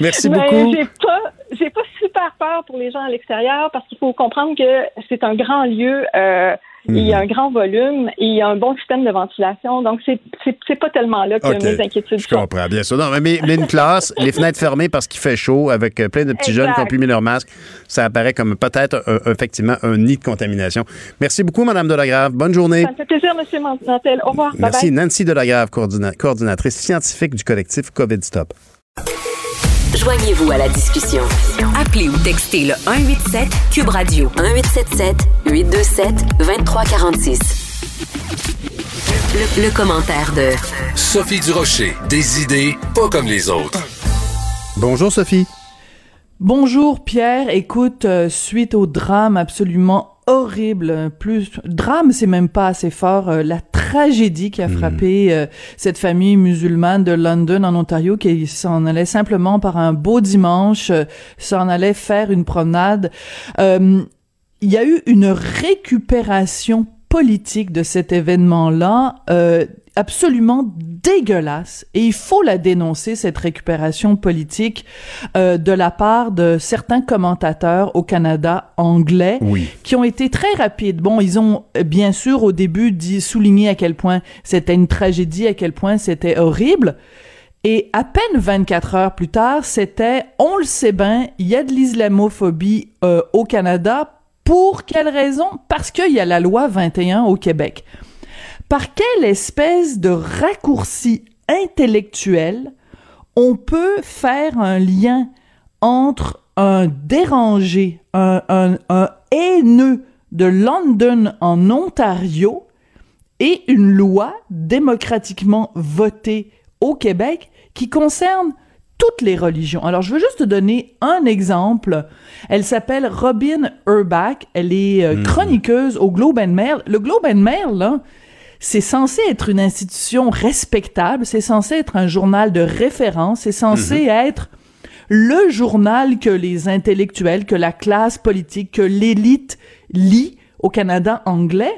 Merci ben, beaucoup. J'ai pas, pas super peur pour les gens à l'extérieur parce qu'il faut comprendre que c'est un grand lieu. Euh, il y a un grand volume et il y a un bon système de ventilation. Donc, c'est, c'est, pas tellement là que mes inquiétudes Je comprends, bien sûr. Non, mais, une classe, les fenêtres fermées parce qu'il fait chaud avec euh, plein de petits jeunes qui ont plus mis leur masque, ça apparaît comme peut-être effectivement un nid de contamination. Merci beaucoup, Mme Delagrave. Bonne journée. Ça me fait plaisir, M. Mantel. Au revoir. Merci. Nancy Delagrave, coordinatrice scientifique du collectif COVID Stop. Joignez-vous à la discussion. Appelez ou textez le 187 Cube Radio 1877 827 2346. Le, le commentaire de Sophie Durocher, des idées pas comme les autres. Bonjour Sophie. Bonjour Pierre, écoute, euh, suite au drame absolument horrible, plus drame, c'est même pas assez fort. Euh, la tragédie qui a hmm. frappé euh, cette famille musulmane de London en Ontario, qui s'en allait simplement par un beau dimanche, euh, s'en allait faire une promenade. Il y a eu une récupération politique de cet événement-là absolument dégueulasse et il faut la dénoncer cette récupération politique euh, de la part de certains commentateurs au Canada anglais qui ont été très rapides. Bon, ils ont euh, bien sûr au début dit souligné à quel point c'était une tragédie, à quel point c'était horrible. Et à peine 24 heures plus tard, c'était on le sait bien, il y a de l'islamophobie euh, au Canada. Pour quelle raison? Parce qu'il y a la loi 21 au Québec par quelle espèce de raccourci intellectuel on peut faire un lien entre un dérangé, un, haineux de London en Ontario et une loi démocratiquement votée au Québec qui concerne toutes les religions? Alors, je veux juste te donner un exemple. Elle s'appelle Robin Urbach. Elle est euh, hmm. chroniqueuse au Globe and Mail. Le Globe and Mail, là, c'est censé être une institution respectable, c'est censé être un journal de référence, c'est censé mhm. être le journal que les intellectuels, que la classe politique, que l'élite lit au Canada anglais.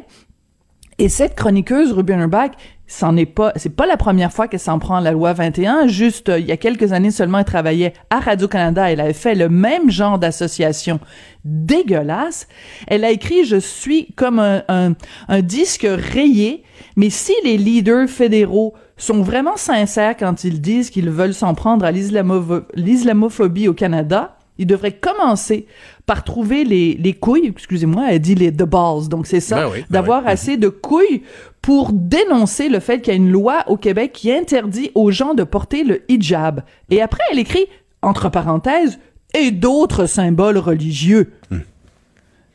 Et cette chroniqueuse, Ruben Urbach, c'en est pas, c'est pas la première fois qu'elle s'en prend à la loi 21. Juste, euh, il y a quelques années seulement, elle travaillait à Radio-Canada. Elle avait fait le même genre d'association dégueulasse. Elle a écrit, je suis comme un, un, disque rayé, mais si les leaders fédéraux sont vraiment sincères quand ils disent qu'ils veulent s'en prendre à l'islamophobie au Canada, ils devraient commencer par trouver les, les couilles, excusez-moi, elle dit les the balls, donc c'est ça, ben ben d'avoir assez de couilles pour dénoncer le fait qu'il y a une loi au Québec qui interdit aux gens de porter le hijab. Et après, elle écrit, entre parenthèses, et d'autres symboles religieux. Hmm.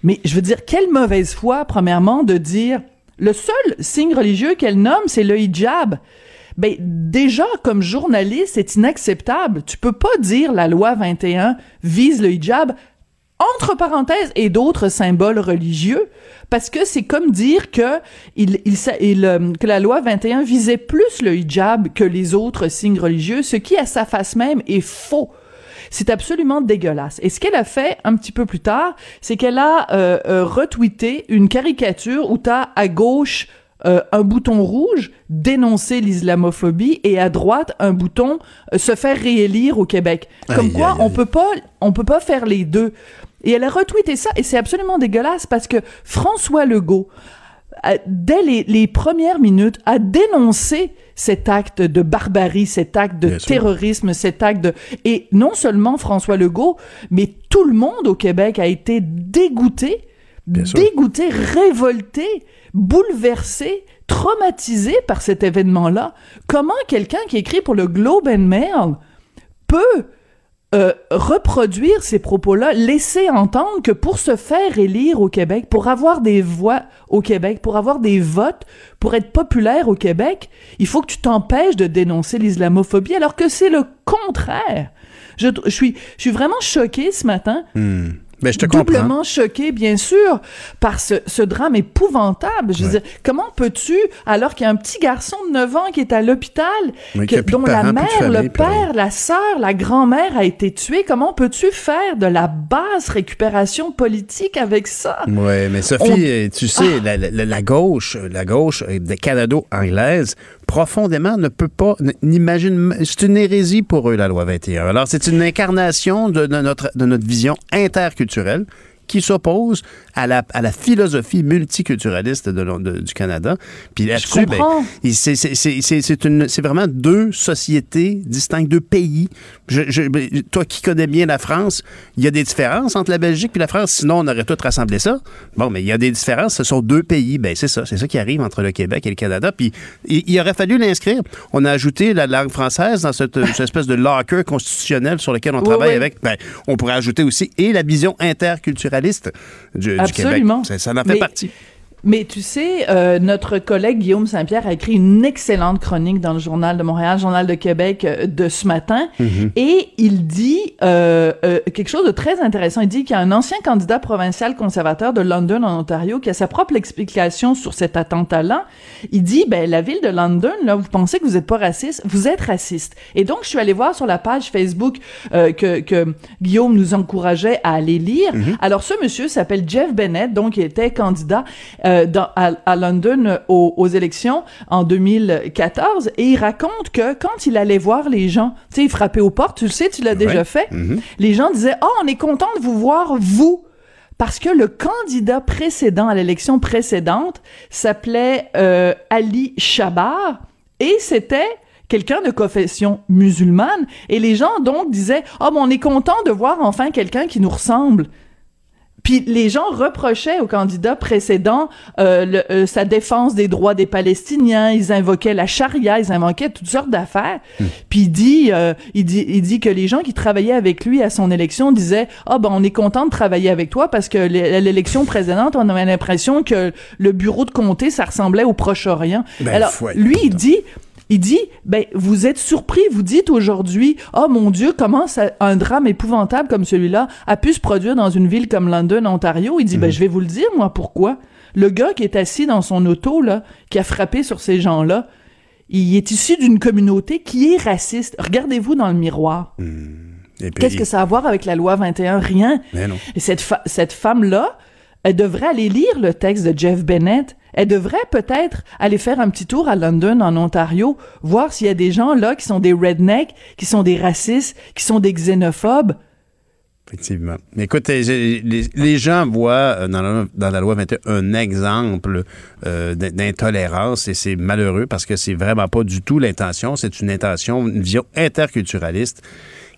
Mais je veux dire, quelle mauvaise foi, premièrement, de dire le seul signe religieux qu'elle nomme, c'est le hijab ben déjà comme journaliste, c'est inacceptable. Tu peux pas dire la loi 21 vise le hijab entre parenthèses et d'autres symboles religieux parce que c'est comme dire que il, il, euh, que la loi 21 visait plus le hijab que les autres signes religieux, ce qui à sa face même est faux. C'est absolument dégueulasse. Et ce qu'elle a fait un petit peu plus tard, c'est qu'elle a euh, euh, retweeté une caricature où t'as à gauche euh, un bouton rouge, dénoncer l'islamophobie, et à droite, un bouton euh, se faire réélire au Québec. Comme quoi, on peut pas, on peut pas faire les deux. Et elle a retweeté ça, et c'est absolument dégueulasse parce que François Legault, euh, dès les, premières minutes, a dénoncé cet acte de barbarie, cet acte de terrorisme, cet acte de... Et non seulement François Legault, mais tout le monde au Québec a été dégoûté, dégoûté, révolté bouleversé, traumatisé par cet événement-là. Comment quelqu'un qui écrit pour le Globe and Mail peut euh, reproduire ces propos-là, laisser entendre que pour se faire élire au Québec, pour avoir des voix au Québec, pour avoir des votes, pour être populaire au Québec, il faut que tu t'empêches de dénoncer l'islamophobie, alors que c'est le contraire. Je, suis, je suis vraiment choqué ce matin. Hmm. Ben, je te doublement choqué, bien sûr, par ce, ce drame épouvantable. Je veux dire, comment peux-tu, alors qu'il y a un petit garçon de 9 ans qui est à l'hôpital, dont la mère, le père, la sœur, la grand-mère a été tuée, comment peux-tu faire de la basse récupération politique avec ça? Oui, mais Sophie, tu sais, ah! la, la, gauche, la gauche des Canado-anglaise profondément ne peut pas, n'imagine, c'est une hérésie pour eux, la loi 21. Alors, c'est une incarnation de, notre, de notre vision interculturelle qui s'oppose à la, à la philosophie multiculturaliste de, du Canada. Puis là-dessus, ben, c'est vraiment deux sociétés distinctes, deux pays. Je, ben, toi qui connais bien la France, il y a des différences entre la Belgique et la France. Sinon, on aurait tout rassemblé ça. Bon, mais il y a des différences. Ce sont deux pays. Ben c'est ça. C'est ça qui arrive entre le Québec et le Canada. Puis il, aurait fallu l'inscrire. On a ajouté la langue française dans cette, espèce de locker constitutionnel sur lequel on travaille avec. Ben, on pourrait ajouter aussi et la vision interculturelle du. Québec. Ça, en fait partie. Mais tu sais, euh, notre collègue Guillaume Saint-Pierre a écrit une excellente chronique dans le Journal de Montréal, Journal de Québec euh, de ce matin, mhm. et il dit euh, quelque chose de très intéressant. Il dit qu'il y a un ancien candidat provincial conservateur de London en Ontario qui a sa propre explication sur cet attentat-là. Il dit, ben la ville de London, là, vous pensez que vous êtes pas raciste, vous êtes raciste. Et donc, je suis allée voir sur la page Facebook que, que Guillaume nous encourageait à aller lire. Mhm. Alors, ce monsieur s'appelle Jeff Bennett, donc il était candidat. Euh, à, London aux, élections en 2014 et il raconte que quand il allait voir les gens, tu sais, il frappait aux portes, tu le sais, tu l'as déjà fait, mm-hmm. les gens disaient « Oh, on est content de vous voir, vous !» parce que le candidat précédent à l'élection précédente s'appelait euh, Ali Shabar et c'était quelqu'un de confession musulmane et les gens donc disaient « Oh, on est content de voir enfin quelqu'un qui nous ressemble ». Puis les gens reprochaient au candidat précédent euh, euh, sa défense des droits des Palestiniens. Ils invoquaient la charia, ils invoquaient toutes sortes d'affaires. Hmm. Puis il dit, euh, il dit, il dit que les gens qui travaillaient avec lui à son élection disaient, ah oh, ben on est content de travailler avec toi parce que l'élection précédente, on avait l'impression que le bureau de comté ça ressemblait au Proche-Orient. Ben, Alors lui il dit Il dit, ben, vous êtes surpris, vous dites aujourd'hui, oh mon Dieu, comment un drame épouvantable comme celui-là a pu se produire dans une ville comme London, Ontario? Il dit, ben, mhm. je vais vous le dire, moi, pourquoi? Le gars qui est assis dans son auto, là, qui a frappé sur ces gens-là, il est issu d'une communauté qui est raciste. Regardez-vous dans le miroir. Hmm. Qu'est-ce que ça a à voir avec la loi 21? Rien. Et cette, cette femme-là, elle devrait aller lire le texte de Jeff Bennett. Elle devrait peut-être aller faire un petit tour à London, en Ontario, voir s'il y a des gens là qui sont des rednecks, qui sont des racistes, qui sont des xénophobes. Effectivement. Écoute, les, gens voient euh, dans la, dans la, loi 21 un exemple euh, d'intolérance et c'est malheureux parce que c'est vraiment pas du tout l'intention. C'est une intention, une vision interculturaliste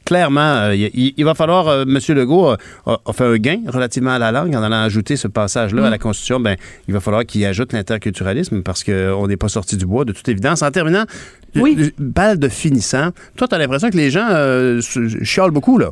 clairement, euh, il, va falloir, euh, M. Legault a, fait un gain relativement à la langue en allant ajouter ce passage-là à la mm. Constitution. Ben, il va falloir qu'il ajoute l'interculturalisme parce qu'on n'est pas sorti du bois de toute évidence. En terminant, oui. balle de finissant, toi, tu as l'impression que les gens euh, chiolent beaucoup, là.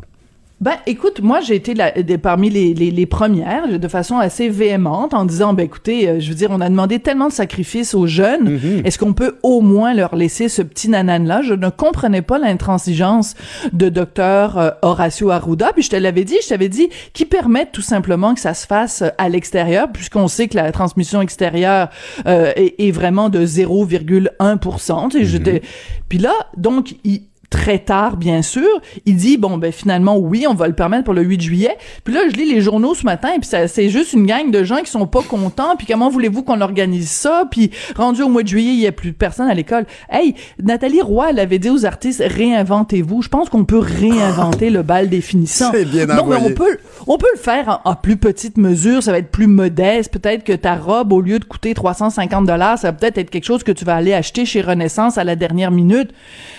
Ben, écoute, moi, j'ai été parmi les, les, premières, de façon assez véhémente, en disant, ben, écoutez, euh, je veux dire, on a demandé tellement de sacrifices aux jeunes, mm-hmm. est-ce qu'on peut au moins leur laisser ce petit nanan-là? Je ne comprenais pas l'intransigeance de docteur euh, Horacio Arruda, puis je te l'avais dit, je t'avais dit, qui permettent tout simplement que ça se fasse euh, à l'extérieur, puisqu'on sait que la transmission extérieure est, est, vraiment de 0,1%. Mm-hmm. Puis là, donc, il, très tard, bien sûr. Il dit, bon, ben finalement, oui, on va le permettre pour le 8 juillet. Puis là, je lis les journaux ce matin, et puis c'est juste une gang de gens qui sont pas contents, puis comment voulez-vous qu'on organise ça? Puis rendu au mois de juillet, il y a plus personne à l'école. Hey, Nathalie Roy, elle avait dit aux artistes, réinventez-vous. Je pense qu'on peut réinventer le bal des finissants. C'est bien Non, mais on peut, on peut le faire en, plus petite mesure, ça va être plus modeste. Peut-être que ta robe, au lieu de coûter 350 dollars, ça va peut-être être quelque chose que tu vas aller acheter chez Renaissance à la dernière minute.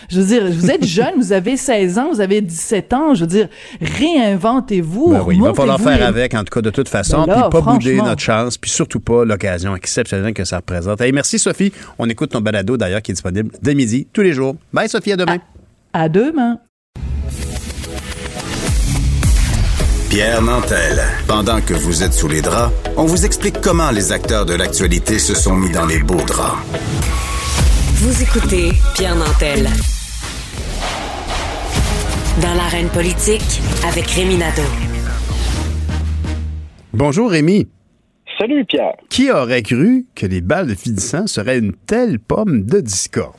Je veux dire, vous êtes jeune, vous avez 16 ans, vous avez 17 ans, je veux dire, réinventez-vous. Ben oui, il va falloir faire avec, en tout cas, de toute façon, ben puis pas bouder notre chance, puis surtout pas l'occasion exceptionnelle que ça représente. Hey, merci, Sophie. On écoute ton balado, d'ailleurs, qui est disponible dès midi, tous les jours. Bye, Sophie, à demain. à, à demain. Pierre Nantel. Pendant que vous êtes sous les draps, on vous explique comment les acteurs de l'actualité se sont mis dans les beaux draps. Vous écoutez Pierre Nantel. Dans l'arène politique avec Rémi Nadeau. Bonjour Rémi. Salut Pierre. Qui aurait cru que les balles de finissant seraient une telle pomme de discorde?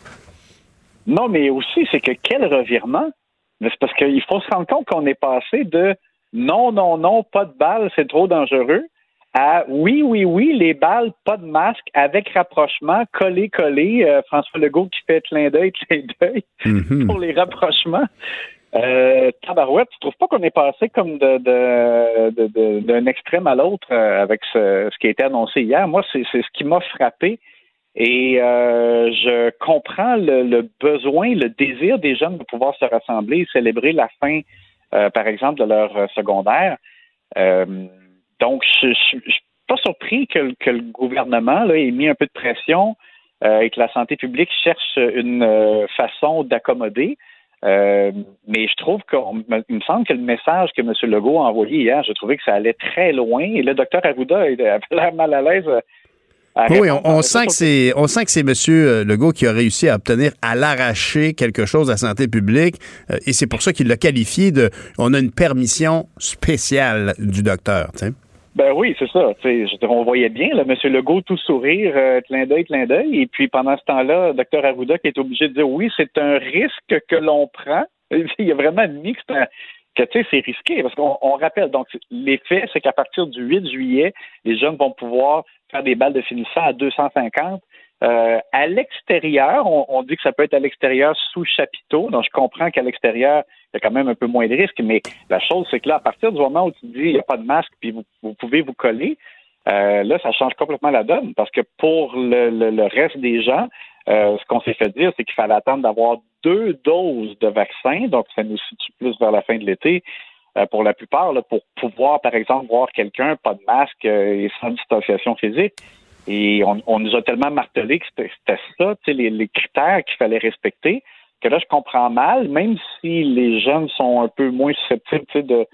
Non, mais aussi, c'est que quel revirement? C'est parce qu'il faut se rendre compte qu'on est passé de non, non, non, pas de balles, c'est trop dangereux, à oui, oui, oui, les balles, pas de masque, avec rapprochement, collé, collé. Euh, François Legault qui fait clin d'œil, clin d'œil mhm. pour les rapprochements. Euh, tabarouette, tu trouves pas qu'on est passé comme de, de, d'un extrême à l'autre euh, avec ce, ce, qui a été annoncé hier? Moi, c'est, ce qui m'a frappé. Et euh, je comprends le, le, besoin, le désir des jeunes de pouvoir se rassembler et célébrer la fin, euh, par exemple, de leur secondaire. donc, je, je, suis pas surpris que, que le gouvernement là, ait mis un peu de pression et que la santé publique cherche une façon d'accommoder. Euh, mais je trouve qu'il me semble que le message que M. Legault a envoyé hier, je trouvais que ça allait très loin. Et le docteur Arruda avait l'air mal à l'aise. oui, on, sent que c'est, on sent que c'est M. Legault qui a réussi à obtenir à l'arracher quelque chose à santé publique, euh, et c'est pour ça qu'il l'a qualifié de. On a une permission spéciale du docteur. Ben oui, c'est ça. Je, on voyait bien là, M. Legault tout sourire, euh, clin d'œil, clin d'œil. Et puis pendant ce temps-là, Dr Arruda qui est obligé de dire oui, c'est un risque que l'on prend. Il a vraiment admis que c'est que c'est risqué parce qu'on rappelle donc l'effet c'est qu'à partir du 8 juillet les jeunes vont pouvoir faire des balles de finissant à 250 euh, à l'extérieur, on, dit que ça peut être à l'extérieur sous chapiteau. Donc, je comprends qu'à l'extérieur, il y a quand même un peu moins de risques, mais la chose, c'est que là, à partir du moment où tu dis il n'y a pas de masque, puis vous, pouvez vous coller, euh, là, ça change complètement la donne, parce que pour le, reste des gens, euh, ce qu'on s'est fait dire, c'est qu'il fallait attendre d'avoir deux doses de vaccin, donc ça nous situe plus vers la fin de l'été, pour la plupart, là, pour pouvoir, par exemple, voir quelqu'un, pas de masque et sans distanciation physique. Et on, nous a tellement martelé que c'était ça, les, les critères qu'il fallait respecter, que là, je comprends mal, même si les jeunes sont un peu moins susceptibles de,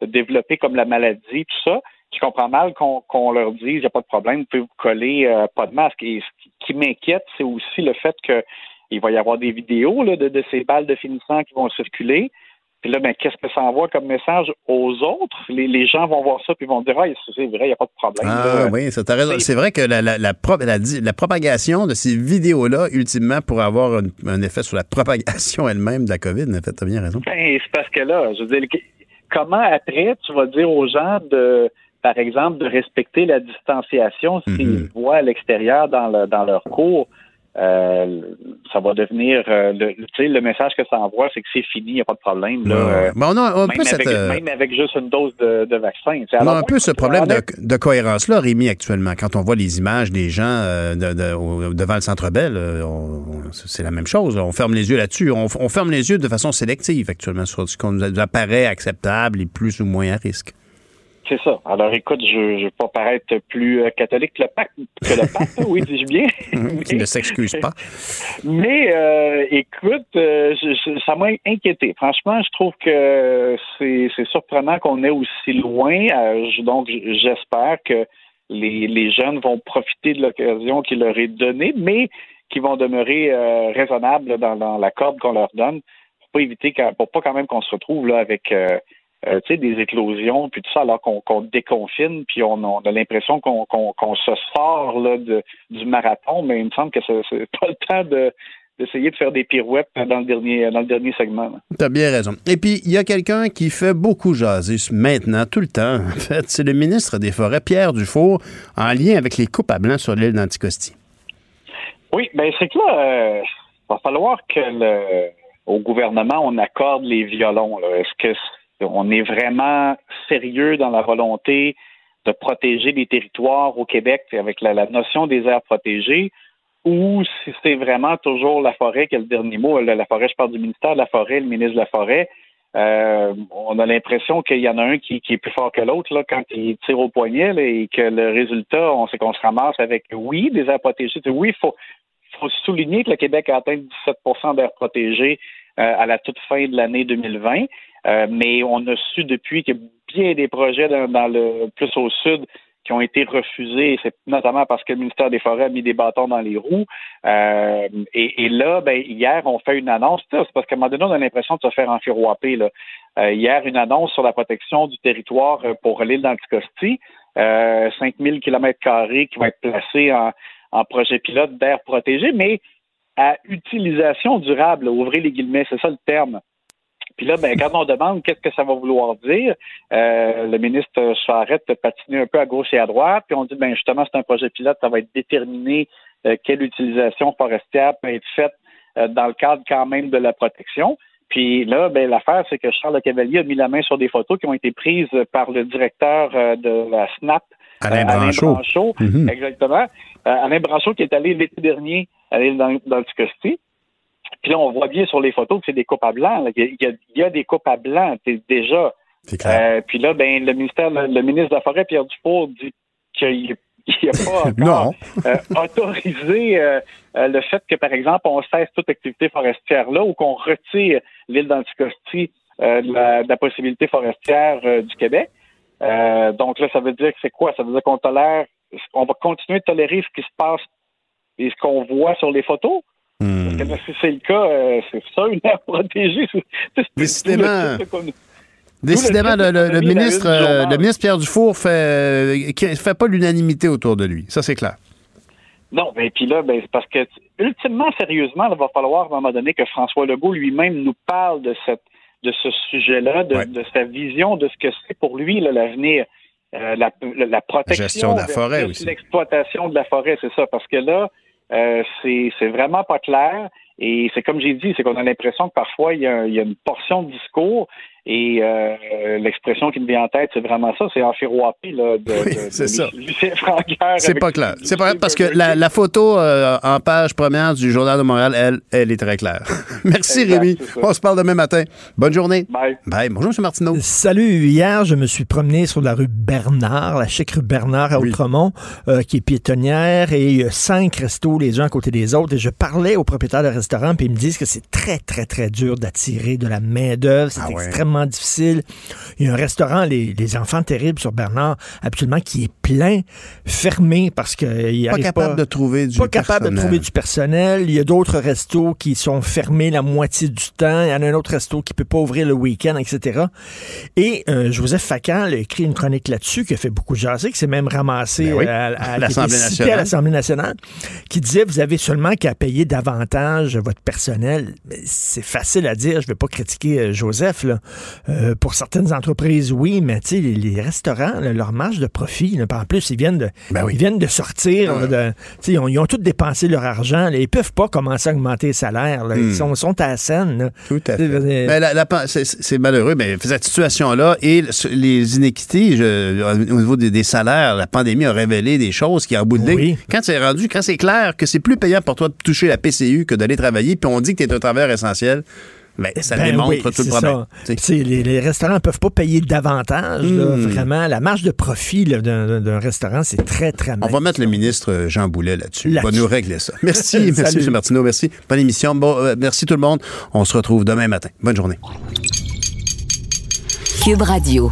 de développer comme la maladie, tout ça, je comprends mal qu'on leur dise, il n'y a pas de problème, vous pouvez vous coller, euh, pas de masque. Et ce qui m'inquiète, c'est aussi le fait que il va y avoir des vidéos là, de, de ces balles de finissant qui vont circuler. Puis là, ben, qu'est-ce que ça envoie comme message aux autres? Les, les gens vont voir ça puis vont dire Ah, c'est vrai, il n'y a pas de problème. Ah oui, ça raison. C'est vrai que la, la, la, la, propagation de ces vidéos-là, ultimement, pourrait avoir un, un, effet sur la propagation elle-même de la COVID. En fait, tu as bien raison. Ben, c'est parce que là, je veux dire, comment après tu vas dire aux gens de par exemple, de respecter la distanciation s'ils mm -hmm. voient à l'extérieur dans, le, dans leur cours? Euh, ça va devenir euh, le, le message que ça envoie, c'est que c'est fini, il n'y a pas de problème. Là. Mais on a un même, peu cette, avec, même avec juste une dose de, de vaccin. On a un peu ce problème de, de cohérence-là, Rémi, actuellement. Quand on voit les images des gens euh, de, de, devant le Centre Bell, c'est la même chose. On ferme les yeux là-dessus. On, on, ferme les yeux de façon sélective actuellement sur ce qu'on nous apparaît acceptable et plus ou moins à risque. C'est ça. Alors écoute, je ne vais pas paraître plus euh, catholique que le pape, que le pape oui, dis-je bien. Qui ne s'excuse pas. Mais euh, écoute, euh, je, ça m'a inquiété. Franchement, je trouve que c'est surprenant qu'on est aussi loin. Euh, donc, j'espère que les, les jeunes vont profiter de l'occasion qui leur est donnée, mais qui vont demeurer raisonnables dans, dans, la corde qu'on leur donne pour pas éviter, pour pas quand même qu'on se retrouve là avec euh, tu sais, des éclosions, puis tout ça, alors qu'on qu déconfine, puis on, on a l'impression qu'on qu se sort là, de, du marathon, mais il me semble que c'est pas le temps de d'essayer de faire des pirouettes dans le dernier dans le dernier segment. Tu as bien raison. Et puis, il y a quelqu'un qui fait beaucoup jaser maintenant, tout le temps, en fait, c'est le ministre des Forêts, Pierre Dufour, en lien avec les coupes à blanc sur l'île d'Anticosti. Oui, ben c'est que là, euh, va falloir que le, au gouvernement, on accorde les violons. Est-ce que on est vraiment sérieux dans la volonté de protéger les territoires au Québec avec la, notion des aires protégées ou si c'est vraiment toujours la forêt qui a le dernier mot. La, forêt, je parle du ministère de la Forêt, le ministre de la Forêt. Euh, on a l'impression qu'il y en a un qui, est plus fort que l'autre là quand il tire au poignet et que le résultat, on qu'on se ramasse avec oui des aires protégées. Oui, il faut, faut souligner que le Québec a atteint 17% d'aires protégées euh, à la toute fin de l'année 2020. Euh, mais on a su depuis qu'il y a bien des projets dans, le plus au sud qui ont été refusés, c'est notamment parce que le ministère des Forêts a mis des bâtons dans les roues. Euh, et, et, là, ben, hier, on fait une annonce. C'est parce qu'à un moment donné, on a l'impression de se faire enfiroiper. Là. Euh, hier, une annonce sur la protection du territoire pour l'île d'Anticosti. Euh, 5000 km qui vont être placés en, en projet pilote d'air protégé, mais à utilisation durable. Ouvrez les guillemets, c'est ça le terme. Puis là, ben, quand on demande qu'est-ce que ça va vouloir dire, euh, le ministre s'arrête de patiner un peu à gauche et à droite, puis on dit, ben justement, c'est un projet pilote, ça va être déterminé euh, quelle utilisation forestière peut être faite euh, dans le cadre quand même de la protection. Puis là, ben, l'affaire, c'est que Charles Cavalier a mis la main sur des photos qui ont été prises par le directeur de la SNAP, Alain Branchot. Alain Branchot mm -hmm. Exactement. Alain Branchot qui est allé l'été dernier aller dans, dans le Ticosti. Puis là, on voit bien sur les photos que c'est des coupes à blanc. Il, y a, il, y a, des coupes à blanc déjà. Euh, puis là, ben, le ministère, le, le, ministre de la Forêt, Pierre Dufour, dit qu'il n'a pas encore euh, autorisé euh, le fait que, par exemple, on cesse toute activité forestière là ou qu'on retire l'île d'Anticosti de la, de, la, possibilité forestière du Québec. donc là, ça veut dire que c'est quoi? Ça veut dire qu'on tolère, on va continuer de tolérer ce qui se passe et ce qu'on voit sur les photos? Hmm. Parce que si c'est le cas, euh, c'est ça, une aire protégée. Décidément. Décidément, le, le, le ministre, euh, le ministre Pierre Dufour fait, euh, fait pas l'unanimité autour de lui. Ça, c'est clair. Non, mais puis là, ben, parce que, ultimement, sérieusement, il va falloir, à un moment donné, que François Legault lui-même nous parle de cette de ce sujet-là, de, ouais. de, sa vision de ce que c'est pour lui l'avenir. Euh, la, la, protection, la gestion de la forêt aussi. L'exploitation de la forêt, c'est ça. Parce que là, euh, c'est vraiment pas clair. Et c'est comme j'ai dit, c'est qu'on a l'impression que parfois il y, a, il y, a, une portion de discours et euh, l'expression qui me vient en tête, c'est vraiment ça, c'est enfiroapé là, de, oui, de, c'est ça. Lucien Francaire. C'est pas clair. C'est pas parce que la, la photo euh, en page première du Journal de Montréal, elle, elle est très claire. Merci exact, Rémi. On se parle demain matin. Bonne journée. Bye. Bye. Bonjour M. Martineau. Salut. Hier, je me suis promené sur la rue Bernard, la chic rue Bernard à oui. Outremont, euh, qui est piétonnière, et il y a cinq restos les uns à côté des autres. Et je parlais aux propriétaires de restaurants, puis ils me disent que c'est très, très, très dur d'attirer de la main-d'œuvre. C'est ah ouais. extrêmement extrêmement difficile. Il y a un restaurant, les, les Enfants Terribles sur Bernard, absolument, qui est plein, fermé parce qu'il pas capable de trouver du pas capable de trouver du personnel. Il y a d'autres restos qui sont fermés la moitié du temps. Il y en a un autre resto qui peut pas ouvrir le week-end, etc. Et euh, Joseph Facan a écrit une chronique là-dessus qui a fait beaucoup jaser, qui s'est même ramassé Ben oui. à, à- L'Assemblée nationale. à l'Assemblée nationale, qui disait vous avez seulement qu'à payer davantage votre personnel. C'est facile à dire. Je vais pas critiquer euh, Joseph là. Euh, pour certaines entreprises, oui, mais tu sais les, les restaurants, là, leur marge de profit. Là, en plus, ils viennent de, ils viennent de sortir. de, tu sais, ils ont, ils ont tous dépensé leur argent. Là. Ils peuvent pas commencer à augmenter les salaires. là. Ils Hmm. sont, sont à la scène. Tout à fait. Ben, la- la pan- c'est- malheureux, mais cette situation-là et le- les inéquités je- au niveau des, des salaires, la pandémie a révélé des choses qui, en bout de ligne, quand c'est rendu, quand c'est clair que c'est plus payant pour toi de toucher la PCU que d'aller travailler, puis on dit que tu es un travailleur essentiel, ben, ça Ben démontre oui, tout le c'est problème. Les, les restaurants peuvent pas payer davantage. là, Hmm. vraiment, la marge de profit d'un restaurant, c'est très, très On mince. va mettre le ministre euh, Jean Boulet là-dessus. Il va nous régler ça. Merci, merci, Salut. M. Martineau. Merci. Bonne émission. Bon, euh, merci tout le monde. On se retrouve demain matin. Bonne journée. Cube Radio.